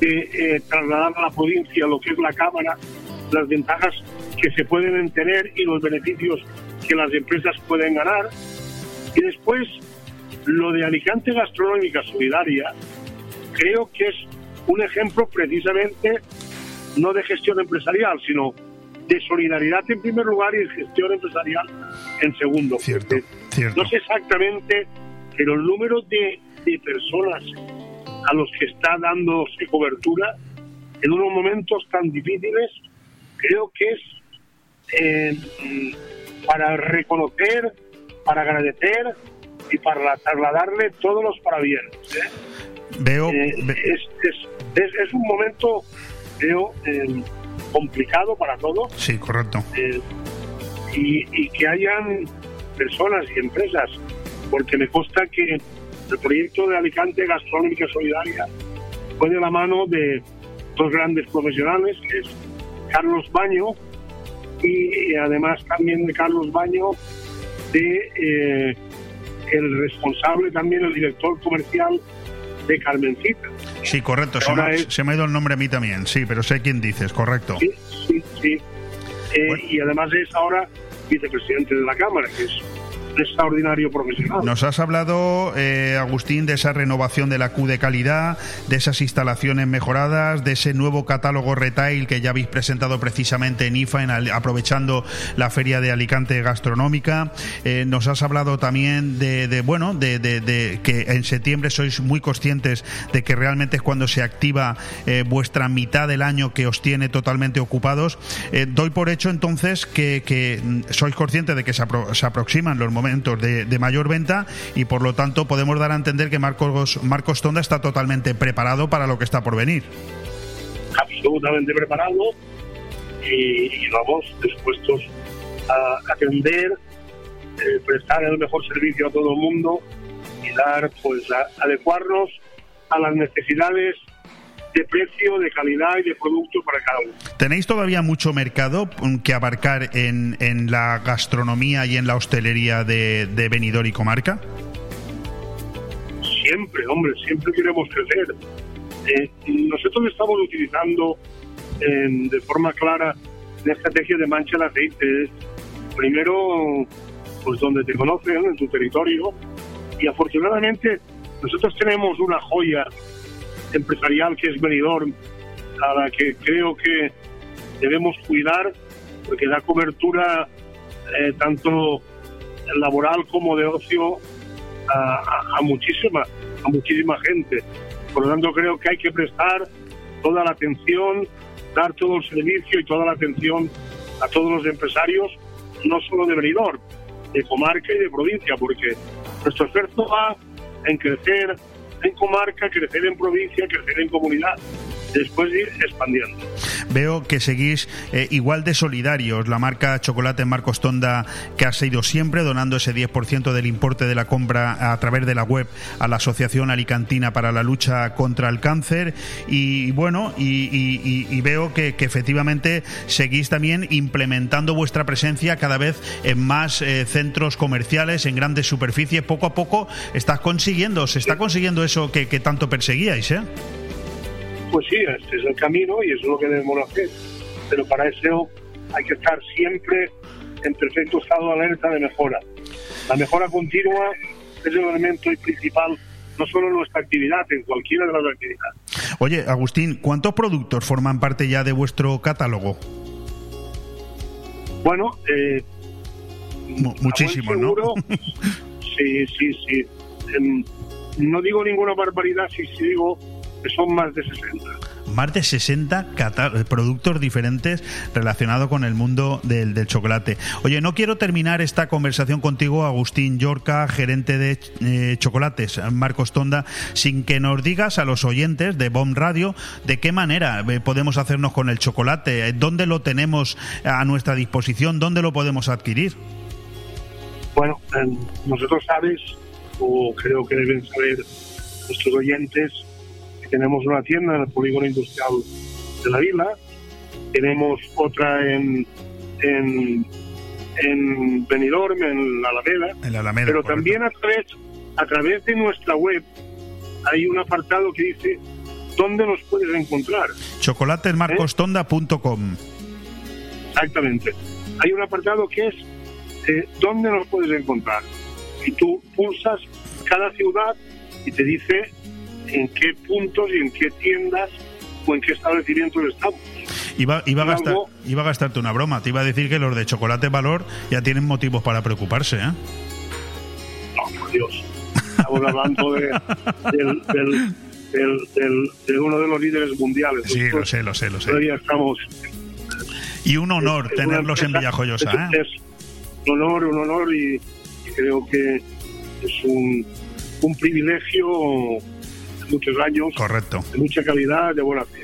de eh, trasladar a la provincia lo que es la Cámara, las ventajas que se pueden tener y los beneficios que las empresas pueden ganar. Y después, lo de Alicante Gastronómica Solidaria, creo que es un ejemplo precisamente no de gestión empresarial, sino de solidaridad en primer lugar y de gestión empresarial en segundo. Cierto, cierto. No sé exactamente, pero el número de, de personas a los que está dándose cobertura en unos momentos tan difíciles, creo que es eh, para reconocer, para agradecer y para trasladarle todos los parabienes. ¿eh? Veo. Eh, es, es, es, es, un momento, veo, eh, complicado para todos. Sí, correcto. Y, y, que hayan personas y empresas, porque me consta que el proyecto de Alicante Gastronómica Solidaria fue de la mano de dos grandes profesionales, que es Carlos Baño y, y además también de Carlos Baño, de eh, el responsable también, el director comercial de Carmencita. Sí, correcto. Se me, es... se me, ha ido el nombre a mí también, sí, pero sé quién dices, correcto. Sí, sí, sí. Eh, bueno. Y además es ahora vicepresidente de la Cámara, que es extraordinario profesional. Nos has hablado, eh, Agustín, de esa renovación de la Q de calidad, de esas instalaciones mejoradas, de ese nuevo catálogo retail que ya habéis presentado precisamente en IFA, en, aprovechando la Feria de Alicante Gastronómica. Eh, nos has hablado también de, bueno, de, que en septiembre sois muy conscientes de que realmente es cuando se activa eh, vuestra mitad del año que os tiene totalmente ocupados. Doy por hecho entonces que, que sois conscientes de que se, apro se aproximan los momentos de, mayor venta y por lo tanto podemos dar a entender que Marcos, Marcos Tonda está totalmente preparado para lo que está por venir. Absolutamente preparado y, y vamos dispuestos a atender, eh, prestar el mejor servicio a todo el mundo y dar, pues, a, adecuarnos a las necesidades de precio, de calidad y de producto para cada uno. ¿Tenéis todavía mucho mercado que abarcar en, en la gastronomía y en la hostelería de, de Benidorm y comarca? Siempre, hombre, siempre queremos crecer. Eh, nosotros estamos utilizando eh, de forma clara la estrategia de mancha el aceite. Primero, pues donde te conocen, en tu territorio, y afortunadamente nosotros tenemos una joya empresarial que es Benidorm, a la que creo que debemos cuidar porque da cobertura eh, tanto laboral como de ocio a, a, a, muchísima a muchísima gente. Por lo tanto, creo que hay que prestar toda la atención, dar todo el servicio y toda la atención a todos los empresarios, no solo de Benidorm, de comarca y de provincia, porque nuestro esfuerzo va en crecer en comarca, crecer en provincia, crecer en comunidad, después ir expandiendo. Veo que seguís eh, igual de solidarios. La marca Chocolate Marcos Tonda, que ha sido siempre donando ese 10% del importe de la compra a través de la web a la Asociación Alicantina para la Lucha contra el Cáncer. Y bueno, y, veo que, que, efectivamente seguís también implementando vuestra presencia cada vez en más eh, centros comerciales, en grandes superficies. Poco a poco estás consiguiendo, se está consiguiendo eso que, que tanto perseguíais, ¿eh? Pues sí, este es el camino y eso es lo que debemos hacer. Pero para eso hay que estar siempre en perfecto estado de alerta de mejora. La mejora continua es el elemento principal no solo en nuestra actividad, en cualquiera de las actividades. Oye, Agustín, ¿cuántos productos forman parte ya de vuestro catálogo? Bueno, eh, muchísimos, ¿no? *laughs* sí, sí, sí. Eh, no digo ninguna barbaridad si, si digo que son más de 60. Más de 60 productos diferentes relacionados con el mundo del, del, chocolate. Oye, no quiero terminar esta conversación contigo, Agustín Yorca, gerente de eh, chocolates, Marcos Tonda, sin que nos digas a los oyentes de BOM Radio de qué manera eh, podemos hacernos con el chocolate, dónde lo tenemos a nuestra disposición, dónde lo podemos adquirir. Bueno, nosotros sabes, o creo que deben saber nuestros oyentes, tenemos una tienda en el polígono industrial de la vila, tenemos otra en, en, en Benidorm, en la Alameda, en la Alameda pero también a través, a través de nuestra web hay un apartado que dice dónde nos puedes encontrar. chocolatesmarcostonda.com Exactamente. Hay un apartado que es eh, dónde nos puedes encontrar. Y tú pulsas cada ciudad y te dice en qué puntos y en qué tiendas o en qué establecimientos estamos. Iba, iba, a gastar, iba a gastarte una broma. Te iba a decir que los de Chocolate Valor ya tienen motivos para preocuparse, ¿eh? No, por Dios. Estamos hablando de, del, del, del, de uno de los líderes mundiales. Sí, lo sé, lo sé, lo sé. Todavía estamos... Y un honor es, tenerlos en Villajoyosa, es, ¿eh? Es un honor, un honor y, y creo que es un, un privilegio muchos años. Correcto. De mucha calidad, de buena fe.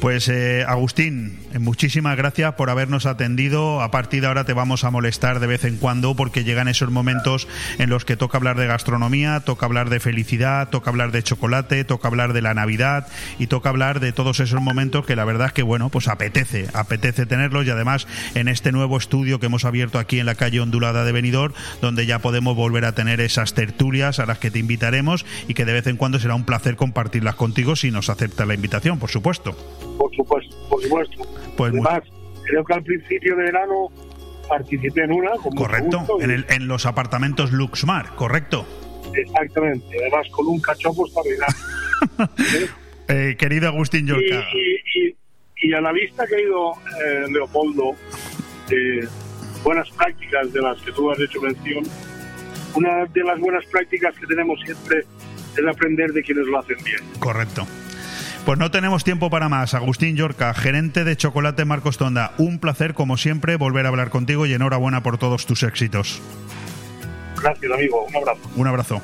Pues eh, Agustín, muchísimas gracias por habernos atendido. A partir de ahora te vamos a molestar de vez en cuando porque llegan esos momentos en los que toca hablar de gastronomía, toca hablar de felicidad, toca hablar de chocolate, toca hablar de la Navidad y toca hablar de todos esos momentos que la verdad es que bueno, pues apetece, apetece tenerlos y además en este nuevo estudio que hemos abierto aquí en la calle ondulada de Benidorm, donde ya podemos volver a tener esas tertulias a las que te invitaremos y que de vez en cuando será un placer compartirlas contigo si nos acepta la invitación, por supuesto. Por supuesto, por supuesto. Pues Además, creo que al principio de verano participé en una. Con correcto, gusto, en, el, en, los apartamentos Luxmar, correcto. Exactamente, además con un cachopo extraordinario. *laughs* eh, querido Agustín Yorca. Y, y, y, y, a la vista, querido eh, Leopoldo, de buenas prácticas de las que tú has hecho mención, una de las buenas prácticas que tenemos siempre es aprender de quienes lo hacen bien. Correcto. Pues no tenemos tiempo para más. Agustín Yorca, gerente de Chocolate Marcos Tonda. Un placer, como siempre, volver a hablar contigo y enhorabuena por todos tus éxitos. Gracias, amigo. Un abrazo. Un abrazo.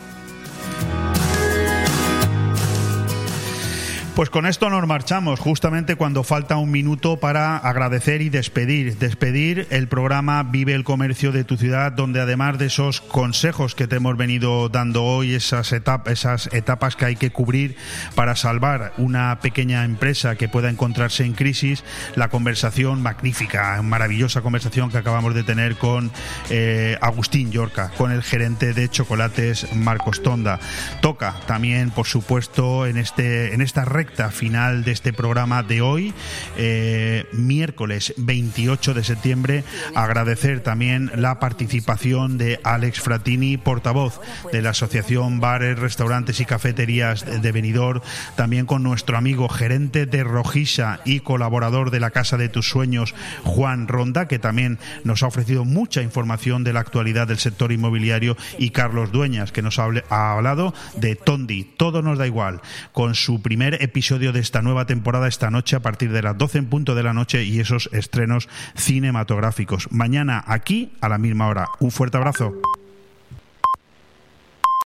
Pues con esto nos marchamos, justamente cuando falta un minuto para agradecer y despedir. Despedir el programa Vive el Comercio de tu ciudad, donde además de esos consejos que te hemos venido dando hoy, esas, etap esas etapas que hay que cubrir para salvar una pequeña empresa que pueda encontrarse en crisis, la conversación magnífica, maravillosa conversación que acabamos de tener con eh, Agustín Yorca, con el gerente de chocolates Marcos Tonda. Toca también, por supuesto, en, este, en esta red recta final de este programa de hoy, eh, miércoles 28 de septiembre. Agradecer también la participación de Alex Fratini, portavoz de la Asociación Bares, Restaurantes y Cafeterías de Benidorm, también con nuestro amigo gerente de Rojisa y colaborador de la Casa de tus Sueños, Juan Ronda, que también nos ha ofrecido mucha información de la actualidad del sector inmobiliario, y Carlos Dueñas, que nos ha hablado de Tondi. Todo nos da igual, con su primer episodio de esta nueva temporada esta noche a partir de las 12 en punto de la noche y esos estrenos cinematográficos. Mañana aquí a la misma hora. Un fuerte abrazo.